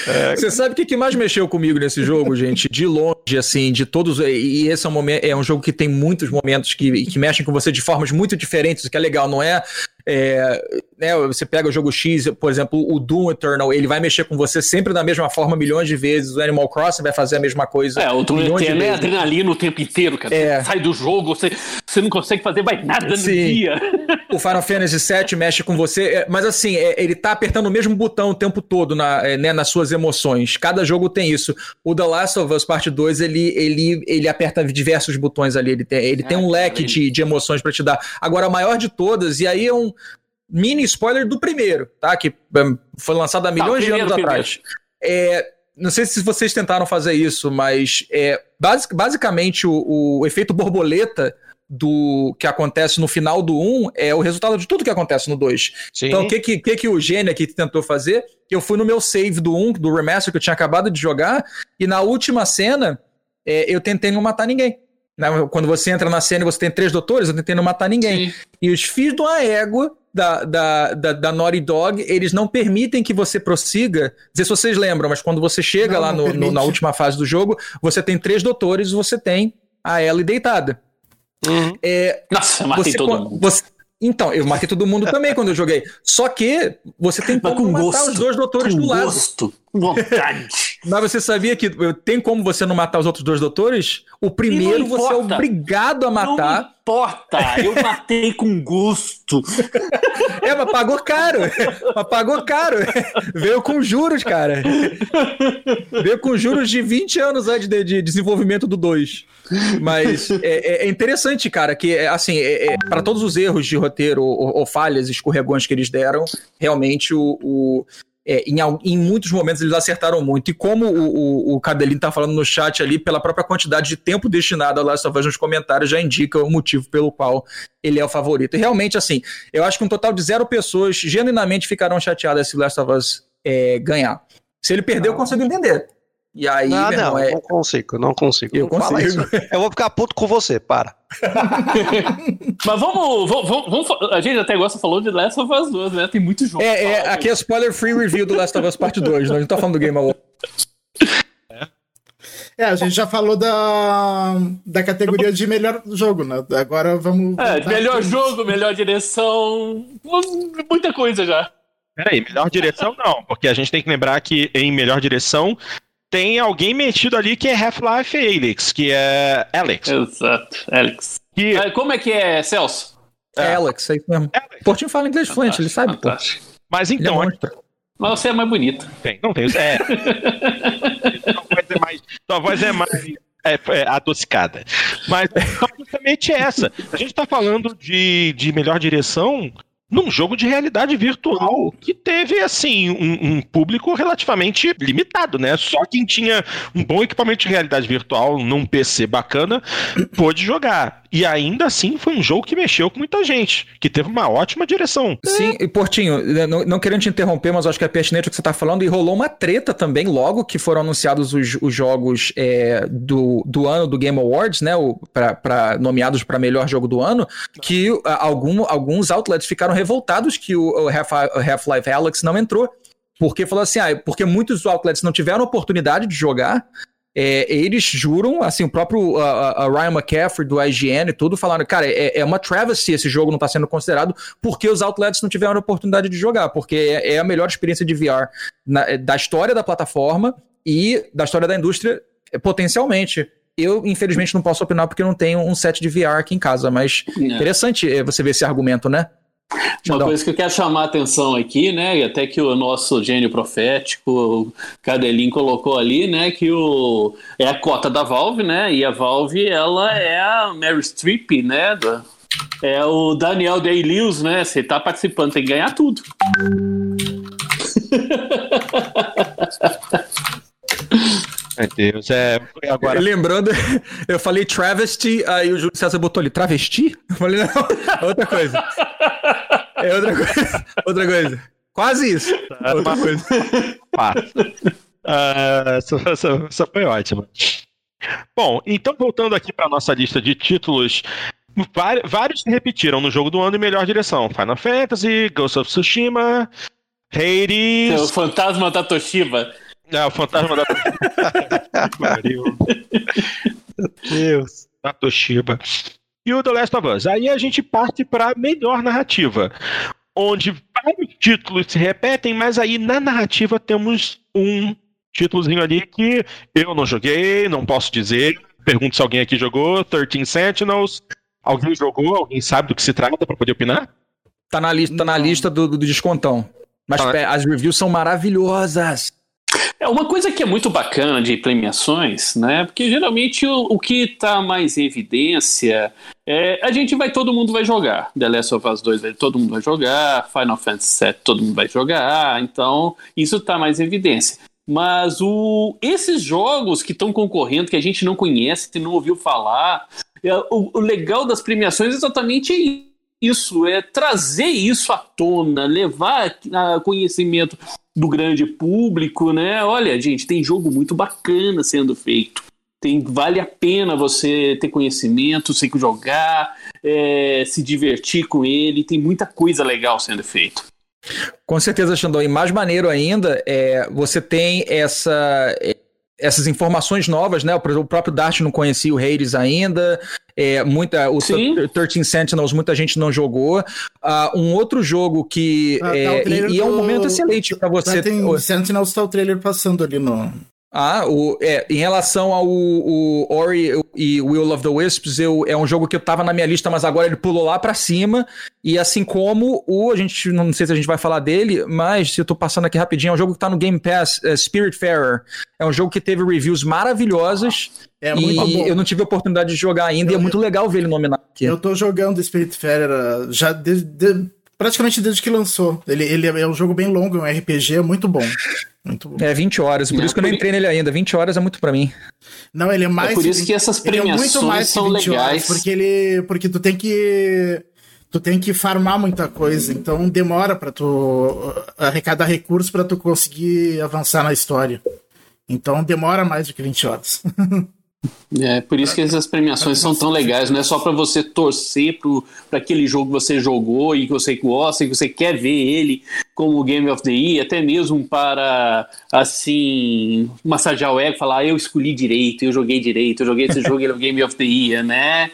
É. Você sabe o que, que mais mexeu comigo nesse jogo, gente? De longe, assim, de todos. E esse é um momento, é um jogo que tem muitos momentos que, que mexem com você de formas muito diferentes, o que é legal, não é é, né, você pega o jogo X, por exemplo, o Doom Eternal, ele vai mexer com você sempre da mesma forma milhões de vezes. O Animal Crossing vai fazer a mesma coisa. É, o Doom Eternal é adrenalina o tempo inteiro, cara. É. Você sai do jogo, você, você não consegue fazer mais nada Sim. no dia. O Final Fantasy VII mexe com você, é, mas assim, é, ele tá apertando o mesmo botão o tempo todo na, é, né, nas suas emoções. Cada jogo tem isso. O The Last of Us Part 2, ele, ele, ele aperta diversos botões ali. Ele tem, ele tem um leque de, de emoções para te dar. Agora, a maior de todas, e aí é um mini spoiler do primeiro, tá? Que foi lançado há tá, milhões tá, primeiro, de anos primeiro. atrás. É, não sei se vocês tentaram fazer isso, mas é, basic, basicamente o, o, efeito borboleta do que acontece no final do 1 é o resultado de tudo que acontece no 2. Então, o que, que, que, que o gênio aqui tentou fazer? Eu fui no meu save do 1, do remaster que eu tinha acabado de jogar, e na última cena é, eu tentei não matar ninguém. Né? Quando você entra na cena e você tem três doutores, eu tentei não matar ninguém. Sim. E os filhos de uma égua da, da, da, da Naughty Dog, eles não permitem que você prossiga. Não sei se vocês lembram, mas quando você chega não, lá no, no, na última fase do jogo, você tem três doutores e você tem a Ellie deitada. Uhum. É, Nossa, eu matei você, todo mundo. Você, então, eu matei todo mundo também quando eu joguei. Só que você tem como com matar gosto, os dois doutores com do lado. Gosto, vontade. Mas você sabia que tem como você não matar os outros dois doutores? O primeiro você é obrigado a matar. Não importa, eu matei com gosto. É, mas pagou caro. Mas pagou caro. Veio com juros, cara. Veio com juros de 20 anos antes de, de desenvolvimento do 2. Mas é, é, é, interessante, cara, que assim, é, é para todos os erros de roteiro ou, ou, falhas, escorregões que eles deram, realmente o, o é, em, em, muitos momentos eles acertaram muito. E como o, o, o Cadelin tá falando no chat ali, pela própria quantidade de tempo destinado a Last of Us nos comentários, já indica o motivo pelo qual ele é o favorito. E realmente, assim, eu acho que um total de zero pessoas genuinamente ficarão chateadas se Last of Us é, ganhar. Se ele perder, eu consigo entender. E aí, ah, não, não, é... não consigo, não consigo. Eu não consigo. Eu vou ficar puto com você, para. Mas vamos, vamos, vamos, A gente até gosta falou de Last of Us 2, né? Tem muito jogo. É, é aqui é spoiler free review do Last of Us Part 2, né? a gente tá falando do Game Award. É, a gente já falou da, da categoria de melhor jogo, né? Agora vamos. É, melhor jogo, melhor direção. Muita coisa já. Peraí, melhor direção não, porque a gente tem que lembrar que em melhor direção tem alguém metido ali que é Half-Life Alyx, que é Alex. Exato, Alex. Que... Ah, como é que é, Celso? É, é Alex, é isso mesmo. Alex. Portinho fala inglês fluente, ele sabe, pô. Mas então. É Mas você é mais bonito. Tem, não tem. É. sua, voz é mais, sua voz é mais É, é adocicada. Mas justamente essa. A gente está falando de, de melhor direção num jogo de realidade virtual que teve, assim, um, um, público relativamente limitado, né? Só quem tinha um bom equipamento de realidade virtual num PC bacana pôde jogar. E ainda assim foi um jogo que mexeu com muita gente, que teve uma ótima direção. Sim, e Portinho, né, não, não querendo te interromper, mas acho que é pertinente o que você está falando, e rolou uma treta também logo que foram anunciados os, os jogos é, do, do ano do Game Awards, né? Pra nomeados para melhor jogo do ano, que algum, alguns outlets ficaram revoltados que o, o Half-Life Alex não entrou. Porque falou assim, ah, porque muitos outlets não tiveram oportunidade de jogar, é, eles juram, assim, o próprio Ryan McCaffrey do IGN e tudo falaram, cara, é, é uma travesty esse jogo não está sendo considerado porque os outlets não tiveram a oportunidade de jogar, porque é, é a melhor experiência de VR na, da história da plataforma e da história da indústria é, potencialmente. Eu, infelizmente, não posso opinar porque não tenho um set de VR aqui em casa, mas é. interessante é, você ver esse argumento, né? Uma coisa que eu quero chamar a atenção aqui, né, e até que o nosso gênio profético, o Cadelin, colocou ali, né, que o, é a cota da Valve, né, e a Valve, ela é a Mary Streep, né, é o Daniel Day-Lewis, né, você tá participando, tem que ganhar tudo. Meu Deus, é. Agora... Lembrando, eu falei travesti, aí o Júlio César botou ali, travesti? Eu falei, não, outra coisa. É outra coisa. Outra coisa. Quase isso. Tá, outra coisa. Uh, essa, essa, essa foi ótima. Bom, então voltando aqui para nossa lista de títulos, vários se repetiram no jogo do ano em melhor direção: Final Fantasy, Ghost of Tsushima, Hades. O Fantasma da Toshiba. É, o Fantasma da Toshiba. Meu Deus. Da Toshiba e o The Last of Us. Aí a gente parte para melhor narrativa, onde vários títulos se repetem, mas aí na narrativa temos um títulozinho ali que eu não joguei, não posso dizer. Pergunto se alguém aqui jogou, 13 Sentinels. Alguém jogou? Alguém sabe do que se trata para poder opinar? Tá na lista, tá na lista do, do descontão. Mas tá as reviews são maravilhosas. É uma coisa que é muito bacana de premiações, né? Porque geralmente o, o que está mais em evidência é a gente vai, todo mundo vai jogar. The Last of Us 2 todo mundo vai jogar, Final Fantasy VII todo mundo vai jogar, então isso está mais em evidência. Mas o, esses jogos que estão concorrendo, que a gente não conhece, que não ouviu falar, é, o, o legal das premiações é exatamente isso, é trazer isso à tona, levar a conhecimento do grande público, né? Olha, gente, tem jogo muito bacana sendo feito. Tem, vale a pena você ter conhecimento, sei que jogar, é, se divertir com ele. Tem muita coisa legal sendo feita. Com certeza, Xandão. E mais maneiro ainda, é, você tem essa essas informações novas, né? O próprio Dart não conhecia o Hades ainda. É, muita, o Sim. 13 Sentinels muita gente não jogou. Uh, um outro jogo que. Ah, é, tá e, e, é um momento excelente para você. Tem Sentinels tá o trailer passando ali no, ah, o, é, em relação ao o Ori e Will of the Wisps, eu, é um jogo que eu tava na minha lista, mas agora ele pulou lá para cima. E assim como o, a gente, não sei se a gente vai falar dele, mas se eu tô passando aqui rapidinho, é um jogo que tá no Game Pass, é Spiritfarer. É um jogo que teve reviews maravilhosas. É muito e bom. eu não tive a oportunidade de jogar ainda, eu, e é muito legal ver ele nominado aqui. Eu tô jogando Spiritfarer uh, já desde. De, praticamente desde que lançou. Ele, ele é um jogo bem longo, é um RPG, é muito bom. Muito bom. É 20 horas, por é, isso que eu não entrei nele ainda. 20 horas é muito para mim. Não, ele é mais. É por isso que essas premiações é muito mais são legais. Horas, porque ele, porque tu tem que tu tem que farmar muita coisa, então demora para tu arrecadar recursos para tu conseguir avançar na história. Então demora mais do que 20 horas. É, por isso que essas premiações são tão legais, não é só para você torcer para aquele jogo que você jogou e que você gosta e que você quer ver ele como Game of the Year, até mesmo para, assim, massagear o ego, falar, ah, eu escolhi direito, eu joguei direito, eu joguei esse jogo, ele é o Game of the Year, né?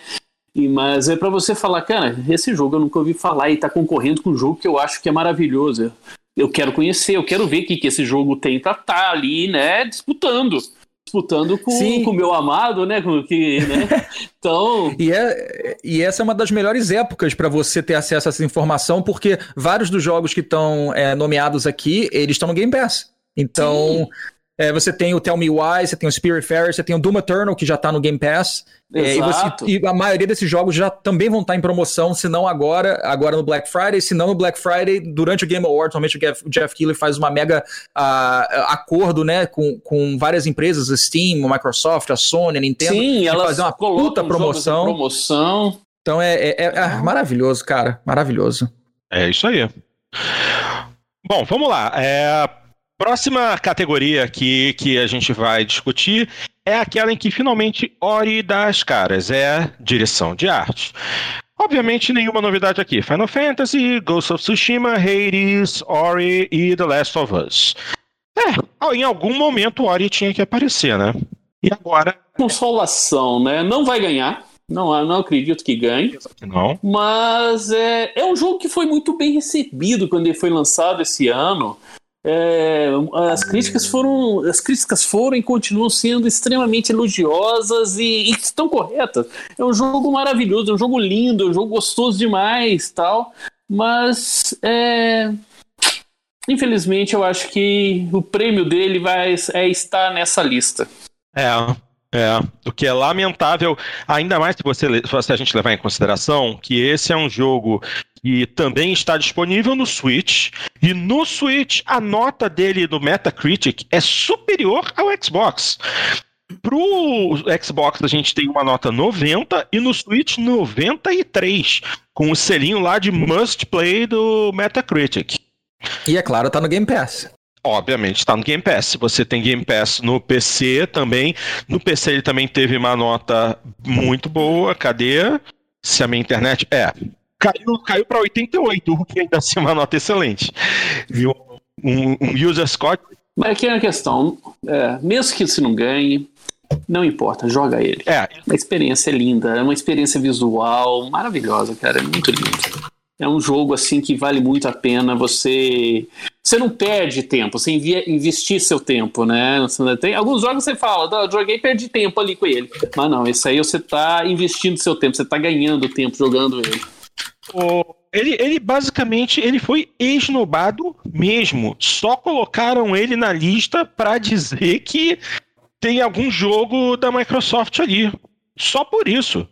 E, mas é para você falar, cara, esse jogo eu nunca ouvi falar e tá concorrendo com um jogo que eu acho que é maravilhoso. Eu quero conhecer, eu quero ver o que, que esse jogo tem pra estar tá ali, né, disputando disputando com o meu amado, né? Com que, né? Então. e, é, e essa é uma das melhores épocas para você ter acesso a essa informação, porque vários dos jogos que estão é, nomeados aqui, eles estão no Game Pass. Então. Sim. É, você tem o Tell Me Why, você tem o Spiritfarer, você tem o Doom Eternal, que já tá no Game Pass. É, e, você, e, a maioria desses jogos já também vão estar tá em promoção, se não agora, agora no Black Friday, se não no Black Friday, durante o Game Awards, normalmente o Jeff, Jeff Keighley faz uma mega uh, acordo, né, com, com várias empresas, a Steam, a Microsoft, a Sony, a Nintendo, Sim, elas fazer uma puta promoção. promoção. Então é, é, é, é maravilhoso, cara, maravilhoso. É isso aí. Bom, vamos lá. É, próxima categoria aqui que a gente vai discutir é aquela em que finalmente Ori dá as caras, é direção de arte. Obviamente, nenhuma novidade aqui. Final Fantasy, Ghost of Tsushima, Hades, Ori e The Last of Us. É, em algum momento Ori tinha que aparecer, né? E agora. Consolação, né? Não vai ganhar. Não, não acredito que ganhe. Não. Mas é, é um jogo que foi muito bem recebido quando ele foi lançado esse ano. É, as críticas foram as críticas foram e continuam sendo extremamente elogiosas e, e, estão corretas. É um jogo maravilhoso é um jogo lindo é um jogo gostoso demais tal. Mas é, infelizmente eu acho que o prêmio dele vai é estar nessa lista. É é, o que é lamentável, ainda mais se, você, se a gente levar em consideração que esse é um jogo que também está disponível no Switch, e no Switch a nota dele no Metacritic é superior ao Xbox. Pro Xbox a gente tem uma nota 90 e no Switch 93, com o selinho lá de Must Play do Metacritic. E é claro, tá no Game Pass. Obviamente está no Game Pass. Você tem Game Pass no PC também. No PC ele também teve uma nota muito boa. Cadê? Se a minha internet. É. Caiu, caiu para 88, o que ainda assim é uma nota excelente. Viu? Um, um user score. Mas aqui é a questão. É, mesmo que se não ganhe, não importa, joga ele. É. A experiência é linda, é uma experiência visual maravilhosa, cara. É muito lindo. É um jogo assim que vale muito a pena você você não perde tempo, você envia, investir seu tempo, né? Tem alguns jogos você fala, joguei perdi tempo ali com ele. Mas não, esse aí você está investindo seu tempo, você está ganhando tempo jogando ele. ele, ele basicamente ele foi esnobado mesmo. Só colocaram ele na lista para dizer que tem algum jogo da Microsoft ali. Só por isso.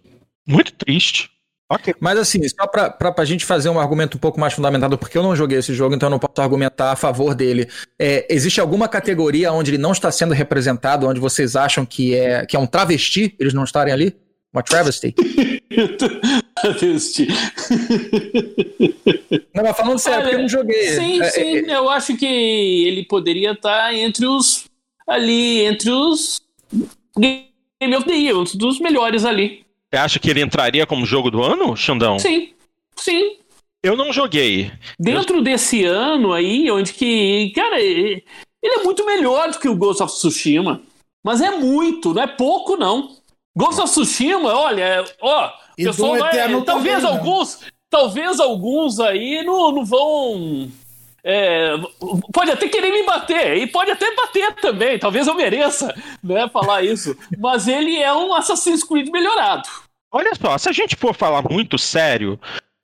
Muito triste. Okay. Mas assim, só pra, pra, pra gente fazer um argumento um pouco mais fundamentado, porque eu não joguei esse jogo, então eu não posso argumentar a favor dele. É, existe alguma categoria onde ele não está sendo representado, onde vocês acham que é, que é um travesti, eles não estarem ali? Uma travesti? travesti. não, mas falando sério, porque eu não joguei. Sim, é, sim, é, é, eu acho que ele poderia estar entre os. ali, entre os. Game of the Year, um dos melhores ali. Você acha que ele entraria como jogo do ano, Xandão? Sim, sim. Eu não joguei. Dentro eu... desse ano aí, onde que. Cara, ele é muito melhor do que o Ghost of Tsushima. Mas é muito, não é pouco, não. Ghost of Tsushima, olha, ó. E pessoal vai, talvez também, alguns. Né? Talvez alguns aí não, não vão. É, pode até querer me bater, e pode até bater também, talvez eu mereça né, falar isso, mas ele é um Assassin's Creed melhorado. Olha só, se a gente for falar muito sério,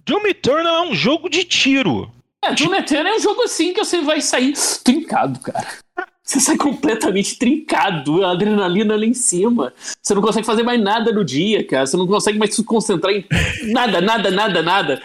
Doom Eternal é um jogo de tiro. É, Doom Eternal é um jogo assim que você vai sair trincado, cara. Você sai completamente trincado, a adrenalina lá em cima. Você não consegue fazer mais nada no dia, cara. Você não consegue mais se concentrar em nada, nada, nada, nada.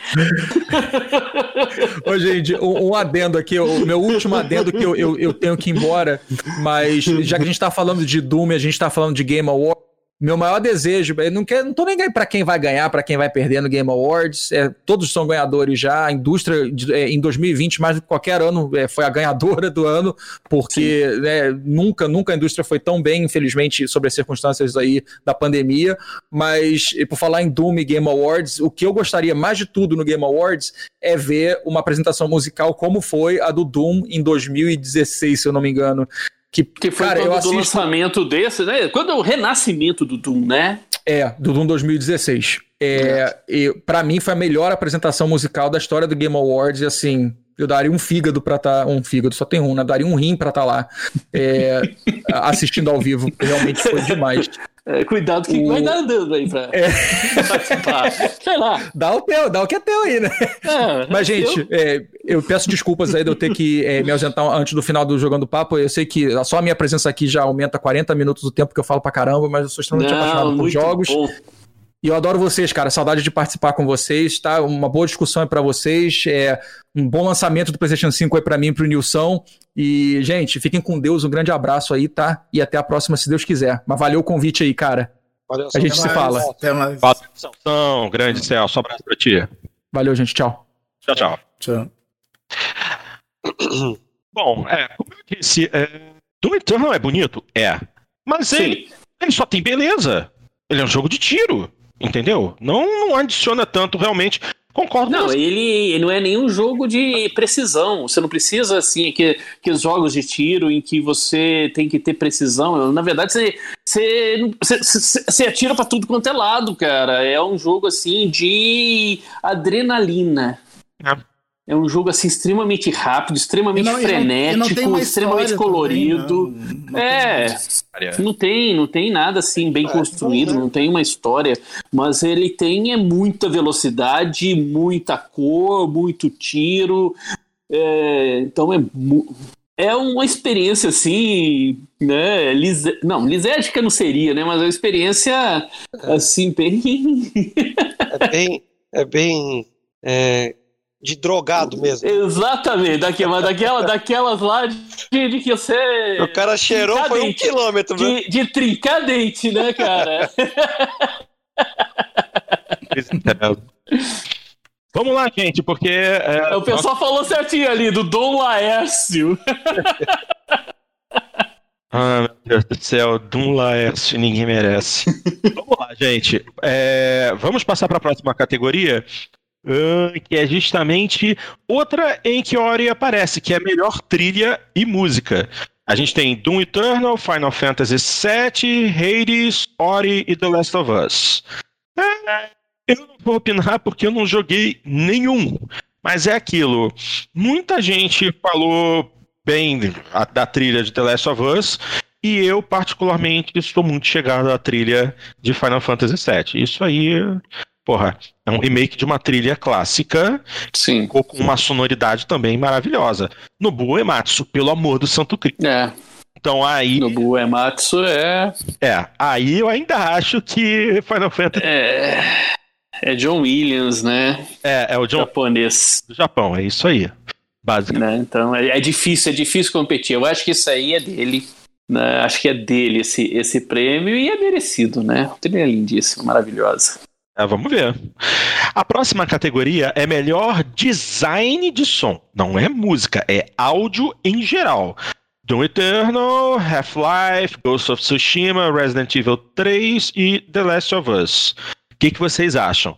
Ô, gente, um, um, adendo aqui, o meu último adendo que eu, eu, eu, tenho que ir embora, mas já que a gente tá falando de Doom a gente tá falando de Game Award, meu maior desejo, eu não, quero, não tô nem aí para quem vai ganhar, para quem vai perder no Game Awards. É, todos são ganhadores já. A indústria é, em 2020, mais do que qualquer ano, é, foi a ganhadora do ano, porque né, nunca, nunca a indústria foi tão bem, infelizmente, sobre as circunstâncias aí da pandemia. Mas por falar em Doom e Game Awards, o que eu gostaria mais de tudo no Game Awards é ver uma apresentação musical como foi a do Doom em 2016, se eu não me engano. Que, que foi cara, eu assisto... lançamento desse, né? Quando é o renascimento do Doom, né? É, do Doom 2016. É, e para mim foi a melhor apresentação musical da história do Game Awards e assim, eu daria um fígado para estar. Tá, um fígado, só tem um, né? Daria um rim para estar tá lá é, assistindo ao vivo. Realmente foi demais. É, cuidado que o... vai dar andando aí pra é. participar. sei lá. Dá o teu, dá o que é teu aí, né? É, Mas, é gente, é, eu peço desculpas aí de eu ter que é, me ausentar antes do final do Jogando Papo. Eu sei que só a minha presença aqui já aumenta 40 minutos do tempo que eu falo pra caramba, mas eu sou extremamente Não, apaixonado por jogos. Bom. E eu adoro vocês, cara. Saudade de participar com vocês, tá? Uma boa discussão aí pra vocês. É um bom lançamento do PlayStation 5 aí pra mim e pro Nilson. E, gente, fiquem com Deus. Um grande abraço aí, tá? E até a próxima, se Deus quiser. Mas valeu o convite aí, cara. Valeu, a gente se mais, fala. Até mais. Valeu, grande Celso. Um abraço pra ti. Valeu, gente. Tchau. Tchau, tchau. Tchau. Bom, é, como eu disse, é, Doom Eternal é bonito? É. Mas ele, ele só tem beleza. Ele é um jogo de tiro. Entendeu? Não, não adiciona tanto realmente. Concordo Não, ele não é nenhum jogo de precisão. Você não precisa, assim, que, que os jogos de tiro em que você tem que ter precisão. Na verdade, você, você, você, você atira para tudo quanto é lado, cara. É um jogo, assim, de adrenalina. É. É um jogo assim extremamente rápido, extremamente não, frenético, não, não extremamente colorido. Também, é, não tem, não tem nada assim bem é, construído, não tem uma história, mas ele tem é muita velocidade, muita cor, muito tiro. É, então é é uma experiência assim, né? Lise... Não, lisédica não seria, né? Mas é uma experiência assim bem. é bem, é bem é, de drogado mesmo. Exatamente, daquela, daquela, daquelas lá de, de que você. O cara cheirou foi um quilômetro, de, né? De trincar dente, né, cara? Vamos lá, gente, porque. É, o pessoal nossa... falou certinho ali, do Dom Laércio. ah, meu Deus do céu, Dom Laércio, ninguém merece. vamos lá, gente. É, vamos passar para a próxima categoria, Que é justamente outra em que Ori aparece, que é melhor trilha e música. A gente tem Doom Eternal, Final Fantasy VII, Hades, Ori e The Last of Us. É, eu não vou opinar porque eu não joguei nenhum. Mas é aquilo. Muita gente falou bem da trilha de The Last of Us. E eu, particularmente, estou muito chegado à trilha de Final Fantasy VII. Isso aí porra, é um remake de uma trilha clássica Sim. com uma sonoridade também maravilhosa. Nobuo Ematsu, pelo amor do Santo Cristo. É. Então aí. Nobuo Ematsu é. É, aí eu ainda acho que Final Fantasy. É. É John Williams, né? É, é o John. Japonês. Do Japão, é isso aí. Basicamente. Né? Então é, é difícil, é difícil competir. Eu acho que isso aí é dele. Né? Acho que é dele esse, esse prêmio e é merecido, né? Trilha lindíssima, maravilhosa. É, vamos ver. A próxima categoria é melhor design de som. Não é música, é áudio em geral. Doom Eternal, Half-Life, Ghost of Tsushima, Resident Evil 3 e The Last of Us. O que, que vocês acham?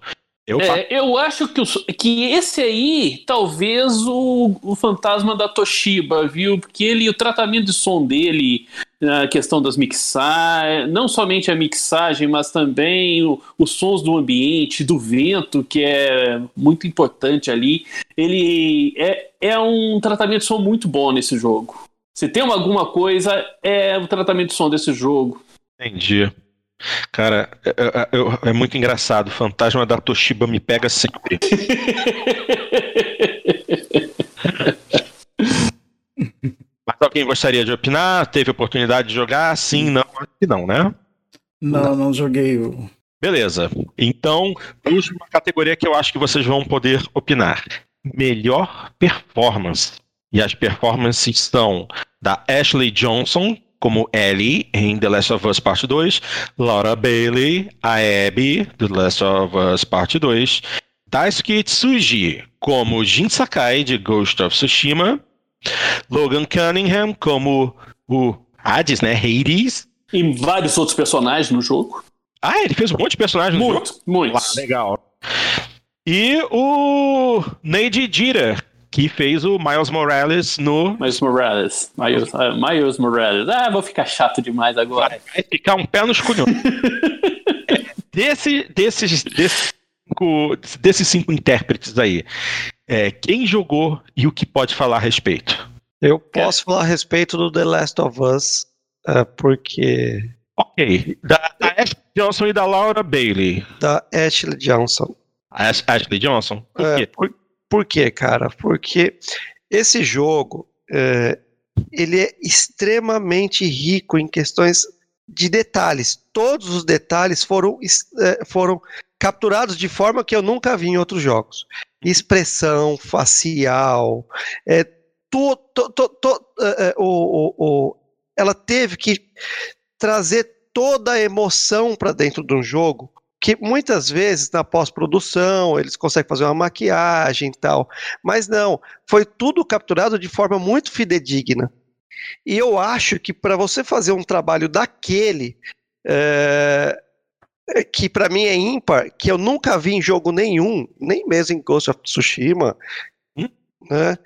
Eu, é, eu acho que, o, que esse aí, talvez o, o fantasma da Toshiba, viu? Porque ele, o tratamento de som dele, a questão das mixagens, não somente a mixagem, mas também o, os sons do ambiente, do vento, que é muito importante ali. Ele é, é um tratamento de som muito bom nesse jogo. Se tem alguma coisa, é o tratamento de som desse jogo. Entendi. Cara, é, é, é, muito engraçado. O fantasma da Toshiba me pega sempre. Mas alguém gostaria de opinar? Teve oportunidade de jogar? Sim, não? Acho que não, né? Não, não, joguei o. Beleza. Então, uma categoria que eu acho que vocês vão poder opinar. Melhor performance. E as performances são da Ashley Johnson, como Ellie em The Last of Us Parte 2, Laura Bailey, a Abby, The Last of Us Parte 2, Daisuke Tsuji como Jin Sakai de Ghost of Tsushima, Logan Cunningham como o Hades, né, Hades. E vários outros personagens no jogo. Ah, ele fez um monte de personagens no muito, jogo? Muito, muito. Ah, legal. E o Neide Jira que fez o Miles Morales no. Miles Morales. Miles, uh, Miles Morales. Ah, vou ficar chato demais agora. Vai ficar um pé no escolhão. é, desse, desses, desses, cinco, desses cinco intérpretes aí, é, quem jogou e o que pode falar a respeito? Eu posso é. falar a respeito do The Last of Us, uh, porque. Ok. Da, da Ashley Johnson e da Laura Bailey. Da Ashley Johnson. Ashley Johnson? Por é, quê? Por, por quê, cara? Porque esse jogo é, ele é extremamente rico em questões de detalhes. Todos os detalhes foram, é, foram capturados de forma que eu nunca vi em outros jogos. Expressão facial, é, to, to, to, é, é, o, o, o, ela teve que trazer toda a emoção para dentro de um jogo que muitas vezes na pós-produção eles conseguem fazer uma maquiagem e tal, mas não, foi tudo capturado de forma muito fidedigna. E eu acho que para você fazer um trabalho daquele, é, que para mim é ímpar, que eu nunca vi em jogo nenhum, nem mesmo em Ghost of Tsushima, hum? né?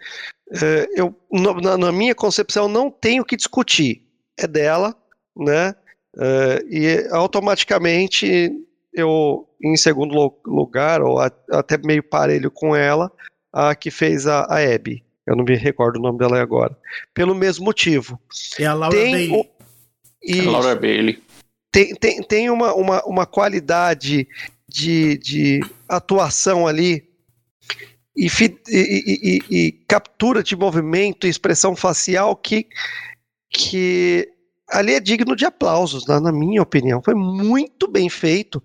É, eu, na, na, minha concepção, não tenho que discutir. É dela, né? É, e automaticamente eu, em segundo lugar, ou a, até meio parelho com ela, a que fez a, a Abby. Eu não me recordo o nome dela agora. Pelo mesmo motivo. É a Laura tem Bailey. O, e, a Laura Bailey. Tem, tem, tem uma, uma, uma qualidade de, de atuação ali e, e, e, e, captura de movimento e expressão facial que, que ali é digno de aplausos, na, na, minha opinião. Foi muito bem feito,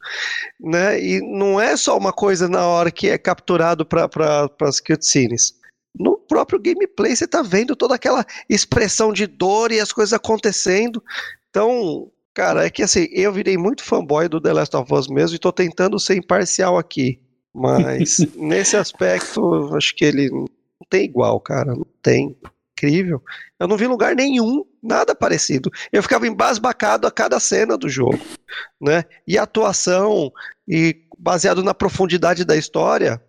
né? E não é só uma coisa na hora que é capturado para pra, as cutscenes. No próprio gameplay você tá vendo toda aquela expressão de dor e as coisas acontecendo. Então, cara, é que assim, eu virei muito fanboy do The Last of Us mesmo e tô tentando ser imparcial aqui. Mas nesse aspecto, acho que ele não tem igual, cara. Não tem incrível. Eu não vi lugar nenhum, nada parecido. Eu ficava embasbacado a cada cena do jogo, né? E a atuação e baseado na profundidade da história,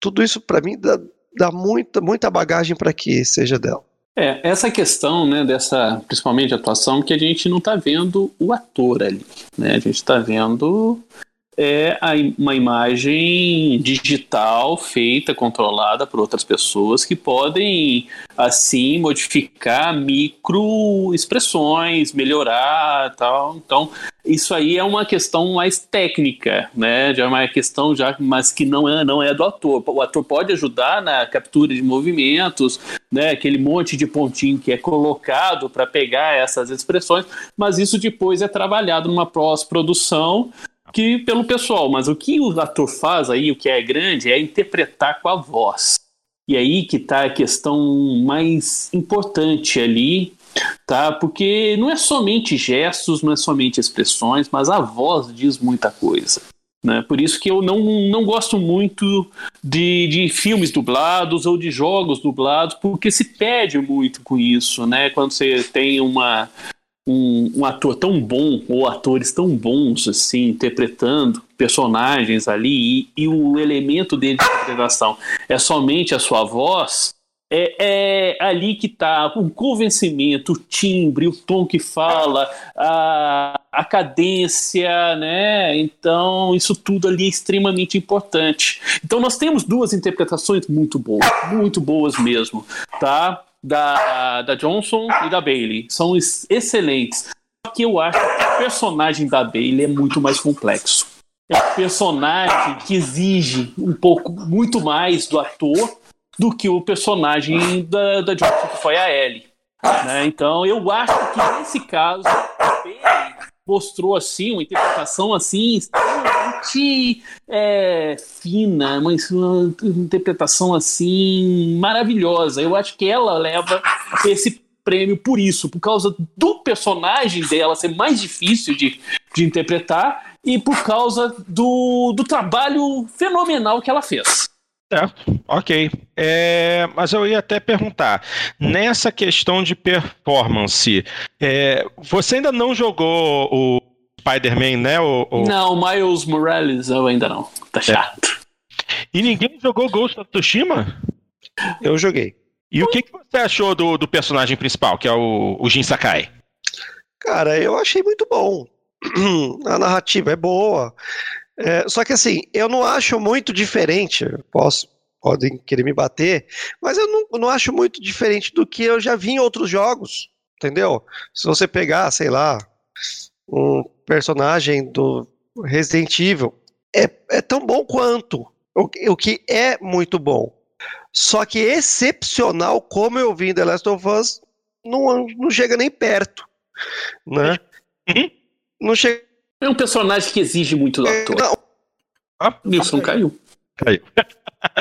tudo isso para mim dá, dá, muita muita bagagem para que seja dela. É, essa questão, né, dessa, principalmente atuação, que a gente não está vendo o ator ali, né? A gente está vendo é uma imagem digital feita, controlada por outras pessoas que podem, assim, modificar micro expressões, melhorar tal. Então, isso aí é uma questão mais técnica, né? Já é uma questão já, mas que não é, não é do ator. O ator pode ajudar na captura de movimentos, né? Aquele monte de pontinho que é colocado para pegar essas expressões, mas isso depois é trabalhado numa pós-produção que pelo pessoal, mas o que o ator faz aí, o que é grande, é interpretar com a voz. E aí que está a questão mais importante ali, tá? Porque não é somente gestos, não é somente expressões, mas a voz diz muita coisa. Né? Por isso que eu não, não gosto muito de, de filmes dublados ou de jogos dublados, porque se perde muito com isso, né? Quando você tem uma, um, um, ator tão bom, ou atores tão bons, assim, interpretando personagens ali, e, e o elemento dele de interpretação é somente a sua voz, é, é ali que está o convencimento, o timbre, o tom que fala, a, a cadência, né? Então, isso tudo ali é extremamente importante. Então, nós temos duas interpretações muito boas, muito boas mesmo, tá? Da, da Johnson e da Bailey. São excelentes. Só que eu acho que o personagem da Bailey é muito mais complexo. É um personagem que exige um pouco, muito mais do ator do que o personagem da, da Johnson, que foi a Ellie. Né? Então eu acho que nesse caso a Bailey mostrou assim uma interpretação assim extremamente é, fina, uma, uma, interpretação assim maravilhosa. Eu acho que ela leva esse prêmio por isso, por causa do personagem dela ser mais difícil de, de interpretar e por causa do, do trabalho fenomenal que ela fez. Certo, ok. É, mas eu ia até perguntar, nessa questão de performance, é, você ainda não jogou o Spider-Man, né? O, o... Não, Miles Morales eu ainda não. Tá é. chato. É. E ninguém jogou Ghost of Tsushima? Eu joguei. E o que, que você achou do, do personagem principal, que é o, o Jin Sakai? Cara, eu achei muito bom. A narrativa é boa. É, só que assim, eu não acho muito diferente, posso, podem querer me bater, mas eu não, não acho muito diferente do que eu já vi em outros jogos, entendeu? Se você pegar, sei lá, um personagem do Resident Evil, é, é tão bom quanto. O, o que é muito bom. Só que excepcional, como eu vi em The Last of Us, não, não chega nem perto. Né? Uhum. Não chega. É um personagem que exige muito do ator. Não, Ah, Nilson caiu. Caiu.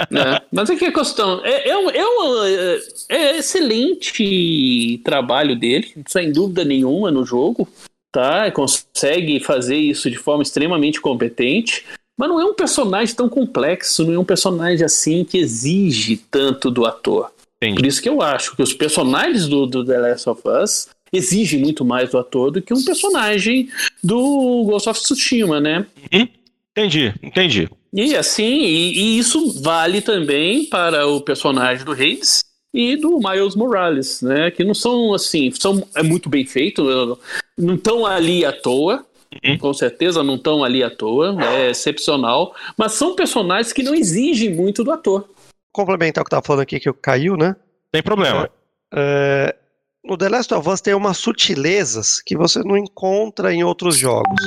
É, mas aqui a questão é, é, um- é, um, é, é excelente trabalho dele, sem dúvida nenhuma no jogo, tá? Consegue fazer isso de forma extremamente competente, mas não é um personagem tão complexo, não é um personagem assim que exige tanto do ator. Entendi. Por isso que eu acho que os personagens do, do The Last of Us exigem muito mais do ator do que um personagem do Ghost of Tsushima, né? Entendi, entendi. E assim, e, e isso vale também para o personagem do Hades e do Miles Morales, né? Que não são assim, são é muito bem feito, não estão ali à toa. Uhum. Com certeza não estão ali à toa, é excepcional, mas são personagens que não exigem muito do ator. complementar o que eu tava falando aqui, que eu caiu, né? Sem problema. É, no The Last of Us tem umas sutilezas que você não encontra em outros jogos.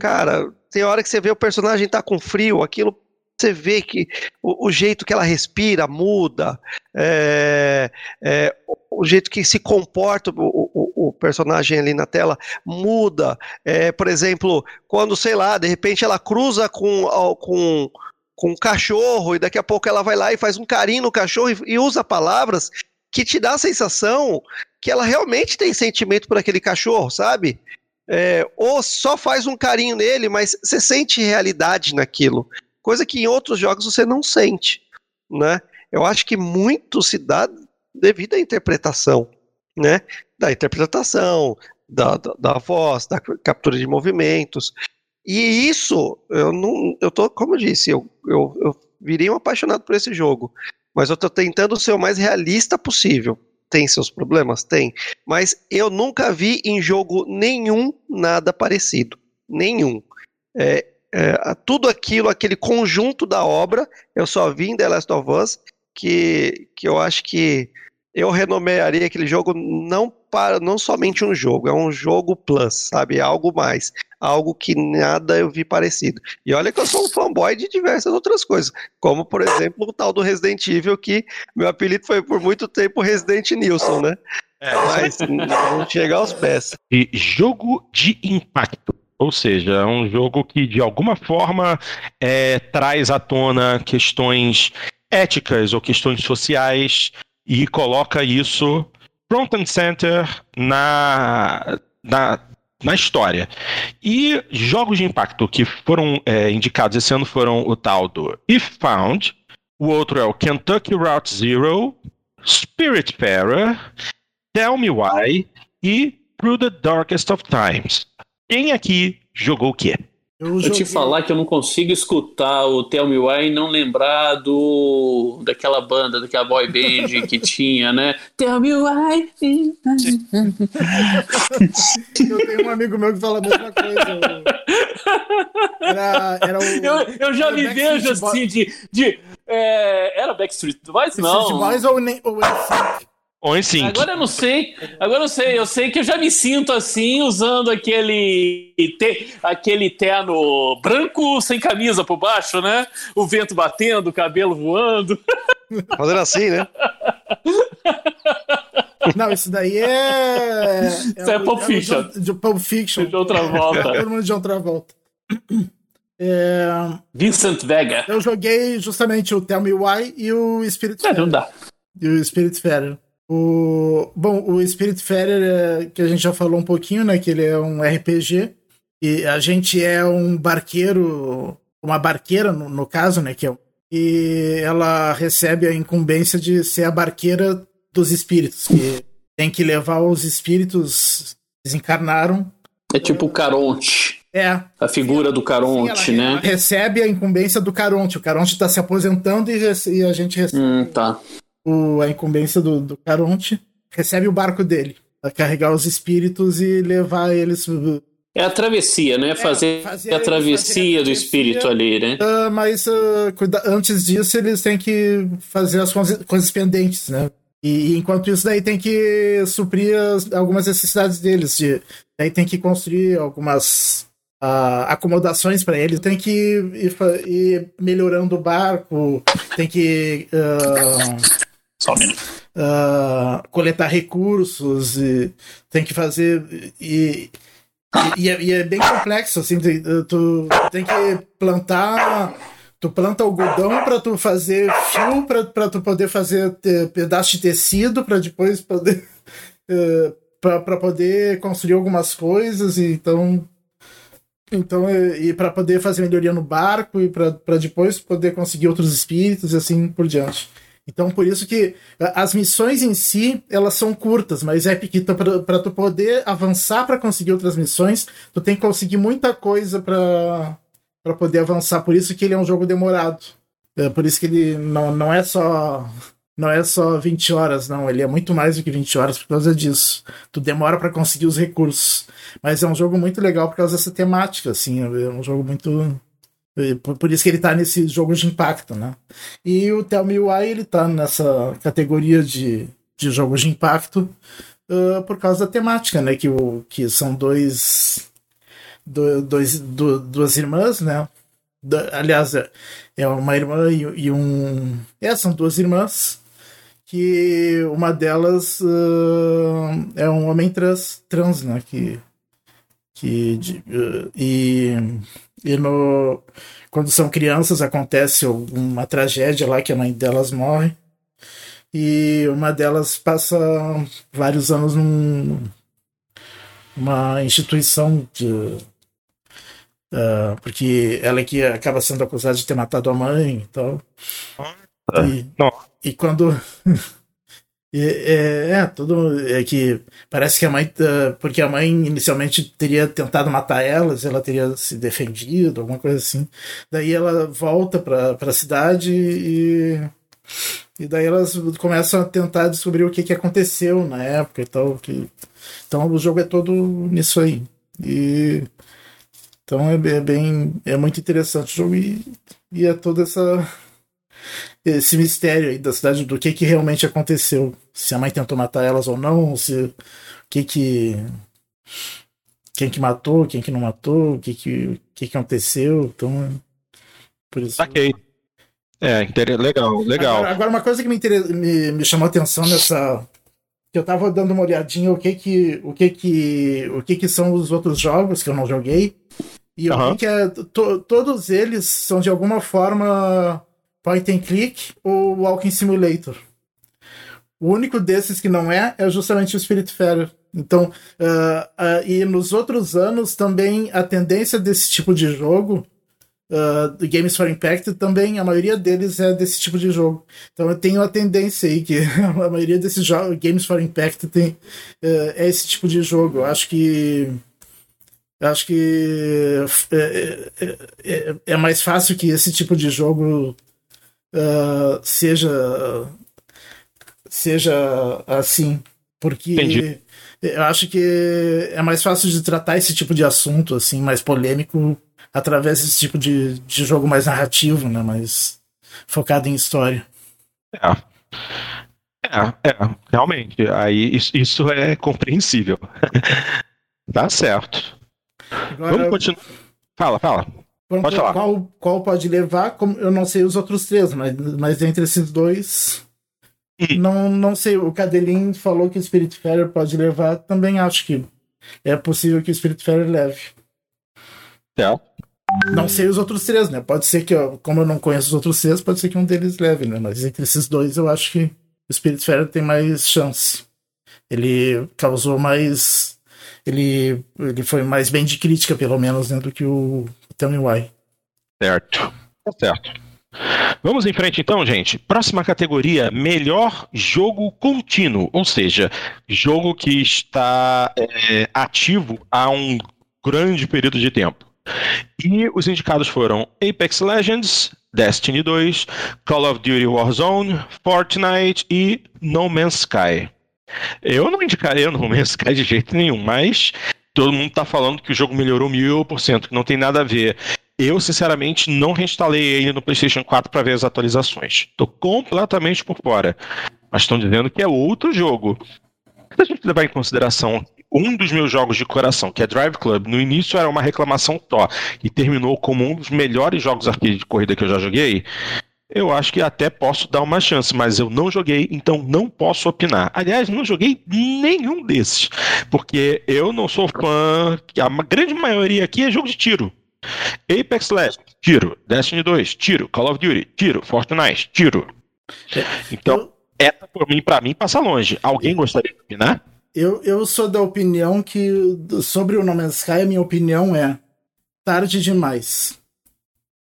Cara, tem hora que você vê o personagem tá com frio, aquilo você vê que o, o jeito que ela respira muda, é, é, o, jeito que se comporta o, o- o personagem ali na tela muda. É, por exemplo, quando, sei lá, de repente ela cruza com, com, com um cachorro e daqui a pouco ela vai lá e faz um carinho no cachorro e, e usa palavras que te dá a sensação que ela realmente tem sentimento por aquele cachorro, sabe? É, ou só faz um carinho nele, mas você sente realidade naquilo. Coisa que em outros jogos você não sente, né? Eu acho que muito se dá devido à interpretação, né? Da interpretação, da, da, da voz, da captura de movimentos. E isso, eu não. Eu tô, como eu disse, eu, eu, eu virei um apaixonado por esse jogo. Mas eu tô tentando ser o mais realista possível. Tem seus problemas? Tem. Mas eu nunca vi em jogo nenhum nada parecido. Nenhum. É, é, tudo aquilo, aquele conjunto da obra, eu só vi em The Last of Us, que, que eu acho que eu renomearia aquele jogo não para não somente um jogo, é um jogo plus, sabe? É algo mais, algo que nada eu vi parecido. E olha que eu sou um fanboy de diversas outras coisas, como por exemplo o tal do Resident Evil, que meu apelido foi por muito tempo Resident Nilson, né? Mas não chega aos pés. E jogo de impacto. Ou seja, é um jogo que de alguma forma é, traz à tona questões éticas ou questões sociais e coloca isso front and center na, na, na história. E jogos de impacto que foram é, indicados esse ano foram o tal do If Found, o outro é o Kentucky Route Zero, Spiritfarer, Tell Me Why e Through the Darkest of Times. Quem aqui jogou o quê? Eu te joguei- falar que eu não consigo escutar o Tell Me Why e não lembrar do daquela banda, daquela boy band que tinha, né? Tell Me Why. Eu tenho um amigo meu que fala a mesma coisa. Era, era o. Eu, eu já me Backstreet vejo assim de. de é, era Backstreet Boys? Backstreet Não. Boys ou, ou NSYNC? Ou em Sync. Agora eu não sei. Agora eu não sei. Eu sei que eu já me sinto assim, usando aquele, te, aquele terno branco sem camisa por baixo, né? O vento batendo, o cabelo voando. Fazendo assim, né? Não, isso daí é. Isso é o- Pulp o Fiction. John- de Pulp Fiction. De outra volta. Todo mundo de outra volta. É, Vincent Vega. eu joguei justamente o Tell Me Why e o Spirit É, não dá. e o Spirit Fairer. O, bom, o Spirit Fairer, é, que a gente já falou um pouquinho, né? Que ele é um RPG. E a gente é um barqueiro, uma barqueira, no, no caso, né? Que é, e ela recebe a incumbência de ser a barqueira dos espíritos. Que tem que levar os espíritos desencarnaram. É tipo o Caronte. É, A figura do Caronte, Sim, ela, ela né? recebe a incumbência do Caronte. O Caronte está se aposentando e, e a gente recebe Hum, tá. O- a incumbência do, do Caronte. Recebe o barco dele. Pra carregar os espíritos e levar eles. É a travessia, né? Fazer, fazer- a travessia fazer a do espírito ali, né? Ah, mas cuida- antes disso, eles têm que fazer as coisas, pendentes, né? E, enquanto isso, daí tem que suprir as- algumas necessidades deles. De, daí tem que construir algumas acomodações para ele, tem que ir, ir, melhorando o barco, tem que uh, uh, coletar recursos, e tem que fazer. E, e, é, e, é, bem complexo, assim, tu, tu tem que plantar tu planta algodão para tu fazer fio para tu poder fazer pedaço de tecido para depois poder uh, para poder construir algumas coisas e então então e, e para poder fazer melhoria no barco e para depois poder conseguir outros espíritos e assim por diante então por isso que as missões em si elas são curtas mas é que para tu poder avançar para conseguir outras missões tu tem que conseguir muita coisa para para poder avançar. Por isso que ele é um jogo demorado. É por isso que ele não, não é só não é só 20 horas, não. Ele é muito mais do que 20 horas por causa disso. Tu demora para conseguir os recursos. Mas é um jogo muito legal por causa dessa temática, assim. É um jogo muito. É, por isso que ele tá nesse jogo de impacto, né? E o Tell Me Why, ele tá nessa categoria de, de jogos de impacto uh, por causa da temática, né? Que, o, que são dois do, dois, do, duas irmãs, né? Da, aliás, é, é uma irmã e, e, um. É, são duas irmãs. Que uma delas uh, é um homem trans, trans né? Que. que de, uh, e, e no, quando são crianças acontece uma tragédia lá que a mãe delas morre. E uma delas passa vários anos num, uma instituição de, Uh, porque ela é que acaba sendo acusada de ter matado a mãe e tal. E quando. é, é, tudo. É que parece que a mãe. Uh, porque a mãe inicialmente teria tentado matar elas, ela teria se defendido, alguma coisa assim. Daí ela volta pra, pra cidade e. E daí elas começam a tentar descobrir o que, que aconteceu na época e tal. Que... Então o jogo é todo nisso aí. E então é, é, bem. É muito interessante o jogo e, e é todo essa, esse mistério aí da cidade do que, que realmente aconteceu. Se a mãe tentou matar elas ou não, se o que que. Quem que matou, quem que não matou, o que que, que, que aconteceu. Então. Por isso. Saquei. É, legal, legal. Agora, agora uma coisa que me, me, me chamou a atenção nessa, que eu tava dando uma olhadinha o que que o que que o que que são os outros jogos que eu não joguei e eu uhum. vi que é, to, todos eles são de alguma forma point and click ou walking simulator. O único desses que não é é justamente o Spirit Fair. Então, uh, uh, e nos outros anos também a tendência desse tipo de jogo, uh, Games for Impact, também a maioria deles é desse tipo de jogo. Então eu tenho a tendência aí que a maioria desses jogos, Games for Impact, tem, é esse tipo de jogo. Eu acho que acho que é, é, é, é, mais fácil que esse tipo de jogo uh, seja seja assim, porque Entendi. eu acho que é mais fácil de tratar esse tipo de assunto assim, mais polêmico, através desse tipo de, de jogo mais narrativo, né, mais focado em história. É. É, é, realmente. Aí isso, isso é compreensível. tá certo. Agora, Vamos continuar. Fala, fala. Pode falar. Qual, qual pode levar? Como, eu não sei os outros três, mas, mas entre esses dois. Hum. Não, não sei. O Cadelin falou que o Spirit Fairer pode levar. Também acho que é possível que o Spirit Fairer leve. É. Não sei os outros três, né? Pode ser que, como eu não conheço os outros três, pode ser que um deles leve, né? Mas entre esses dois, eu acho que o Spirit Fairer tem mais chance. Ele causou mais ele, ele foi mais bem de crítica, pelo menos, né, do que o Tell Me Why. Certo. Tá certo. Vamos em frente então, gente. Próxima categoria: melhor jogo contínuo, ou seja, jogo que está é, ativo há um grande período de tempo. E os indicados foram Apex Legends, Destiny 2, Call of Duty Warzone, Fortnite e No Man's Sky. Eu não indicaria no Man's Sky de jeito nenhum, mas todo mundo tá falando que o jogo melhorou mil por cento, que não tem nada a ver. Eu, sinceramente, não reinstalei ele no PlayStation 4 para ver as atualizações. Tô completamente por fora. Mas estão dizendo que é outro jogo. Se a gente levar em consideração um dos meus jogos de coração, que é Drive Club, no início era uma reclamação só e terminou como um dos melhores jogos de corrida que eu já joguei, eu acho que até posso dar uma chance, mas eu não joguei, então não posso opinar. Aliás, não joguei nenhum desses, porque eu não sou fã. A grande maioria aqui é jogo de tiro. Apex Legends, tiro. Destiny 2, tiro. Call of Duty, tiro. Fortnite, tiro. Então, essa por mim, para mim, passa longe. Alguém gostaria de opinar? Eu, eu sou da opinião que, sobre o No Man's Sky, a minha opinião é tarde demais.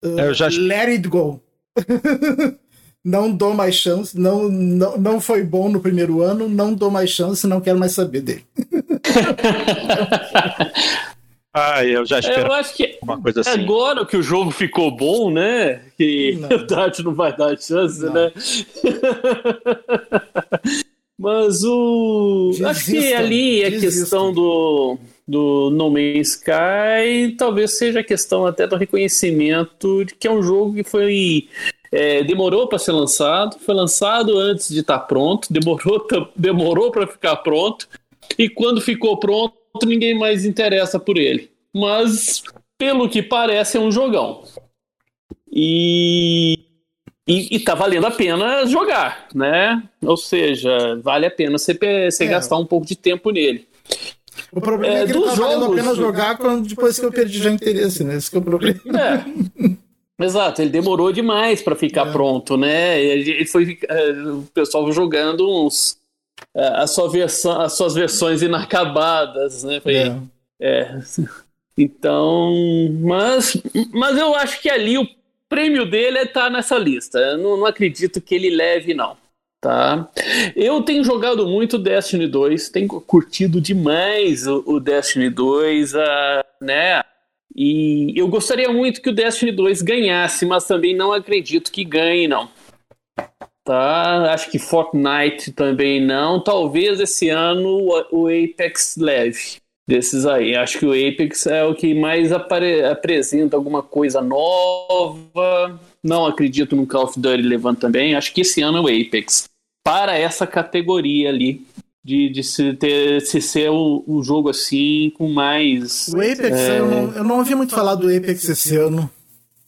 Uh, eu já... Let it go. não dou mais chance, não, não, não foi bom no primeiro ano, não dou mais chance, não quero mais saber dele. ah, eu já espero eu acho que uma coisa assim. Agora que o jogo ficou bom, né? Que o Dart não vai dar chance, não. né? Mas o. Desista, acho que ali a questão do do No Man's Sky, talvez seja a questão até do reconhecimento de que é um jogo que foi é, demorou para ser lançado, foi lançado antes de estar tá pronto, demorou demorou para ficar pronto e quando ficou pronto ninguém mais interessa por ele. Mas pelo que parece é um jogão. E e, e tá valendo a pena jogar, né? Ou seja, vale a pena você, você é. gastar um pouco de tempo nele. O problema é, é que ele tá valendo a pena jogar quando, depois que eu perdi já interesse, né? Esse que é o problema. É. Exato, ele demorou demais para ficar é. pronto, né? Ele foi é, o pessoal jogando uns é, as, sua versão, as suas versões inacabadas, né? Foi, é. é. Então, mas, mas eu acho que ali o prêmio dele é estar tá nessa lista. Eu não, não acredito que ele leve, não tá? Eu tenho jogado muito Destiny 2, tenho curtido demais o, o Destiny 2, uh, né? E eu gostaria muito que o Destiny 2 ganhasse, mas também não acredito que ganhe, não. Tá? Acho que Fortnite também não. Talvez esse ano o, o Apex leve desses aí. Acho que o Apex é o que mais apresenta alguma coisa nova. Não acredito no Call of Duty levando também. Acho que esse ano é o Apex para essa categoria ali. De, de se, ter, se ser o, o jogo assim com mais. O Apex, é... eu, não, eu não ouvi muito falar do Apex esse ano.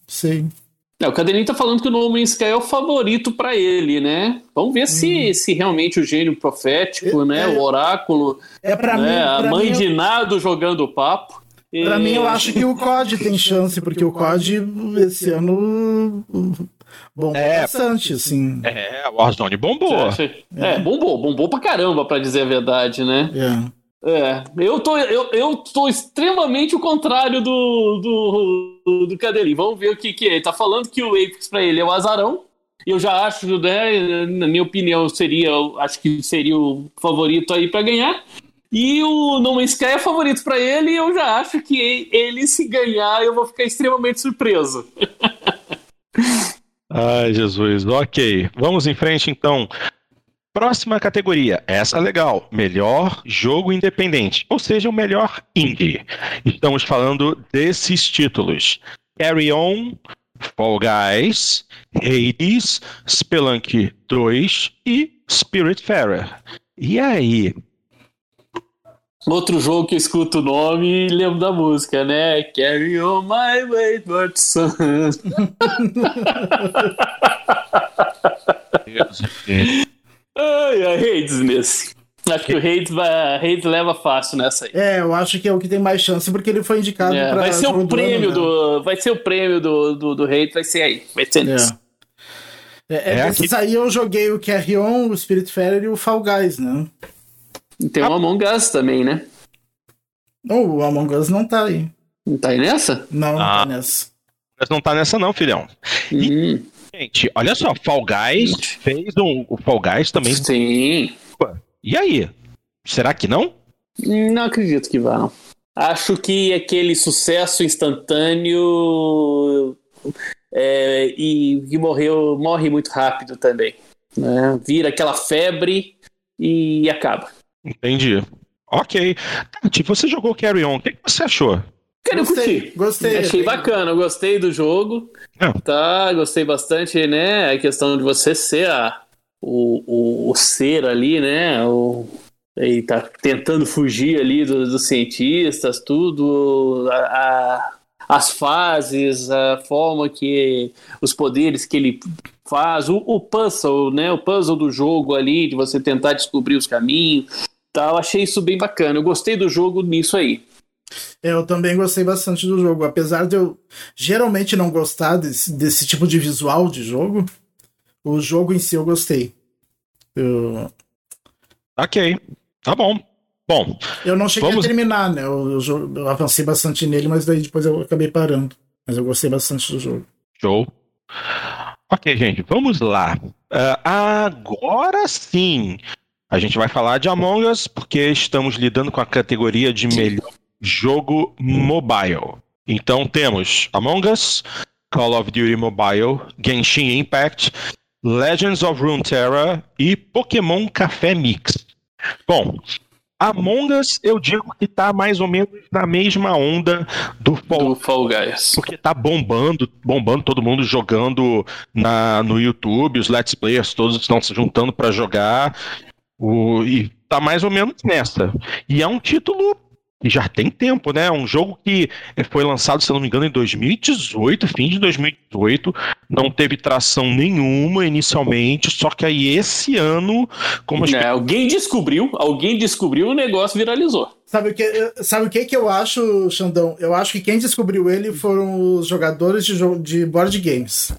Sei. É, o Cadelinho tá falando que o No Man's Sky é o favorito para ele, né? Vamos ver hum. se, se realmente o gênio profético, é, né? É, o oráculo. É para né? mim. a mãe mim, de nado jogando papo. Pra mim, eu acho que o COD tem chance, porque o COD esse ano bombou é, bastante, assim. É, o Warzone bombou. É, é, bombou, bombou pra caramba, pra dizer a verdade, né? É. É, eu tô, eu, eu tô extremamente o contrário do, do, do Cadelinho. Vamos ver o que, que é. Ele tá falando que o Apex pra ele é o azarão. Eu já acho, né, na minha opinião, seria, acho que seria o favorito aí para ganhar. E o No Man's Sky é favorito para ele e eu já acho que ele, se ganhar, eu vou ficar extremamente surpreso. Ai, Jesus. Ok. Vamos em frente, então. Próxima categoria. Essa legal. Melhor jogo independente. Ou seja, o melhor indie. Estamos falando desses títulos. Carry On, Fall Guys, Hades, Spelunk 2 e Spiritfarer. E aí? Outro jogo que eu escuto o nome e lembro da música, né? Carry on my way, but son. ai, ai, Hades nesse. Acho que o Hades, vai, Hades leva fácil nessa aí. É, eu acho que é o que tem mais chance, porque ele foi indicado é, Vai ser o prêmio do, ano, né? Vai ser o prêmio do, do, do Hades, vai ser aí. Vai ser nisso. É, é, é esses aí eu joguei o Carry On, o Spiritfarer e o Fall Guys, né? Tem o Among Us também, né? Não, o Among Us não tá aí. Não tá aí nessa? Não, não tá ah, tá nessa. Mas não tá nessa não, filhão. E, hum. Gente, olha só, Fall Guys fez um, o Fall Guys também. Sim. E aí? Será que não? Não acredito que vá, não. Acho que aquele sucesso instantâneo é, e que morreu, morre muito rápido também. Né? Vira aquela febre e acaba. Entendi. Ok. Tati, você jogou Carry On, o que, você achou? Cara, eu gostei, curti. Gostei. Achei bacana, gostei do jogo. É. Tá, gostei bastante, né? A questão de você ser a, o, o, o ser ali, né? O, E tá tentando fugir ali dos, dos cientistas, tudo. A, a, as fases, a forma que. os poderes que ele faz, o, o puzzle, né? O puzzle do jogo ali, de você tentar descobrir os caminhos. Tá, eu achei isso bem bacana. Eu gostei do jogo nisso aí. Eu também gostei bastante do jogo. Apesar de eu geralmente não gostar desse, desse tipo de visual de jogo, o jogo em si eu gostei. Eu... Ok, tá bom. Bom. Eu não cheguei vamos... a terminar, né? Eu, eu, eu, avancei bastante nele, mas daí depois eu acabei parando. Mas eu gostei bastante do jogo. Show. Ok, gente, vamos lá. Uh, agora sim, a gente vai falar de Among Us, porque estamos lidando com a categoria de melhor jogo mobile. Então temos Among Us, Call of Duty Mobile, Genshin Impact, Legends of Runeterra e Pokémon Café Mix. Bom, Among Us, eu digo que tá mais ou menos na mesma onda do Fall, do Fall Guys. Porque tá bombando, bombando todo mundo jogando na, no YouTube, os Let's Players todos estão se juntando para jogar. O, e tá mais ou menos nessa. E é um título e já tem tempo, né? Um jogo que foi lançado, se não me engano, em 2018, fim de 2018, não teve tração nenhuma inicialmente, só que aí esse ano, como é, alguém descobriu, alguém descobriu o negócio viralizou. Sabe o que, sabe o que que eu acho, Xandão? Eu acho que quem descobriu ele foram os jogadores de, de board games.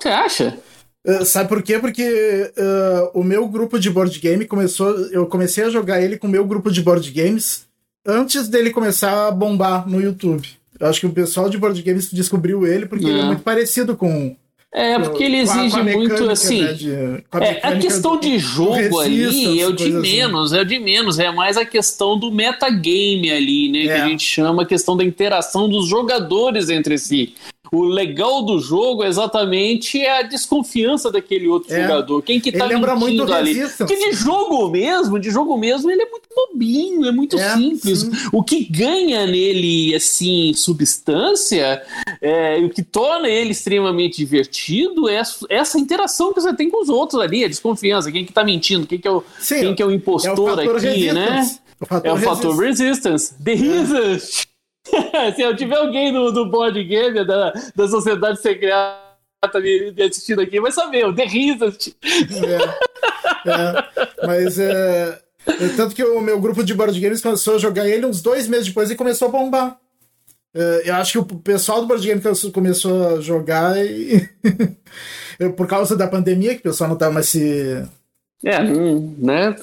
Você acha? Uh, sabe por quê? Porque uh, o meu grupo de board game começou. Eu comecei a jogar ele com o meu grupo de board games antes dele começar a bombar no YouTube. Eu acho que o pessoal de board games descobriu ele porque é. ele é muito parecido com. É, porque ele exige a, a muito assim. Né, de, a, é, a questão de jogo ali é o de assim. menos, assim. é o de menos, é mais a questão do metagame ali, né? É. Que a gente chama a questão da interação dos jogadores entre si o legal do jogo é exatamente a desconfiança daquele outro é. jogador. Quem que tá ele lembra muito ali. Porque de jogo mesmo, de jogo mesmo, ele é muito bobinho, é muito é, simples. Sim. O que ganha nele, assim, substância, é, o que torna ele extremamente divertido é essa interação que você tem com os outros ali, a desconfiança, quem que tá mentindo, quem que é o, sim, quem que é o impostor é o aqui, né? O é o fator resistance. The resistance. Se eu tiver alguém do, do board game, da, da sociedade secreta me, me assistindo aqui, vai saber, o The Resist. É, é, mas é, é, Tanto que o meu grupo de board games começou a jogar ele uns dois meses depois e começou a bombar. É, eu acho que o pessoal do board game começou a jogar e. por causa da pandemia, que o pessoal não estava mais se. É, né?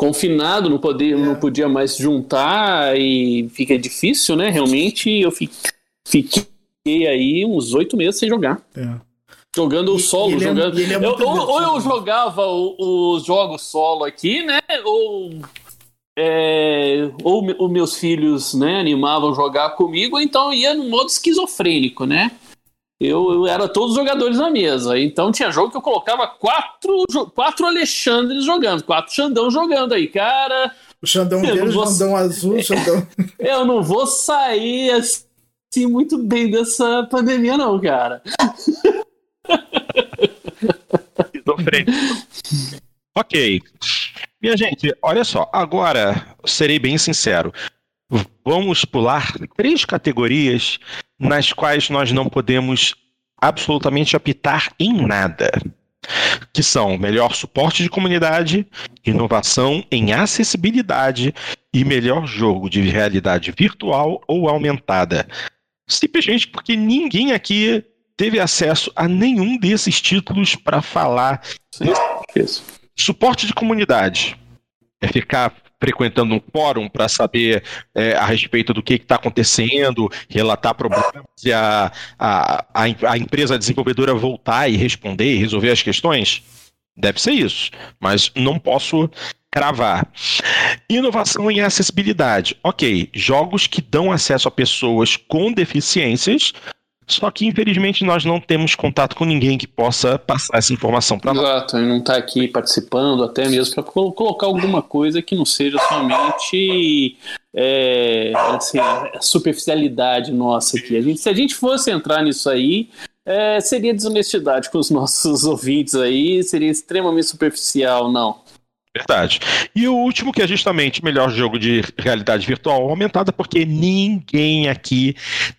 Confinado, não, poder, é. não podia mais juntar e fica difícil, né? Realmente eu fiquei aí uns oito meses sem jogar. É. Jogando e, solo, ele é jogando. É, eu, ou, ou, eu jogava os jogos solo aqui, né? Ou. É, ou os meus filhos né, animavam jogar comigo, então ia no modo esquizofrênico, né? Eu, eu, era todos os jogadores na mesa. Então tinha jogo que eu colocava quatro, quatro Alexandres jogando, quatro Xandão jogando aí, cara. O Xandão verde, vou... Xandão azul, Xandão. eu não vou sair assim muito bem dessa pandemia, não, cara. Esquizofrênico. ok. Minha gente, olha só, agora serei bem sincero. Vamos pular três categorias nas quais nós não podemos absolutamente apitar em nada. Que são melhor suporte de comunidade, inovação em acessibilidade e melhor jogo de realidade virtual ou aumentada. Simplesmente porque ninguém aqui teve acesso a nenhum desses títulos para falar. Isso. Suporte de comunidade é ficar frequentando um fórum para saber é, a respeito do que está acontecendo, relatar problemas e a, a, a, a empresa desenvolvedora voltar e responder e resolver as questões? Deve ser isso, mas não posso cravar. Inovação em acessibilidade. Ok, jogos que dão acesso a pessoas com deficiências só que, infelizmente, nós não temos contato com ninguém que possa passar essa informação para nós. Exato, e não está aqui participando, até mesmo para colocar alguma coisa que não seja somente é, assim, a superficialidade nossa aqui. A gente, se a gente fosse entrar nisso aí, é, seria desonestidade com os nossos ouvintes aí, seria extremamente superficial, não. Verdade. E o último, que é justamente melhor jogo de realidade virtual aumentada, porque ninguém aqui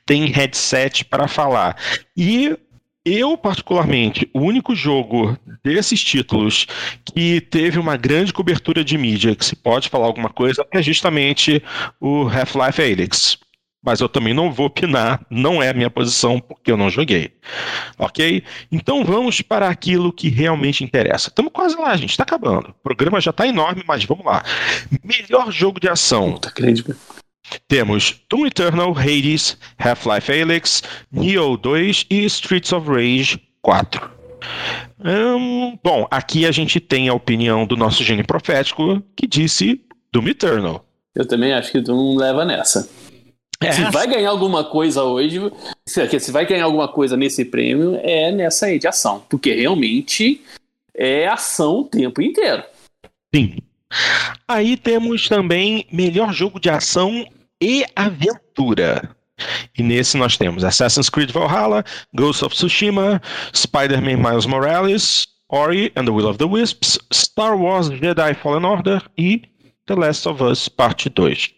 tem headset para falar. E eu, particularmente, o único jogo desses títulos que teve uma grande cobertura de mídia, que se pode falar alguma coisa, é justamente o Half-Life Alyx mas eu também não vou opinar, não é a minha posição, porque eu não joguei. Ok? Então vamos para aquilo que realmente interessa. Estamos quase lá, gente, está acabando. O programa já está enorme, mas vamos lá. Melhor jogo de ação. Puta, crente. Temos Doom Eternal, Hades, Half-Life Alyx, Neo 2 e Streets of Rage 4. Hum, bom, aqui a gente tem a opinião do nosso gênio profético que disse Doom Eternal. Eu também acho que Doom leva nessa. É. Se vai ganhar alguma coisa hoje, se vai ganhar alguma coisa nesse prêmio, é nessa aí de ação. Porque realmente é ação o tempo inteiro. Sim. Aí temos também melhor jogo de ação e aventura. E nesse nós temos Assassin's Creed Valhalla, Ghost of Tsushima, Spider-Man Miles Morales, Ori and the Will of the Wisps, Star Wars Jedi Fallen Order e The Last of Us Parte 2.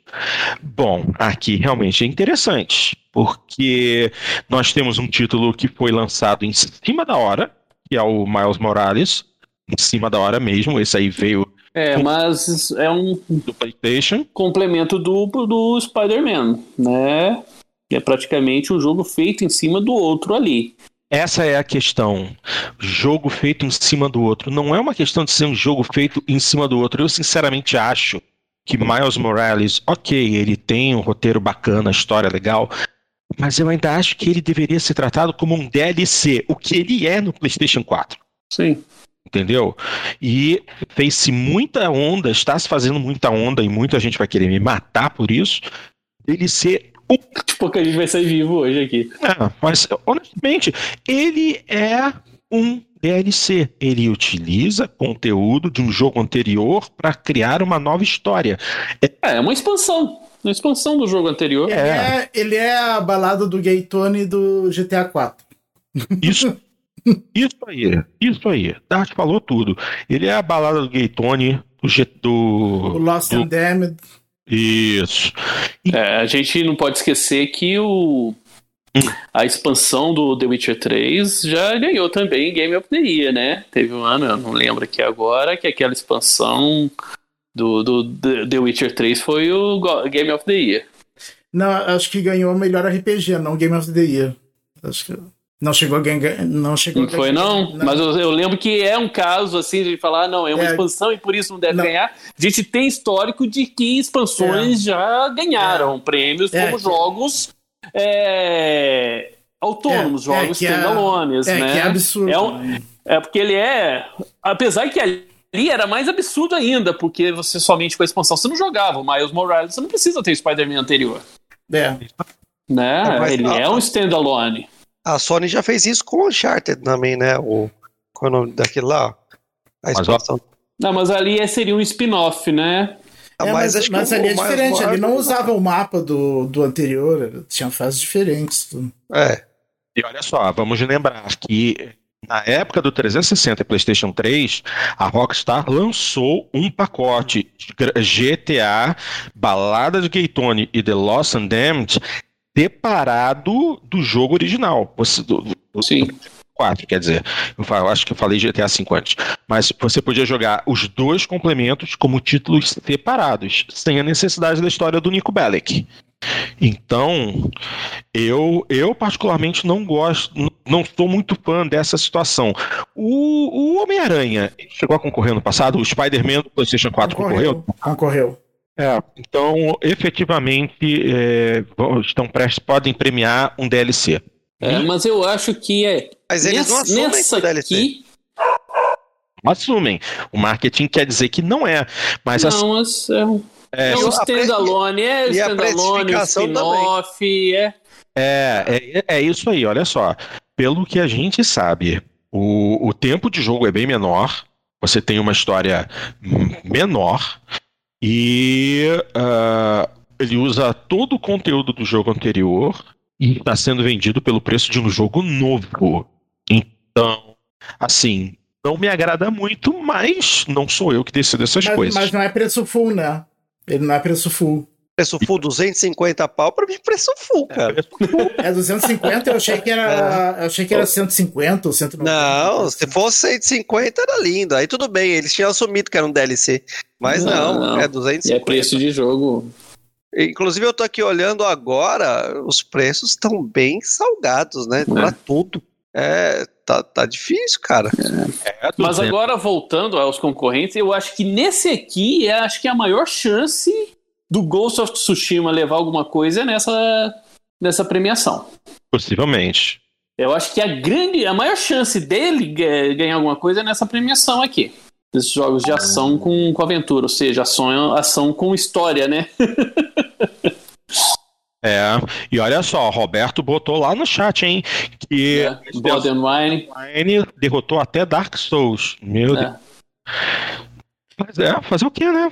Bom, aqui realmente é interessante, porque nós temos um título que foi lançado em cima da hora, que é o Miles Morales, em cima da hora mesmo, esse aí veio é, mas é um do PlayStation. complemento duplo do Spider-Man, né? É praticamente um jogo feito em cima do outro ali. Essa é a questão. Jogo feito em cima do outro. Não é uma questão de ser um jogo feito em cima do outro. Eu sinceramente acho que Miles Morales, ok, ele tem um roteiro bacana, história legal, mas eu ainda acho que ele deveria ser tratado como um DLC, o que ele é no PlayStation 4. Sim. Entendeu? E fez-se muita onda, está se fazendo muita onda e muita gente vai querer me matar por isso. Ele ser o... Tipo, que a gente vai sair vivo hoje aqui. É, mas honestamente, ele é um DLC. Ele utiliza conteúdo de um jogo anterior para criar uma nova história. É, é uma expansão. Uma expansão do jogo anterior. É. Ele, é, ele é a balada do Gay Tony do GTA 4. Isso. Isso aí, isso aí. Dart falou tudo. Ele é a balada do Gay Tony, do, do, o Lost do... and Damned. Isso. É, a gente não pode esquecer que o a expansão do The Witcher 3 já ganhou também Game of the Year, né? Teve um ano, eu não lembro aqui agora, que aquela expansão do, do The Witcher 3 foi o Game of the Year. Não, acho que ganhou o melhor RPG, não Game of the Year. Acho que não chegou a ganhar. Não chegou não foi, não? não. Mas eu, eu, lembro que é um caso assim de falar, não, é uma é, expansão e por isso não deve não. ganhar. A gente tem histórico de que expansões é. já ganharam é. prêmios é, como jogos é, autônomos, é, jogos é, standalones, é, né? Que é absurdo. É, um, é porque ele é. Apesar que ali era mais absurdo ainda, porque você somente com a expansão você não jogava. O Miles Morales você não precisa ter Spider-Man anterior. É. Né? É, ele é um standalone. A Sony já fez isso com o Uncharted também, né? O, qual é o nome daquele lá? A expansão. Não, mas ali seria um spin-off, né? É, mas, mas, mas ali é diferente, ele não usava o mapa do, do anterior, tinha fases diferentes. É. E olha só, vamos lembrar que na época do 360 e PlayStation 3, a Rockstar lançou um pacote GTA, Balada de Gaytone e The Lost and Damned separado do jogo original. Do, do, Sim. 4, quer dizer. Eu acho que eu falei GTA 5 antes. Mas você podia jogar os dois complementos como títulos separados, sem a necessidade da história do Nico Bellic. Então, eu, eu particularmente não gosto, não sou muito fã dessa situação. O, o Homem-Aranha chegou a concorrer no passado, o Spider-Man do PlayStation 4 concorreu? Concorreu. É, então, efetivamente, é, estão prestes, podem premiar um DLC. É, mas eu acho que é. Mas eles nessa, não assumem nessa DLC. Aqui... Assumem. O marketing quer dizer que não é. Mas não, mas é, é, é um standalone, é standalone, spin-off, é... É, é. É isso aí, olha só. Pelo que a gente sabe, o, o tempo de jogo é bem menor. Você tem uma história menor. E uh, ele usa todo o conteúdo do jogo anterior e está sendo vendido pelo preço de um jogo novo. Então, assim, não me agrada muito, mas não sou eu que decido essas Mas, coisas. mas não é preço full, né? Ele não é preço full. Preço full 250 pau, pra mim preço full, cara. É 250, eu achei que era, eu achei que era 150 ou 190. Não, se fosse 150 era lindo. Aí tudo bem, eles tinham assumido que era um DLC. Mas não, Não, não. é E é 250. preço de jogo. Inclusive, eu tô aqui olhando agora, os preços estão bem salgados, né? Pra tudo. É, tá, tá difícil, cara. É, Mas 200. agora, voltando aos concorrentes, eu acho que nesse aqui, é, acho que a maior chance do Ghost of Tsushima levar alguma coisa é nessa, nessa premiação. Possivelmente. Eu acho que a grande, a maior chance dele ga- ganhar alguma coisa é nessa premiação aqui. Desses jogos de ação com, com aventura, ou seja, ação, ação com história, né? É. E olha só, Roberto botou lá no chat, hein? Que É, and Wine. Derrotou até Dark Souls. Meu É. Deus. Mas é, fazer o quê, né?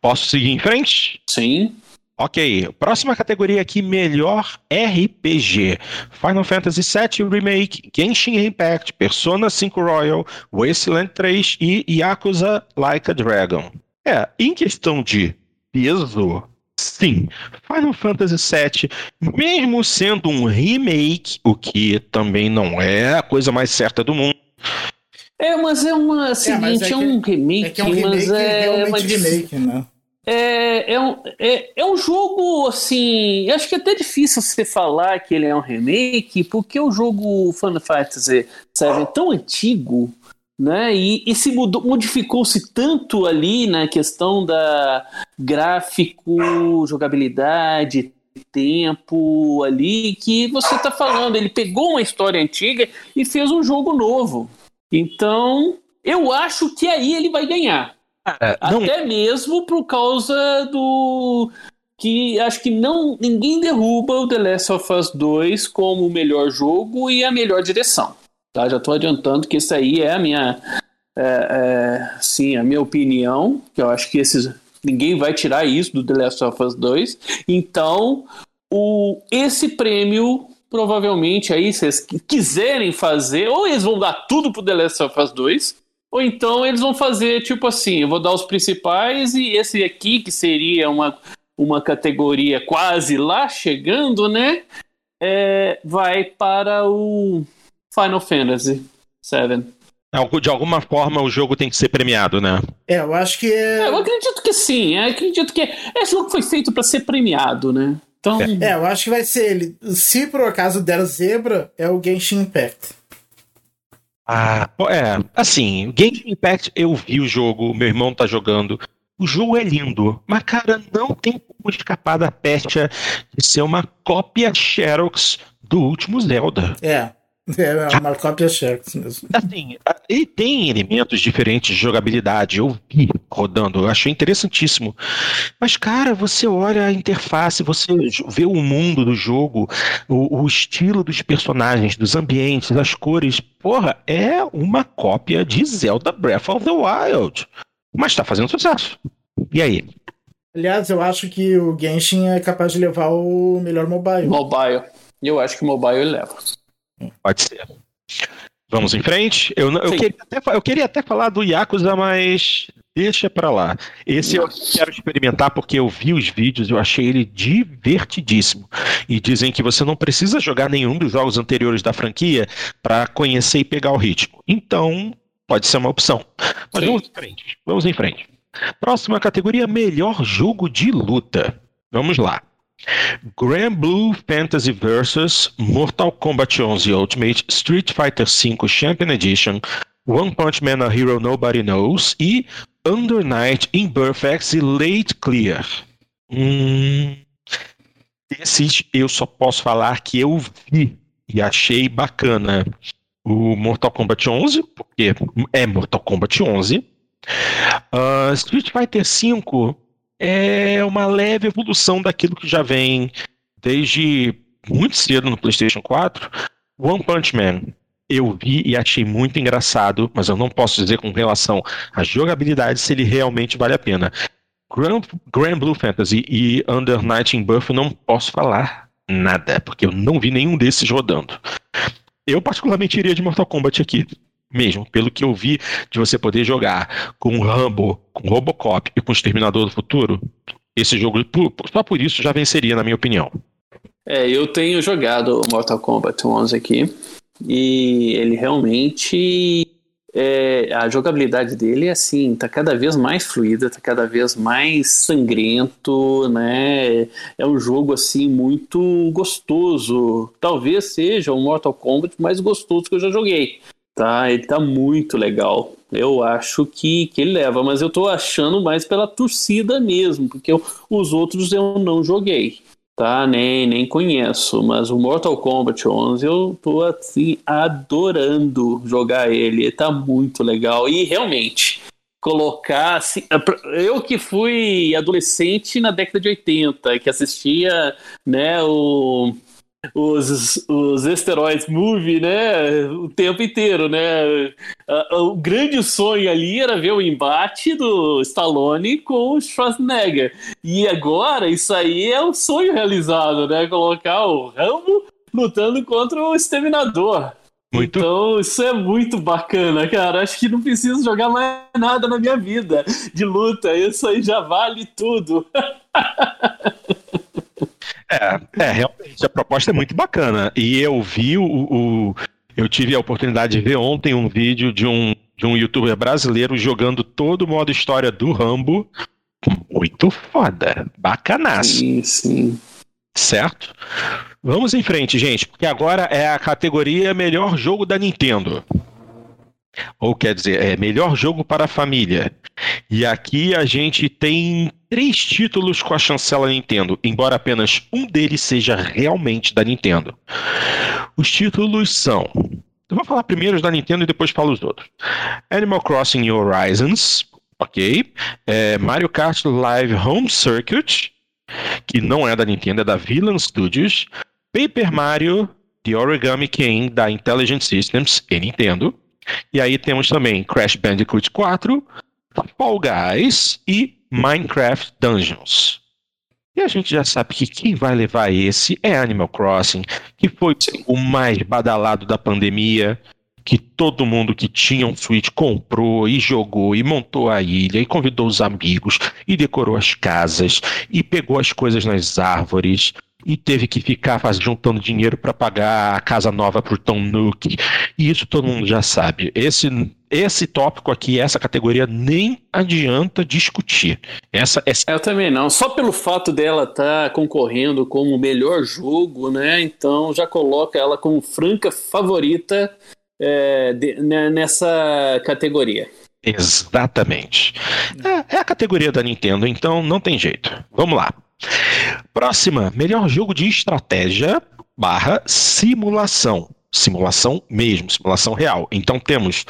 Posso seguir em frente? Sim. Ok, próxima categoria aqui, melhor RPG. Final Fantasy VII Remake, Genshin Impact, Persona 5 Royal, Wasteland 3 e Yakuza Like a Dragon. É, em questão de peso, sim, Final Fantasy VII, mesmo sendo um remake, o que também não é a coisa mais certa do mundo, É, mas é uma seguinte, é, é que- um remake, É que é um remake mas é, mas remake, né? É, é, um, é, é um jogo assim. Acho que é até difícil você falar que ele é um remake, porque o jogo Final Fantasy VII é tão antigo, né? E, e se mudou- modificou-se tanto ali na questão da gráfico, jogabilidade, tempo ali, que você tá falando. Ele pegou uma história antiga e fez um jogo novo. Então, eu acho que aí ele vai ganhar. Não, Até mesmo por causa do. Que acho que não ninguém derruba o The Last of Us 2 como o melhor jogo e a melhor direção. Tá? Já estou adiantando que isso aí é a minha. É, é, sim, a minha opinião. Que eu acho que esses. Ninguém vai tirar isso do The Last of Us 2. Então, o, esse prêmio, provavelmente, aí, se vocês quiserem fazer, ou eles vão dar tudo pro The Last of Us 2, ou então eles vão fazer, tipo assim, eu vou dar os principais e esse aqui, que seria uma, uma categoria quase lá chegando, né? é, vai para o Final Fantasy VII. algo- de alguma forma o jogo tem que ser premiado, né? É, eu acho que É, é. eu acredito que sim, eu acredito que esse jogo foi feito para ser premiado, né? Então, É, eu acho que vai ser ele. Se por acaso der zebra, é o Genshin Impact. Ah, é, assim, Genshin Impact, eu vi o jogo, meu irmão tá jogando. O jogo é lindo, mas, cara, não tem como escapar da pecha de ser uma cópia Xerox do último Zelda. É. É uma cópia Sharks mesmo. Assim, ele tem elementos diferentes de jogabilidade, eu vi rodando, eu achei interessantíssimo. Mas, cara, você olha a interface, você vê o mundo do jogo, o, o estilo dos personagens, dos ambientes, das cores. Porra, é uma cópia de Zelda Breath of the Wild. Mas tá fazendo sucesso. E aí? Aliás, eu acho que o Genshin é capaz de levar o melhor mobile. mobile. Eu acho que o mobile ele leva. Pode ser. Vamos em frente? Eu, eu, queria até, eu queria até falar do Yakuza, mas deixa pra lá. Esse eu quero experimentar porque eu vi os vídeos, eu achei ele divertidíssimo. E dizem que você não precisa jogar nenhum dos jogos anteriores da franquia pra conhecer e pegar o ritmo. Então, pode ser uma opção. Mas Sim. vamos em frente. Vamos em frente. Próxima categoria: melhor jogo de luta. Vamos lá. Grand Blue Fantasy vs Mortal Kombat 11 Ultimate, Street Fighter V Champion Edition, One Punch Man A Hero Nobody Knows e Under Night in Perfects e Late Clear. Hum, esses eu só posso falar que eu vi e achei bacana. O Mortal Kombat 11, porque é Mortal Kombat 11. Ah, Street Fighter V é uma leve evolução daquilo que já vem desde muito cedo no PlayStation 4. One Punch Man eu vi e achei muito engraçado, mas eu não posso dizer com relação à jogabilidade se ele realmente vale a pena. Grand, Grand Blue Fantasy e Under Night in Birth eu não posso falar nada, porque eu não vi nenhum desses rodando. Eu particularmente iria de Mortal Kombat aqui, mesmo, pelo que eu vi de você poder jogar com Rambo, com Robocop e com Exterminador do Futuro, esse jogo, só por isso, já venceria, na minha opinião. É, eu tenho jogado Mortal Kombat 11 aqui e ele realmente é, a jogabilidade dele é assim, tá cada vez mais fluida, tá cada vez mais sangrento, né? É um jogo assim muito gostoso. Talvez seja o Mortal Kombat mais gostoso que eu já joguei. Tá, ele tá muito legal. Eu acho que, que ele leva, mas eu tô achando mais pela torcida mesmo, porque eu, os outros eu não joguei tá? Nem, nem conheço, mas o Mortal Kombat 11 eu tô assim adorando jogar ele, tá muito legal e realmente colocar assim, eu que fui adolescente na década de 80, que assistia, né, o os, os Esteroids Movie, né? O tempo inteiro, né? O grande sonho ali era ver o embate do Stallone com o Schwarzenegger. E agora, isso aí é um sonho realizado, né? Colocar o Rambo lutando contra o Exterminador. Muito. Então, isso é muito bacana, cara. Acho que não preciso jogar mais nada na minha vida de luta. Isso aí já vale tudo. É, é, realmente, a proposta é muito bacana. E eu vi o, o, Eu tive a oportunidade de ver ontem um vídeo de um, de um youtuber brasileiro jogando todo o modo história do Rambo. Muito foda. Bacanaço. Sim, sim. Certo? Vamos em frente, gente, porque agora é a categoria melhor jogo da Nintendo. Ou quer dizer, é melhor jogo para a família. E aqui a gente tem três títulos com a chancela Nintendo, embora apenas um deles seja realmente da Nintendo. Os títulos são. Eu vou falar primeiro os da Nintendo e depois falo os outros. Animal Crossing Horizons, ok. É Mario Kart Live Home Circuit, que não é da Nintendo, é da Villain Studios. Paper Mario The Origami King, da Intelligent Systems e Nintendo. E aí temos também Crash Bandicoot 4, Fall Guys e Minecraft Dungeons. E a gente já sabe que quem vai levar esse é Animal Crossing, que foi o mais badalado da pandemia, que todo mundo que tinha um Switch comprou e jogou e montou a ilha e convidou os amigos e decorou as casas e pegou as coisas nas árvores e teve que ficar faz, juntando dinheiro para pagar a casa nova pro Tom Nook. E isso todo mundo já sabe. Esse esse tópico aqui, essa categoria, nem adianta discutir. Essa, essa... Eu também não. Só pelo fato dela estar tá concorrendo como o melhor jogo, né? Então já coloca ela como franca favorita é, de, né, nessa categoria. Exatamente. É, é a categoria da Nintendo, então não tem jeito. Vamos lá. Próxima, melhor jogo de estratégia barra simulação. Simulação mesmo, simulação real. Então temos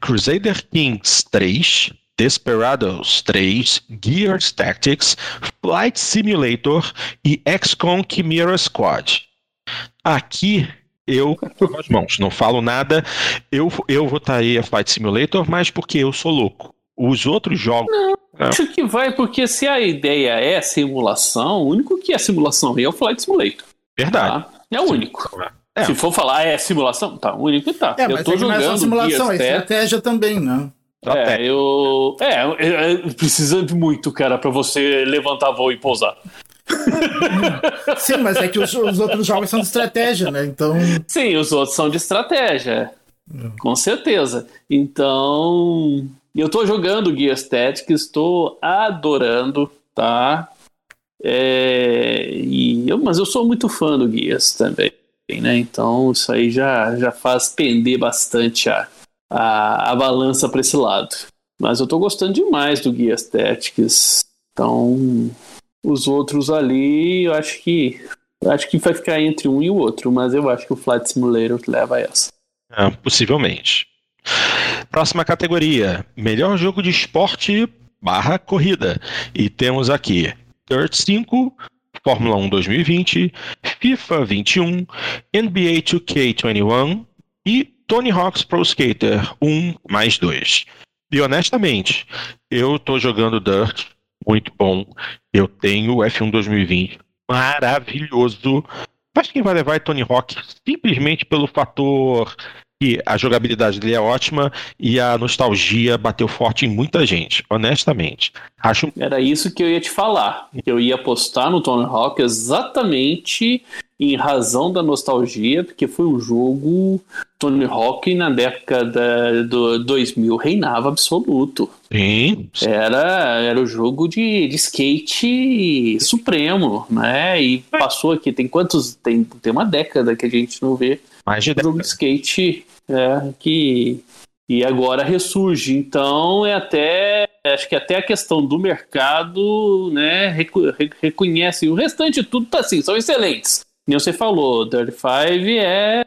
Crusader Kings 3, Desperados 3, Gears Tactics, Flight Simulator e XCOM Chimera Squad. Aqui eu com as mãos, não falo nada. Eu, eu votaria Flight Simulator, mas porque eu sou louco. Os outros jogos. Não, é. acho que vai, porque se a ideia é simulação, o único que é simulação é o Flight Simulator. Verdade. Tá? É o único. É. Se for falar é simulação, tá, o único tá. É, eu tô é jogando. Não é só simulação, é estratégia também, né? É, eu. É, é, precisa muito, cara, para você levantar voo e pousar. Sim, mas é que os, os, outros jogos são de estratégia, né? Então. Sim, os outros são de estratégia. Com certeza. Então. Eu tô jogando Gears Tactics, estou adorando, tá? É, e eu, mas eu sou muito fã do Gears também, né? Então isso aí já, já faz pender bastante a, a, a balança para esse lado. Mas eu tô gostando demais do Gears Tactics. Então, os outros ali, eu acho que acho que vai ficar entre um e o outro, mas eu acho que o Flight Simulator leva essa. É, possivelmente. Próxima categoria: melhor jogo de esporte barra corrida. E temos aqui Dirt 5, Fórmula 1 2020, FIFA 21, NBA 2K21 e Tony Hawk's Pro Skater 1 mais 2. E honestamente, eu tô jogando Dirt, muito bom. Eu tenho o F1 2020, maravilhoso. Mas quem vai levar é Tony Hawk simplesmente pelo fator que a jogabilidade dele é ótima e a nostalgia bateu forte em muita gente, honestamente. Acho Era isso que eu ia te falar. Eu ia apostar no Tony Hawk exatamente em razão da nostalgia, porque foi um jogo Tony Hawk na década do 2000 reinava absoluto. Sim. Era, era o jogo de, de skate supremo, né? E passou aqui, tem quantos? Tem, tem uma década que a gente não vê Mais de um jogo de skate é, que e agora ressurge. Então é até acho que até a questão do mercado, né, recu- re- reconhece. O restante tudo tá assim, são excelentes. Nem você falou, Dirty Five é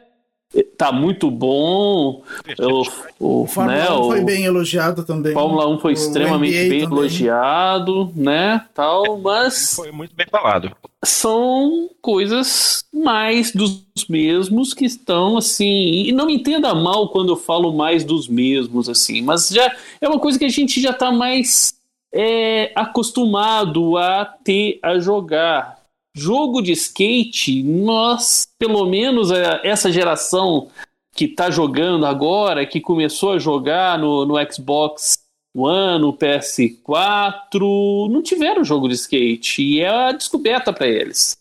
tá muito bom. O, o, O Fórmula né, 1 foi o- bem elogiado também. Fórmula 1 foi extremamente NBA bem também. elogiado, né? Tal, mas Foi muito bem falado. são coisas mais dos mesmos que estão assim. E não me entenda mal quando eu falo mais dos mesmos, assim, mas já é uma coisa que a gente já está mais é, acostumado a ter, a jogar. Jogo de skate, nós, pelo menos é, essa geração que está jogando agora, que começou a jogar no, no Xbox One, no PS4, não tiveram jogo de skate e é a descoberta para eles,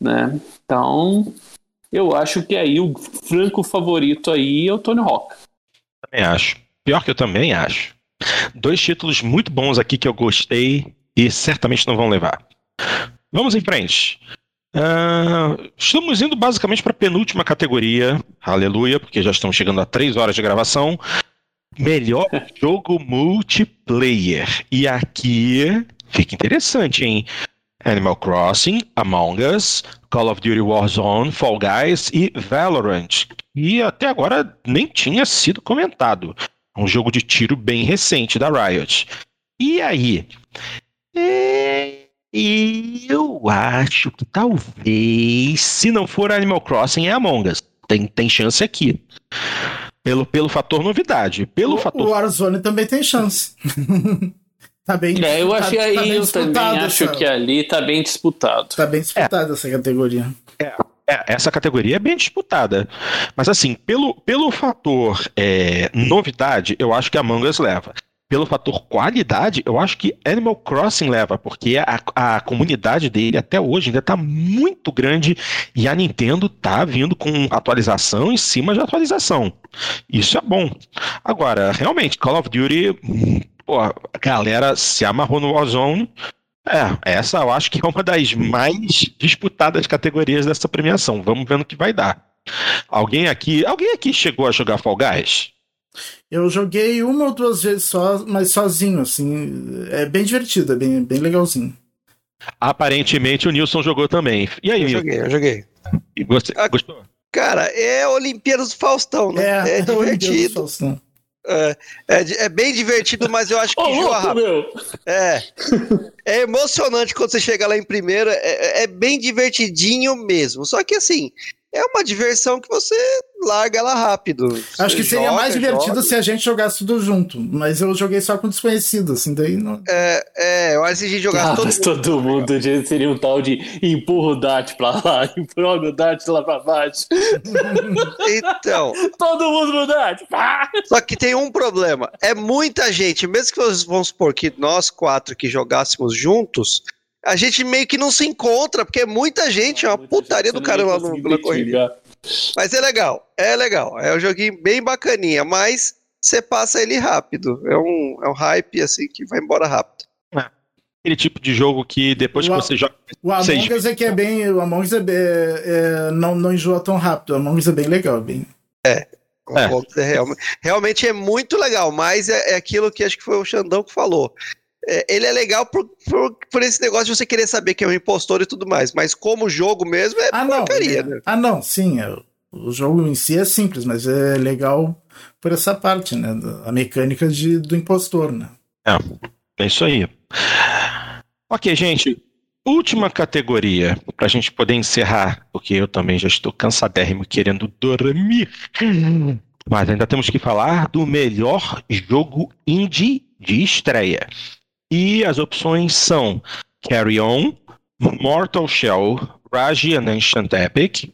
né? Então, eu acho que aí o franco favorito aí é o Tony Hawk. Também acho. Pior que eu também acho. Dois títulos muito bons aqui que eu gostei e certamente não vão levar. Vamos em frente. Ah, estamos indo basicamente para a penúltima categoria. Aleluia, porque já estamos chegando a três horas de gravação. Melhor jogo multiplayer. E aqui fica interessante, hein? Animal Crossing, Among Us, Call of Duty Warzone, Fall Guys e Valorant. E até agora nem tinha sido comentado. É um jogo de tiro bem recente da Riot. E aí? É, Eu acho que talvez, se não for Animal Crossing, é Among Us. Tem, tem chance aqui. Pelo, pelo fator novidade. Pelo O, fator o Warzone também tem chance. tá bem É, eu tá- achei tá aí, bem eu também disputado acho essa- que ali tá bem disputado. Tá bem disputada essa categoria. É, essa categoria é bem disputada. Mas assim, pelo, pelo fator é, novidade, eu acho que Among Us leva. Pelo fator qualidade, eu acho que Animal Crossing leva, porque a, a comunidade dele até hoje ainda está muito grande e a Nintendo tá vindo com atualização em cima de atualização. Isso é bom. Agora, realmente, Call of Duty, pô, a galera se amarrou no Warzone. É, essa eu acho que é uma das mais disputadas categorias dessa premiação. Vamos ver no que vai dar. Alguém aqui, alguém aqui chegou a jogar Fall Guys? Eu joguei uma ou duas vezes só, mas sozinho, assim. É bem divertido, é bem, bem legalzinho. Aparentemente o Nilson jogou também. E aí, Eu Nilson? joguei, eu joguei. E Você, Ah, gostou? Cara, é Olimpíadas do Faustão, né? É, o Olimpíada do divertido. Faustão. É, é, é bem divertido, mas eu acho que rápido. meu! É. É emocionante quando você chega lá em primeira. É, é bem divertidinho mesmo. Só que assim, é uma diversão que você larga ela rápido. Acho Você que seria joga, mais divertido joga. se a gente jogasse tudo junto. Mas eu joguei só com desconhecido, assim, daí não. É, é, eu acho que se a gente jogasse Ah, todo mas mundo. todo mundo já seria um tal de empurra o Dart pra lá, empurra o Dart lá pra baixo. Então, Todo mundo no Dart! pá! só que tem um problema. É muita gente, mesmo que nós, vamos supor que nós quatro que jogássemos juntos, a gente meio que não se encontra, porque é muita gente, é uma Muita putaria gente, do você não cara ia lá no, na corrida. Mas é legal, é legal. É um joguinho bem bacaninha, mas você passa ele rápido. É um, é um hype assim que vai embora rápido. Aquele tipo de jogo que depois que Uau. você joga. O Among. Us é que é bem. O Among Us é, é- é- não, não enjoa tão rápido. O Among Us é bem legal. Bem... O É. Among Us é real- realmente é muito legal, mas é, é aquilo que acho que foi o Xandão que falou. É, ele é legal por, por, por esse negócio de você querer saber que é um impostor e tudo mais, mas como jogo mesmo é Ah, não. porcaria, é- né? Ah, não, sim. é- o jogo em si é simples, mas é legal por essa parte, né? A mecânica de, do impostor, né? É isso aí. Ok, gente. Última categoria, pra gente poder encerrar, porque eu também já estou cansadérrimo querendo dormir. Mas ainda temos que falar do melhor jogo indie de estreia. E as opções são Carry On, Mortal Shell, Raji and Ancient Epic,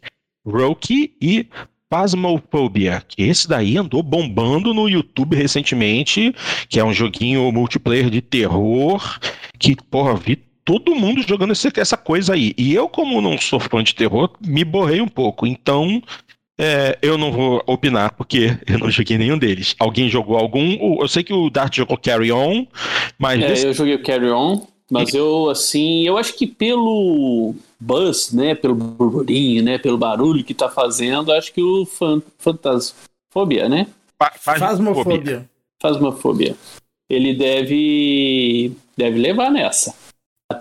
Roki e Phasmophobia, que esse daí andou bombando no YouTube recentemente, que é um joguinho multiplayer de terror, que, porra, vi todo mundo jogando essa coisa aí. E eu, como não sou fã de terror, me borrei um pouco. Então, é, eu não vou opinar, porque eu não joguei nenhum deles. Alguém jogou algum? Eu sei que o Dart jogou Carry On, mas. É, desse... eu joguei o Carry On, mas eu, assim, eu acho que pelo buzz, né, pelo burburinho, né, pelo barulho que tá fazendo, acho que o fan, Fantasfobia, né? Fasmofobia. Fasmofobia. Ele deve deve levar nessa.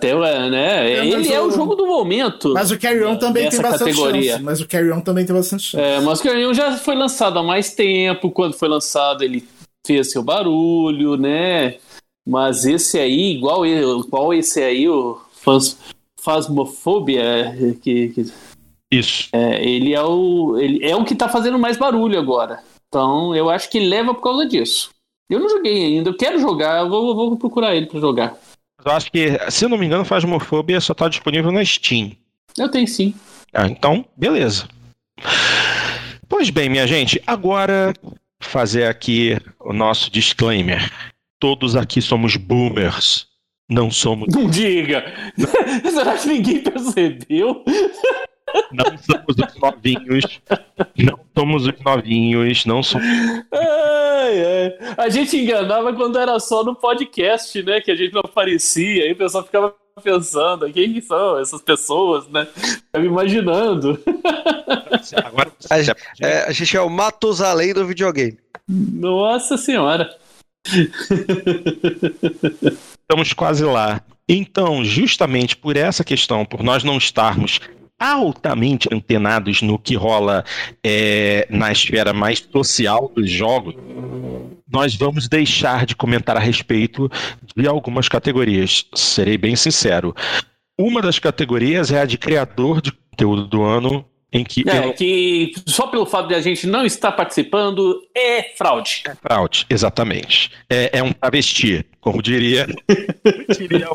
Até, né? É, ele é o... o jogo do momento. Mas o Carry On também tem bastante categoria. chance. Mas o Carry On também tem bastante chance. É, mas o Carry On já foi lançado há mais tempo. Quando foi lançado, ele fez seu barulho, né? Mas esse aí, igual, igual esse aí, o Faz, Fasmofobia, que, que, Isso. É, ele é o ele é o que tá fazendo mais barulho agora. Então, eu acho que leva por causa disso. Eu não joguei ainda, eu quero jogar, eu vou, vou procurar ele para jogar. Eu acho que, se não me engano, Fasmofobia só tá disponível na Steam. Eu tenho sim. Ah, então, beleza. Pois bem, minha gente, agora fazer aqui o nosso disclaimer. Todos aqui somos boomers. Não somos. Não diga! Será que ninguém percebeu? Não somos os novinhos. Não somos os novinhos. Não somos. Ai, ai. A gente enganava quando era só no podcast, né? Que a gente não aparecia. Aí o pessoal ficava pensando: quem são essas pessoas, né? Ficava imaginando. Agora, a, é, a gente é o Matusalém do videogame. Nossa Senhora. Estamos quase lá. Então, justamente por essa questão, por nós não estarmos altamente antenados no que rola é, na esfera mais social dos jogos, nós vamos deixar de comentar a respeito de algumas categorias. Serei bem sincero. Uma das categorias é a de criador de conteúdo do ano, em que. É, eu... que só pelo fato de a gente não estar participando é fraude. É fraude, exatamente. É, é um travesti, como diria. diria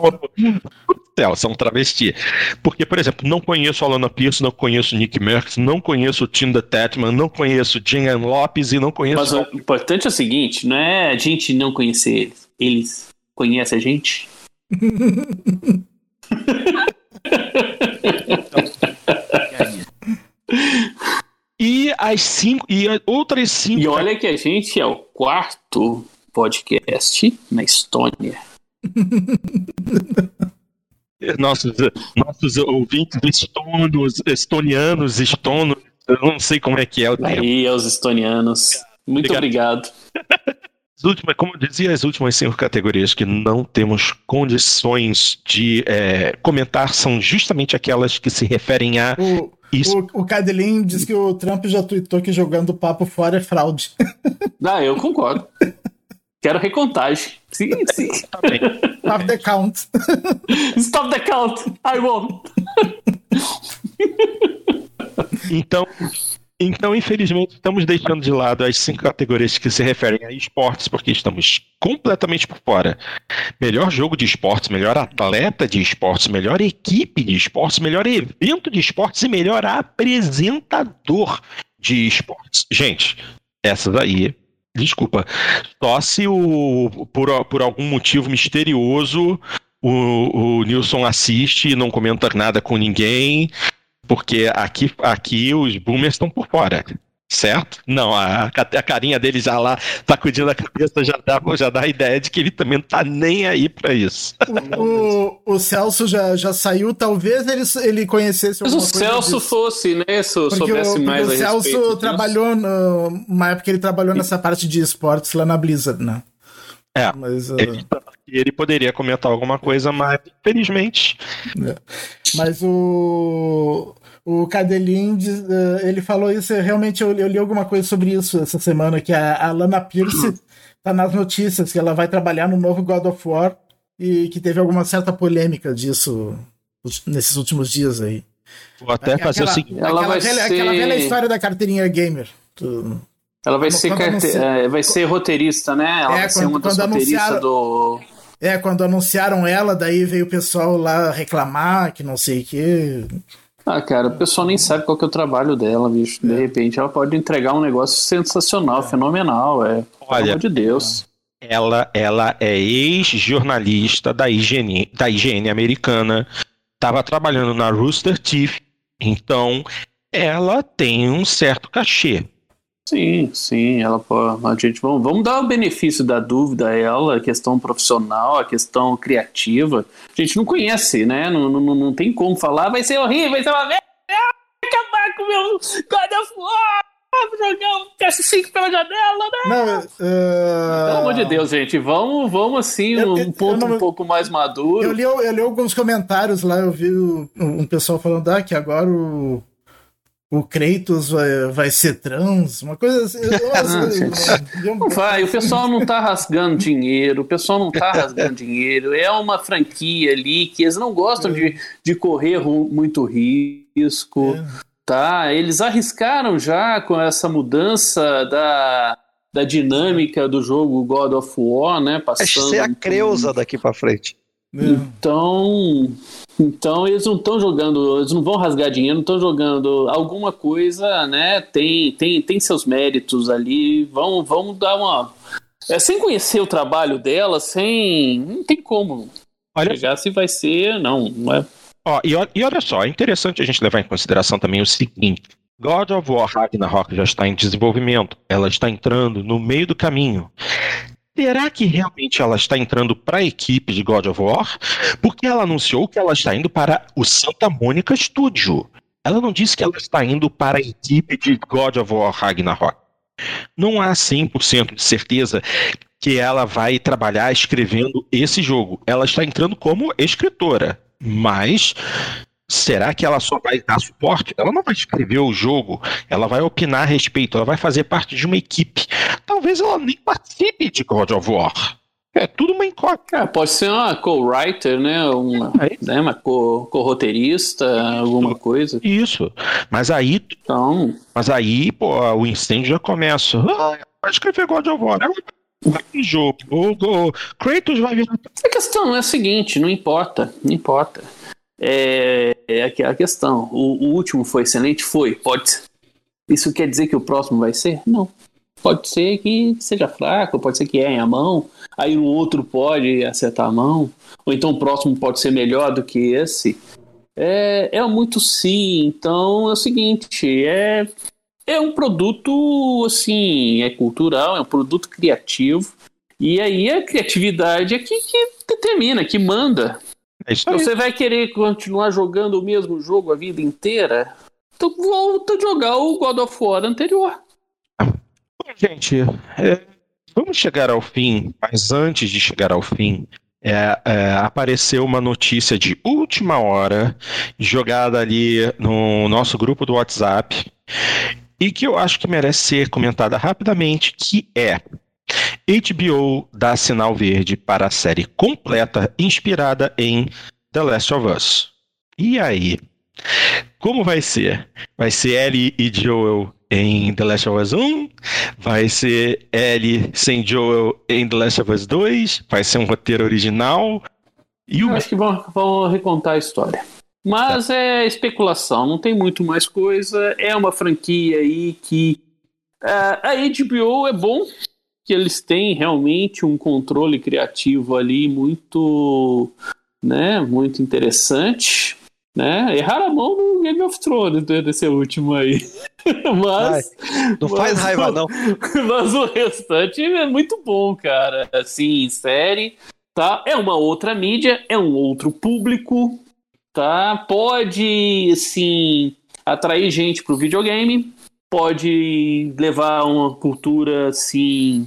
Celso, é um travesti. Porque, por exemplo, não conheço a Alana Pierce, não conheço Nick Merckx, não conheço o Tim Tatman, não conheço Jean Lopes e não conheço. Mas o importante é o seguinte: não é a gente não conhecer eles. Eles conhecem a gente. E as cinco. E outras cinco. E olha que a gente é o quarto podcast na Estônia. nossos, nossos ouvintes estonos, estonianos, estonos, eu não sei como é que é o termo. Aí, aos estonianos. Muito obrigado. obrigado. As últimas, como eu dizia, as últimas cinco categorias que não temos condições de é, comentar são justamente aquelas que se referem a. O, isso. o, o Cadelin diz que o Trump já tweetou que jogando papo fora é fraude. Ah, eu concordo. Quero recontagem. Sim, sim. Stop the count. Stop the count. I won. Então, então, infelizmente, estamos deixando de lado as cinco categorias que se referem a esportes, porque estamos completamente por fora. Melhor jogo de esportes, melhor atleta de esportes, melhor equipe de esportes, melhor evento de esportes e melhor apresentador de esportes. Gente, essas aí, desculpa, só se o, por, por algum motivo misterioso o, o Nilson assiste e não comenta nada com ninguém, porque aqui, aqui os boomers estão por fora. Certo? Não, a, a carinha dele já lá, sacudindo a cabeça, já dá, já dá a ideia de que ele também não tá nem aí para isso. O, o, o, Celso já, já saiu, talvez ele, ele conhecesse Mas o Celso disso. fosse, né? Se porque soubesse o, mais o Celso trabalhou, no, uma época ele trabalhou nessa parte de esportes lá na Blizzard, né? É, mas, uh... ele, ele, poderia comentar alguma coisa, mas infelizmente. É. Mas o. O Cadelin, uh, ele falou isso, realmente eu, eu, li alguma coisa sobre isso essa semana, que a, a Lana Pierce tá nas notícias, que ela vai trabalhar no novo God of War e que teve alguma certa polêmica disso nesses últimos dias aí. Vou até aquela, fazer o seguinte. Ela aquela, vai velha, ser... aquela velha história da carteirinha gamer. Tu... Ela vai, ser, carte... é, vai ser roteirista, né? Ela é, vai quando, ser uma das roteiristas do. É, quando anunciaram ela, daí veio o pessoal lá reclamar que não sei o quê. Ah, cara, o pessoal nem sabe qual que é o trabalho dela, bicho. De repente ela pode entregar um negócio sensacional, fenomenal, é. Olha, pelo amor de Deus. Ela, ela é ex-jornalista da IGN, da IGN americana, estava trabalhando na Rooster Teeth, então ela tem um certo cachê. Sim, sim, ela a gente vamos, vamos dar o benefício da dúvida a ela, a questão profissional, a questão criativa. A gente não conhece, né? Não, não, não tem como falar, vai ser horrível, vai ser uma merda, acabar com o meu God of War jogar um PS5 pela janela, né? Não, uh... Pelo amor de Deus, gente, vamos, vamos assim, eu, um eu, ponto eu não... um pouco mais maduro. Eu li, eu li alguns comentários lá, eu vi um pessoal falando ah, que agora o o Kratos vai, vai ser trans, uma coisa assim. não, não vai, o pessoal não tá rasgando dinheiro, o pessoal não tá rasgando dinheiro. É uma franquia ali que eles não gostam é. de, de correr muito risco. É. Tá, eles arriscaram já com essa mudança da, da dinâmica do jogo God of War, né? Passando Vai ser a Creusa daqui para frente. Então, então eles não estão jogando, eles não vão rasgar dinheiro, não estão jogando alguma coisa, né? Tem, tem, tem seus méritos ali, vão, vão dar uma. É, sem conhecer o trabalho dela, sem. Não tem como olha, chegar se vai ser, não. não é... Ó, e, e olha só, é interessante a gente levar em consideração também o seguinte: God of War Ragnarok já está em desenvolvimento, ela está entrando no meio do caminho. Será que realmente ela está entrando para a equipe de God of War? Porque ela anunciou que ela está indo para o Santa Mônica Studio. Ela não disse que ela está indo para a equipe de God of War Ragnarok. Não há 100% de certeza que ela vai trabalhar escrevendo esse jogo. Ela está entrando como escritora, mas Será que ela só vai dar suporte? Ela não vai escrever o jogo, ela vai opinar a respeito, ela vai fazer parte de uma equipe. Talvez ela nem participe de God of War. É tudo uma incógnita. É, pode ser uma co-writer, né? Uma, é né? uma co-roteirista, alguma coisa. Isso. Mas aí. Então... Mas aí, pô, o incêndio já começa. Ah, vai escrever God of War. Que jogo. O, o Kratos vai vir. A questão é a seguinte: não importa. Não importa. É, é aquela questão. O, o, último foi excelente? Foi. Pode ser. Isso quer dizer que o próximo vai ser? Não. Pode ser que seja fraco, pode ser que erre a mão, aí o outro pode acertar a mão, ou então o próximo pode ser melhor do que esse. É, é muito sim. Então é o seguinte: é, é um produto assim, é cultural, é um produto criativo. E aí a criatividade é que, que determina, que manda. É então você vai querer continuar jogando o mesmo jogo a vida inteira? Então volta a jogar o God of War anterior. Bom, gente, é, vamos chegar ao fim, mas antes de chegar ao fim, é, é, apareceu uma notícia de última hora jogada ali no nosso grupo do WhatsApp e que eu acho que merece ser comentada rapidamente, que é HBO dá sinal verde para a série completa inspirada em The Last of Us. E aí? Como vai ser? Vai ser Ellie e Joel em The Last of Us 1? Vai ser Ellie sem Joel em The Last of Us 2? Vai ser um roteiro original? E o... Acho que vão, vão recontar a história. Mas tá. é especulação, não tem muito mais coisa. É uma franquia aí que. Uh, a HBO é bom, que eles têm realmente um controle criativo ali muito, né, muito interessante. Né? Erraram a mão no Game of Thrones né, desse último aí. mas. Ai, não faz raiva, não. Mas o restante é muito bom, cara. Assim, série, tá? É uma outra mídia, é um outro público, tá? Pode, assim, atrair gente pro videogame, pode levar uma cultura assim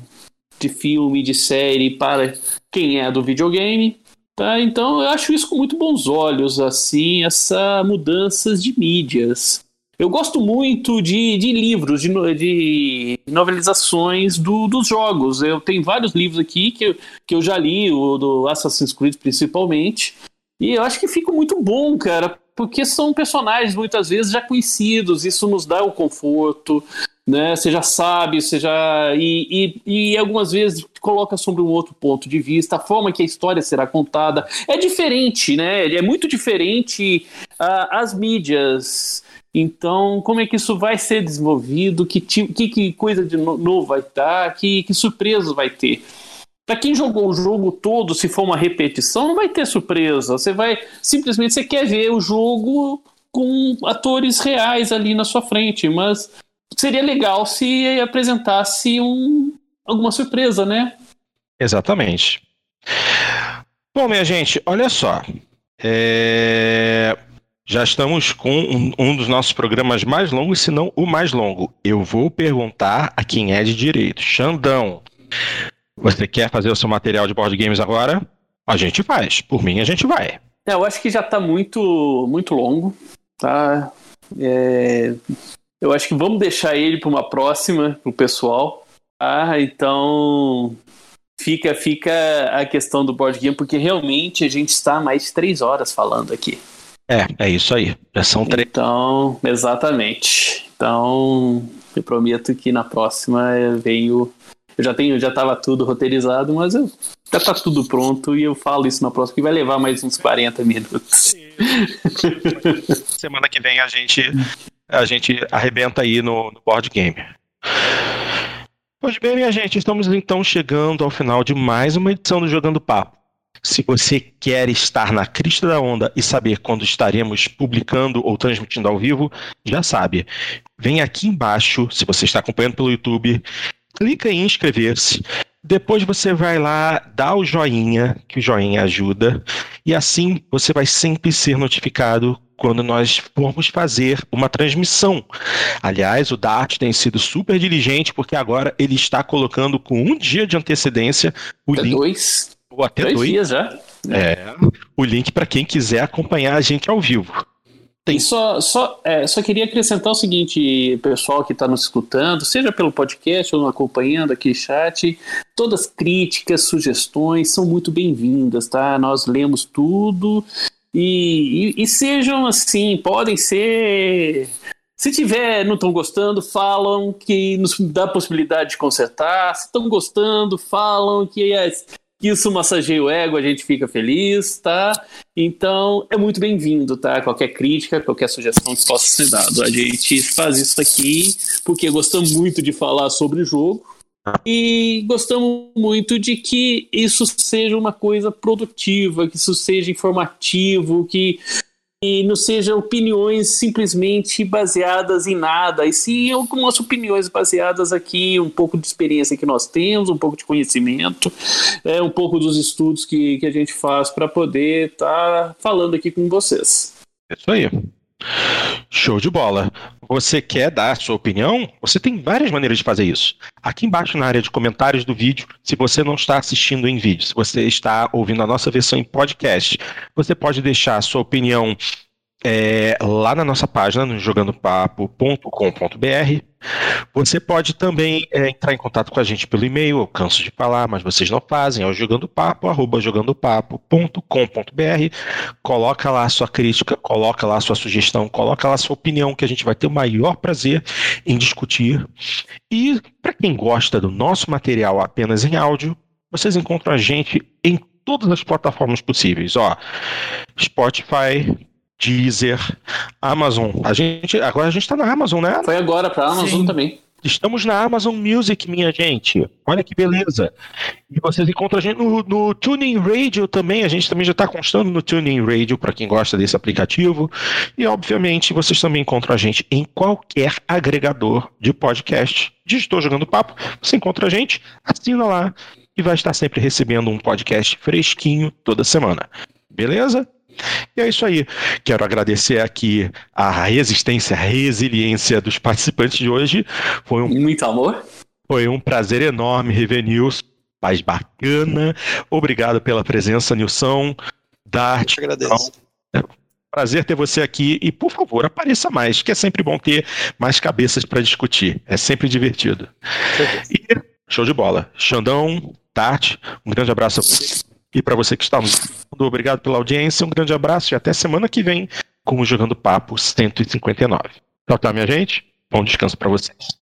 de filme, de série para quem é do videogame. Tá? Então eu acho isso com muito bons olhos, assim, essa mudanças de mídias. Eu gosto muito de, de livros, de, de novelizações do, dos jogos. Eu tenho vários livros aqui que eu, que eu já li, o do Assassin's Creed principalmente. E eu acho que fica muito bom, cara, porque são personagens muitas vezes já conhecidos, isso nos dá o conforto, né? Você já sabe, você já. E, e, e, algumas vezes coloca sobre um outro ponto de vista, a forma que a história será contada. É diferente, né? É muito diferente uh, as mídias. Então, como é que isso vai ser desenvolvido? Que, que, que coisa de novo vai estar? Que, que surpresas vai ter? Para quem jogou o jogo todo, se for uma repetição, não vai ter surpresa. Você vai simplesmente você quer ver o jogo com atores reais ali na sua frente, mas seria legal se apresentasse um, alguma surpresa, né? Exatamente. Bom, minha gente, olha só. É... Já estamos com um, um, dos nossos programas mais longos, se não o mais longo. Eu vou perguntar a quem é de direito. Xandão, você quer fazer o seu material de board games agora? A gente faz. Por mim, a gente vai. É, eu acho que já está muito, muito longo. Tá? É... Eu acho que vamos deixar ele para uma próxima, para o pessoal. Ah, então fica fica a questão do board game, porque realmente a gente está mais de três horas falando aqui. É, é isso aí. Já são três. Então, exatamente. Então, eu prometo que na próxima eu venho eu já tenho, já estava tudo roteirizado, mas eu, já está tudo pronto e eu falo isso na próxima, que vai levar mais uns 40 minutos. Semana que vem a gente, a gente arrebenta aí no, no board game. Pois bem, minha gente, estamos então chegando ao final de mais uma edição do Jogando Papo. Se você quer estar na crista da onda e saber quando estaremos publicando ou transmitindo ao vivo, já sabe. Vem aqui embaixo, se você está acompanhando pelo YouTube, clica em inscrever-se. Depois você vai lá, dá o joinha, que o joinha ajuda, e assim você vai sempre ser notificado quando nós formos fazer uma transmissão. Aliás, o Dart tem sido super diligente, porque agora ele está colocando com um dia de antecedência o até link. Dois. Ou até dois, dois dias já. É, o link para quem quiser acompanhar a gente ao vivo. Só, só, é, só queria acrescentar o seguinte, pessoal que está nos escutando, seja pelo podcast ou acompanhando aqui chat, todas críticas, sugestões são muito bem-vindas, tá? Nós lemos tudo e, e, e sejam assim, podem ser se tiver, não estão gostando, falam que nos dá a possibilidade de consertar. Se estão gostando, falam que isso massageia o ego, a gente fica feliz, tá? Então é muito bem-vindo, tá? Qualquer crítica, qualquer sugestão que possa ser dado. A gente faz isso aqui porque gostamos muito de falar sobre o jogo e gostamos muito de que isso seja uma coisa produtiva, que isso seja informativo, que e não sejam opiniões simplesmente baseadas em nada, e sim algumas opiniões baseadas aqui, um pouco de experiência que nós temos, um pouco de conhecimento, é, um pouco dos estudos que, que a gente faz para poder estar tá falando aqui com vocês. É isso aí. Show de bola. Você quer dar a sua opinião? Você tem várias maneiras de fazer isso. Aqui embaixo na área de comentários do vídeo, se você não está assistindo em vídeo, se você está ouvindo a nossa versão em podcast, você pode deixar a sua opinião é, lá na nossa página, no jogandopapo.com.br. Você pode também é, entrar em contato com a gente pelo e-mail, eu canso de falar, mas vocês não fazem, é o jogandopapo, arroba jogandopapo.com.br. Coloca lá a sua crítica, coloca lá a sua sugestão, coloca lá a sua opinião, que a gente vai ter o maior prazer em discutir. E para quem gosta do nosso material apenas em áudio, vocês encontram a gente em todas as plataformas possíveis, ó. Spotify, Deezer, Amazon. A gente, agora a gente está na Amazon, né? Foi agora para Amazon Sim. também. Estamos na Amazon Music, minha gente. Olha que beleza. E vocês encontram a gente no, no Tuning Radio também. A gente também já está constando no Tuning Radio para quem gosta desse aplicativo. E, obviamente, vocês também encontram a gente em qualquer agregador de podcast. Digitou Jogando Papo, você encontra a gente, assina lá e vai estar sempre recebendo um podcast fresquinho toda semana. Beleza? E é isso aí. Quero agradecer aqui a resistência, a resiliência dos participantes de hoje. Foi um muito amor. Foi um prazer enorme rever Nilson. Paz bacana. Obrigado pela presença, Nilson. Dart. Eu agradeço. É prazer ter você aqui e, por favor, apareça mais, que é sempre bom ter mais cabeças para discutir. É sempre divertido. E show de bola. Xandão, Tati, um grande abraço a você. E para você que está nos obrigado pela audiência, um grande abraço e até semana que vem com o Jogando Papo 159. Tchau, tchau, minha gente. Bom descanso para vocês.